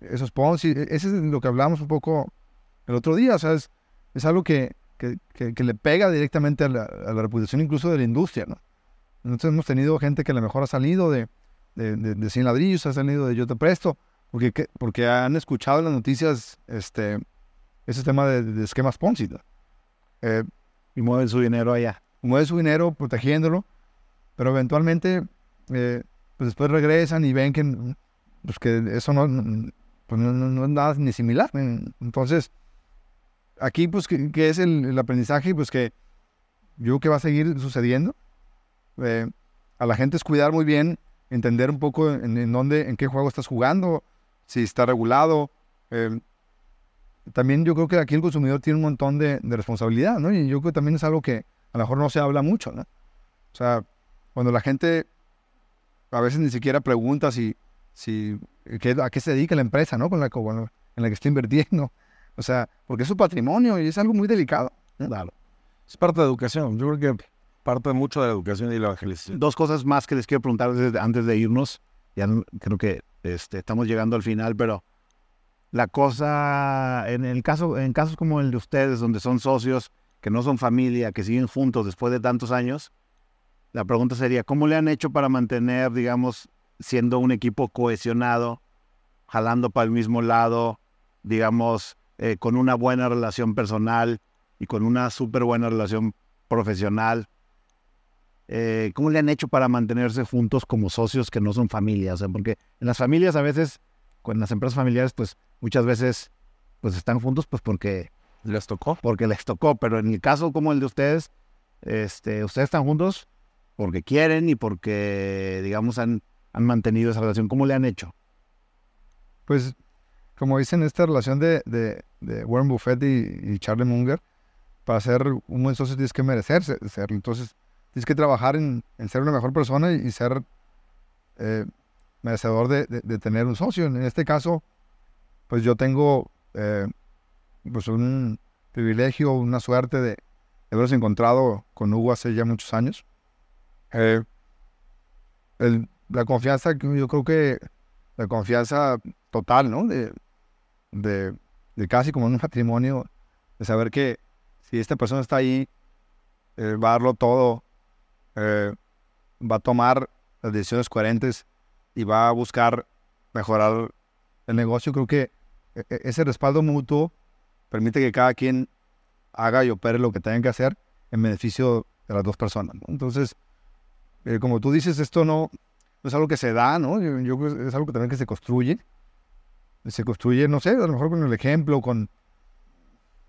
esos Ponzi. Ese es lo que hablábamos un poco el otro día. O sea, es, algo que, que, que, le pega directamente a la, reputación incluso de la industria, ¿no? Nosotros hemos tenido gente que a lo mejor ha salido de, de, de, de 100 ladrillos, ha salido de Yo Te Presto, porque, porque han escuchado en las noticias este, ese tema de, esquemas Ponzi. Eh, y mueven su dinero allá. Mueven su dinero protegiéndolo, pero eventualmente eh, pues después regresan y ven que, pues que eso no, pues no, es nada ni similar. Entonces, aquí pues que, es el, aprendizaje, pues que yo creo que va a seguir sucediendo. Eh, a la gente es cuidar muy bien, entender un poco en, dónde, en qué juego estás jugando, si está regulado. Eh, también yo creo que aquí el consumidor tiene un montón de, responsabilidad, ¿no? Y yo creo que también es algo que a lo mejor no se habla mucho, ¿no? O sea, cuando la gente a veces ni siquiera pregunta si, si a qué se dedica la empresa, ¿no? Con la, en la que está invirtiendo. O sea, porque es su patrimonio y es algo muy delicado. Claro. Es parte de educación. Yo creo que parte mucho de la educación y la evangelización. Dos cosas más que les quiero preguntar antes de irnos. Ya creo que este, estamos llegando al final, pero la cosa, en el caso, en casos como el de ustedes, donde son socios, que no son familia, que siguen juntos después de tantos años, la pregunta sería, ¿cómo le han hecho para mantener, digamos, siendo un equipo cohesionado, jalando para el mismo lado, digamos, eh, con una buena relación personal y con una súper buena relación profesional? Eh, ¿Cómo le han hecho para mantenerse juntos como socios que no son familias? porque en las familias a veces, con las empresas familiares, pues muchas veces pues están juntos pues porque les tocó. Porque les tocó, pero en el caso como el de ustedes, este, ustedes están juntos porque quieren y porque, digamos, han, han mantenido esa relación. ¿Cómo le han hecho? Pues, como dicen, esta relación de, de, de Warren Buffett y, Charlie Munger, para ser un buen socio tienes que merecerse serlo. Entonces, tienes que trabajar en, en ser una mejor persona y, ser eh, merecedor de, de, tener un socio. En este caso, pues yo tengo eh, pues un privilegio, una suerte de, de habernos encontrado con Hugo hace ya muchos años. Eh, la confianza, yo creo que la confianza total, ¿no? De, de, casi como en un matrimonio, de saber que si esta persona está ahí, eh, va a darlo todo, va a tomar las decisiones coherentes y va a buscar mejorar el negocio. Creo que ese respaldo mutuo permite que cada quien haga y opere lo que tenga que hacer en beneficio de las dos personas. Entonces, eh, como tú dices, esto no, es algo que se da, ¿no? Yo, es algo que también que se construye. Se construye, no sé, a lo mejor con el ejemplo, con,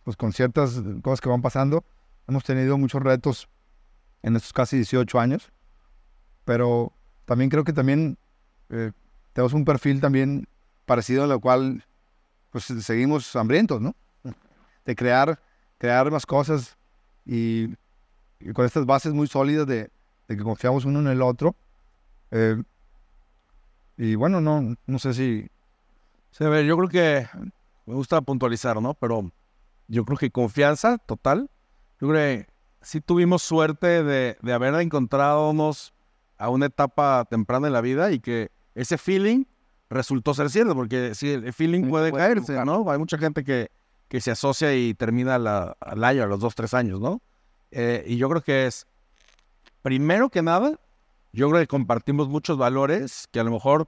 pues, con ciertas cosas que van pasando. Hemos tenido muchos retos en estos casi 18 años, pero también creo que también eh, tenemos un perfil también parecido, en lo cual pues seguimos hambrientos, ¿no? De crear, crear más cosas y con estas bases muy sólidas de, de que confiamos uno en el otro. Eh, y bueno, no, no sé si... Sí, a ver, yo creo que me gusta puntualizar, ¿no? Pero yo creo que confianza total. Yo creo que sí tuvimos suerte de, de haber encontrado a una etapa temprana en la vida y que ese feeling resultó ser cierto, porque sí, el feeling puede, caerse, ¿no? Hay mucha gente que, que se asocia y termina la, al año, a los dos, tres años, ¿no? Eh, y yo creo que es primero que nada, yo creo que compartimos muchos valores que a lo mejor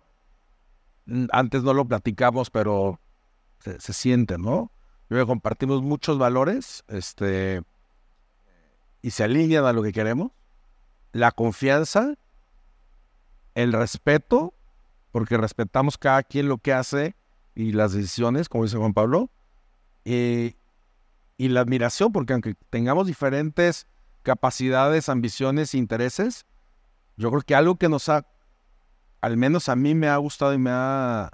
mm, antes no lo platicamos, pero se, se siente, ¿no? Yo creo que compartimos muchos valores, este, y se alinean a lo que queremos. La confianza, el respeto, porque respetamos cada quien lo que hace y las decisiones, como dice Juan Pablo, y, y la admiración, porque aunque tengamos diferentes capacidades, ambiciones, intereses, yo creo que algo que nos ha, al menos a mí me ha gustado y me ha,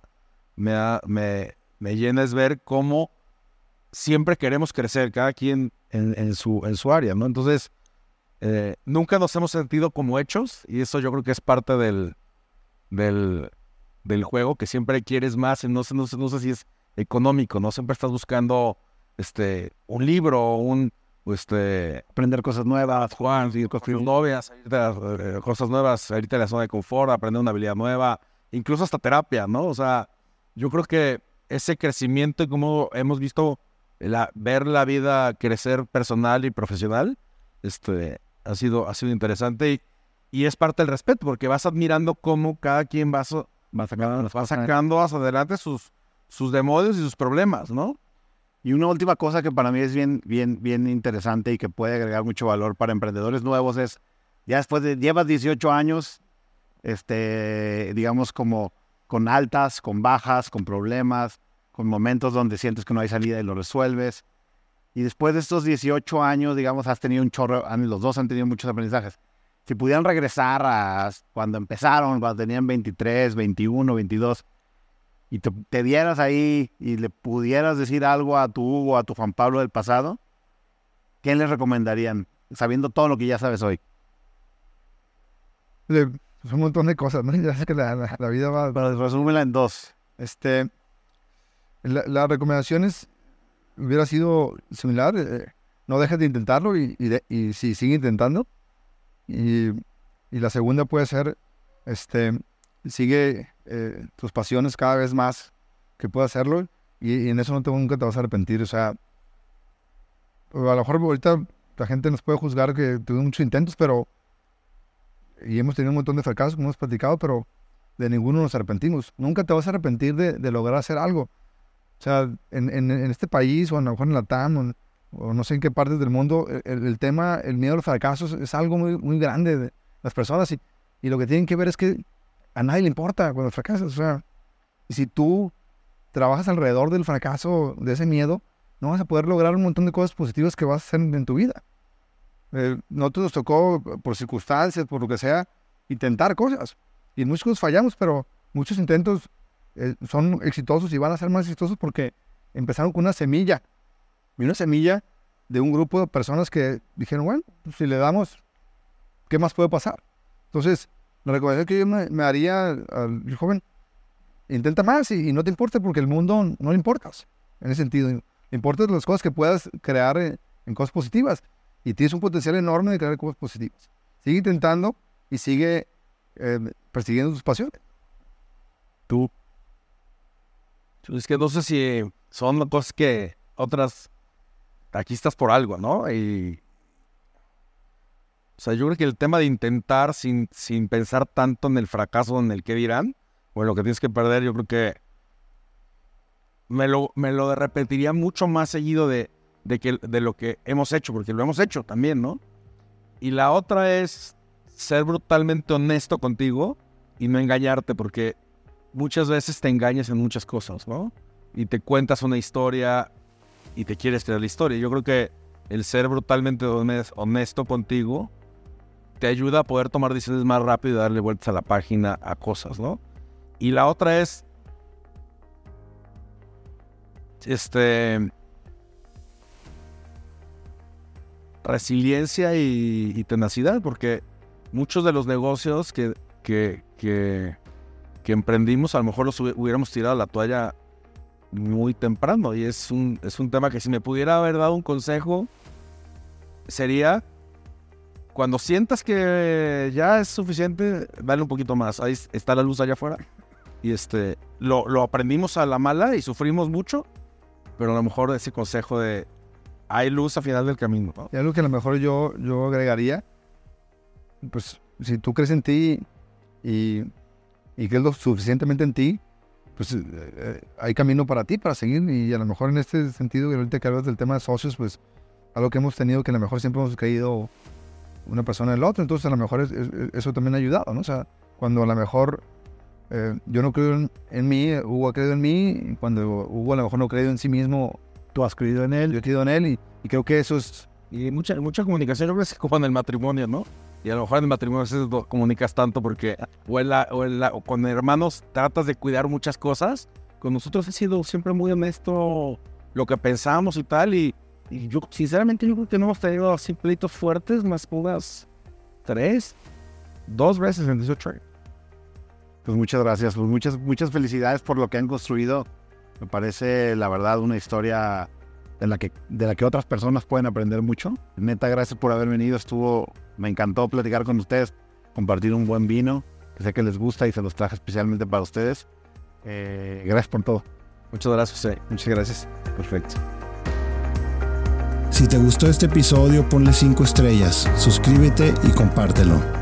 me, me, llena es ver cómo siempre queremos crecer, cada quien en, su, en su área, ¿no? Entonces, eh, nunca nos hemos sentido como hechos y eso yo creo que es parte del, del, del juego, que siempre quieres más, no sé, no sé, no sé si es económico, ¿no? Siempre estás buscando este, un libro, un, este, aprender cosas nuevas, Juan, ir construir novias, eh, cosas nuevas, ahorita en la zona de confort, aprender una habilidad nueva, incluso hasta terapia, ¿no? O sea, yo creo que ese crecimiento y cómo hemos visto la, ver la vida crecer personal y profesional, este, ha sido, ha sido interesante y, y es parte del respeto, porque vas admirando cómo cada quien va, Va sacando, va sacando hacia adelante sus, sus demonios y sus problemas, ¿no? Y una última cosa que para mí es bien, bien, bien interesante y que puede agregar mucho valor para emprendedores nuevos es, ya después de, llevas 18 años, este, digamos como con altas, con bajas, con problemas, con momentos donde sientes que no hay salida y lo resuelves. Y después de estos 18 años, digamos, has tenido un chorro, los dos han tenido muchos aprendizajes. Si pudieran regresar a cuando empezaron, cuando tenían 23, 21, 22, y te, te vieras ahí y le pudieras decir algo a tu Hugo, a tu Juan Pablo del pasado, ¿qué les recomendarían? Sabiendo todo lo que ya sabes hoy. Le- pues, un montón de cosas, ¿no? Ya sé que la, la- la vida va... Pero resúmela en dos. Este, la, las recomendaciones hubiera sido similar. eh, no dejes de intentarlo y, y, de- y sí, sigue intentando. Y, la segunda puede ser, este, sigue eh, tus pasiones cada vez más que puedas hacerlo y, en eso no te, nunca te vas a arrepentir. O sea, a lo mejor ahorita la gente nos puede juzgar que tuvimos muchos intentos, pero y hemos tenido un montón de fracasos, como hemos platicado, pero de ninguno nos arrepentimos. Nunca te vas a arrepentir de, de lograr hacer algo. O sea, en, en- en este país, o a lo mejor en la TAM, o, en- no sé en qué partes del mundo, el, el- tema, el miedo a los fracasos es algo muy, muy grande de las personas. Y, y lo que tienen que ver es que a nadie le importa cuando fracasas. O sea, y si tú trabajas alrededor del fracaso, de ese miedo, no vas a poder lograr un montón de cosas positivas que vas a hacer en tu vida. Eh, nosotros nos tocó, por circunstancias, por lo que sea, intentar cosas. Y muchos fallamos, pero muchos intentos eh, son exitosos y van a ser más exitosos porque empezaron con una semilla. Y una semilla de un grupo de personas que dijeron, bueno, pues, si le damos, ¿qué más puede pasar? Entonces, la recomendación que yo me, me haría al joven, intenta más y, no te importe porque el mundo no le importas. En ese sentido, le importan las cosas que puedas crear en, en cosas positivas. Y tienes un potencial enorme de crear cosas positivas. Sigue intentando y sigue eh, persiguiendo tus pasiones. Tú. Es que no sé si son cosas que otras. Aquí estás por algo, ¿no? Y. O sea, yo creo que el tema de intentar sin, sin pensar tanto en el fracaso, en el que dirán, o en lo que tienes que perder, yo creo que. Me lo, me lo repetiría mucho más seguido de, de, que, de lo que hemos hecho, porque lo hemos hecho también, ¿no? Y la otra es ser brutalmente honesto contigo y no engañarte, porque muchas veces te engañas en muchas cosas, ¿no? Y te cuentas una historia y te quieres creer la historia. Yo creo que el ser brutalmente hones- honesto contigo te ayuda a poder tomar decisiones más rápido y darle vueltas a la página a cosas, ¿no? Y la otra es, este, resiliencia y, tenacidad, porque muchos de los negocios que, que, que, que emprendimos, a lo mejor los hubi- hubiéramos tirado la toalla muy temprano. Y es un, es un tema que si me pudiera haber dado un consejo, sería cuando sientas que ya es suficiente, dale un poquito más. Ahí es- está la luz allá afuera. Y este, lo, lo aprendimos a la mala y sufrimos mucho, pero a lo mejor ese consejo de hay luz al final del camino. ¿no? Y algo que a lo mejor yo, yo agregaría, pues si tú crees en ti y, y crees lo suficientemente en ti, pues eh, eh, hay camino para ti, para seguir. Y a lo mejor en este sentido, ahorita que hablas del tema de socios, pues algo que hemos tenido que a lo mejor siempre hemos creído una persona en el otro, entonces a lo mejor es- es- eso también ha ayudado, ¿no? O sea, cuando a lo mejor eh, yo no creo en, en mí, Hugo ha creído en mí, cuando Hugo a lo mejor no ha creído en sí mismo, Tú has creído en él. yo he creído en él y, y creo que eso es Y mucha, mucha comunicación, yo creo que es como en el matrimonio, ¿no? Y a lo mejor en matrimonio veces no comunicas tanto porque o, en la- o, en la- o con hermanos tratas de cuidar muchas cosas. Con nosotros he sido siempre muy honesto lo que pensamos y tal. Y, y yo, sinceramente, yo creo que no hemos tenido así pleitos fuertes, más unas tres, dos veces en 18 años. Pues muchas gracias, pues muchas, muchas felicidades por lo que han construido. Me parece, la verdad, una historia de la que, de la que otras personas pueden aprender mucho. Neta, gracias por haber venido. Estuvo, me encantó platicar con ustedes, compartir un buen vino, que sé que les gusta y se los traje especialmente para ustedes. Eh, gracias por todo. Muchas gracias, Muchas gracias. Perfecto. Si te gustó este episodio, ponle 5 estrellas, suscríbete y compártelo.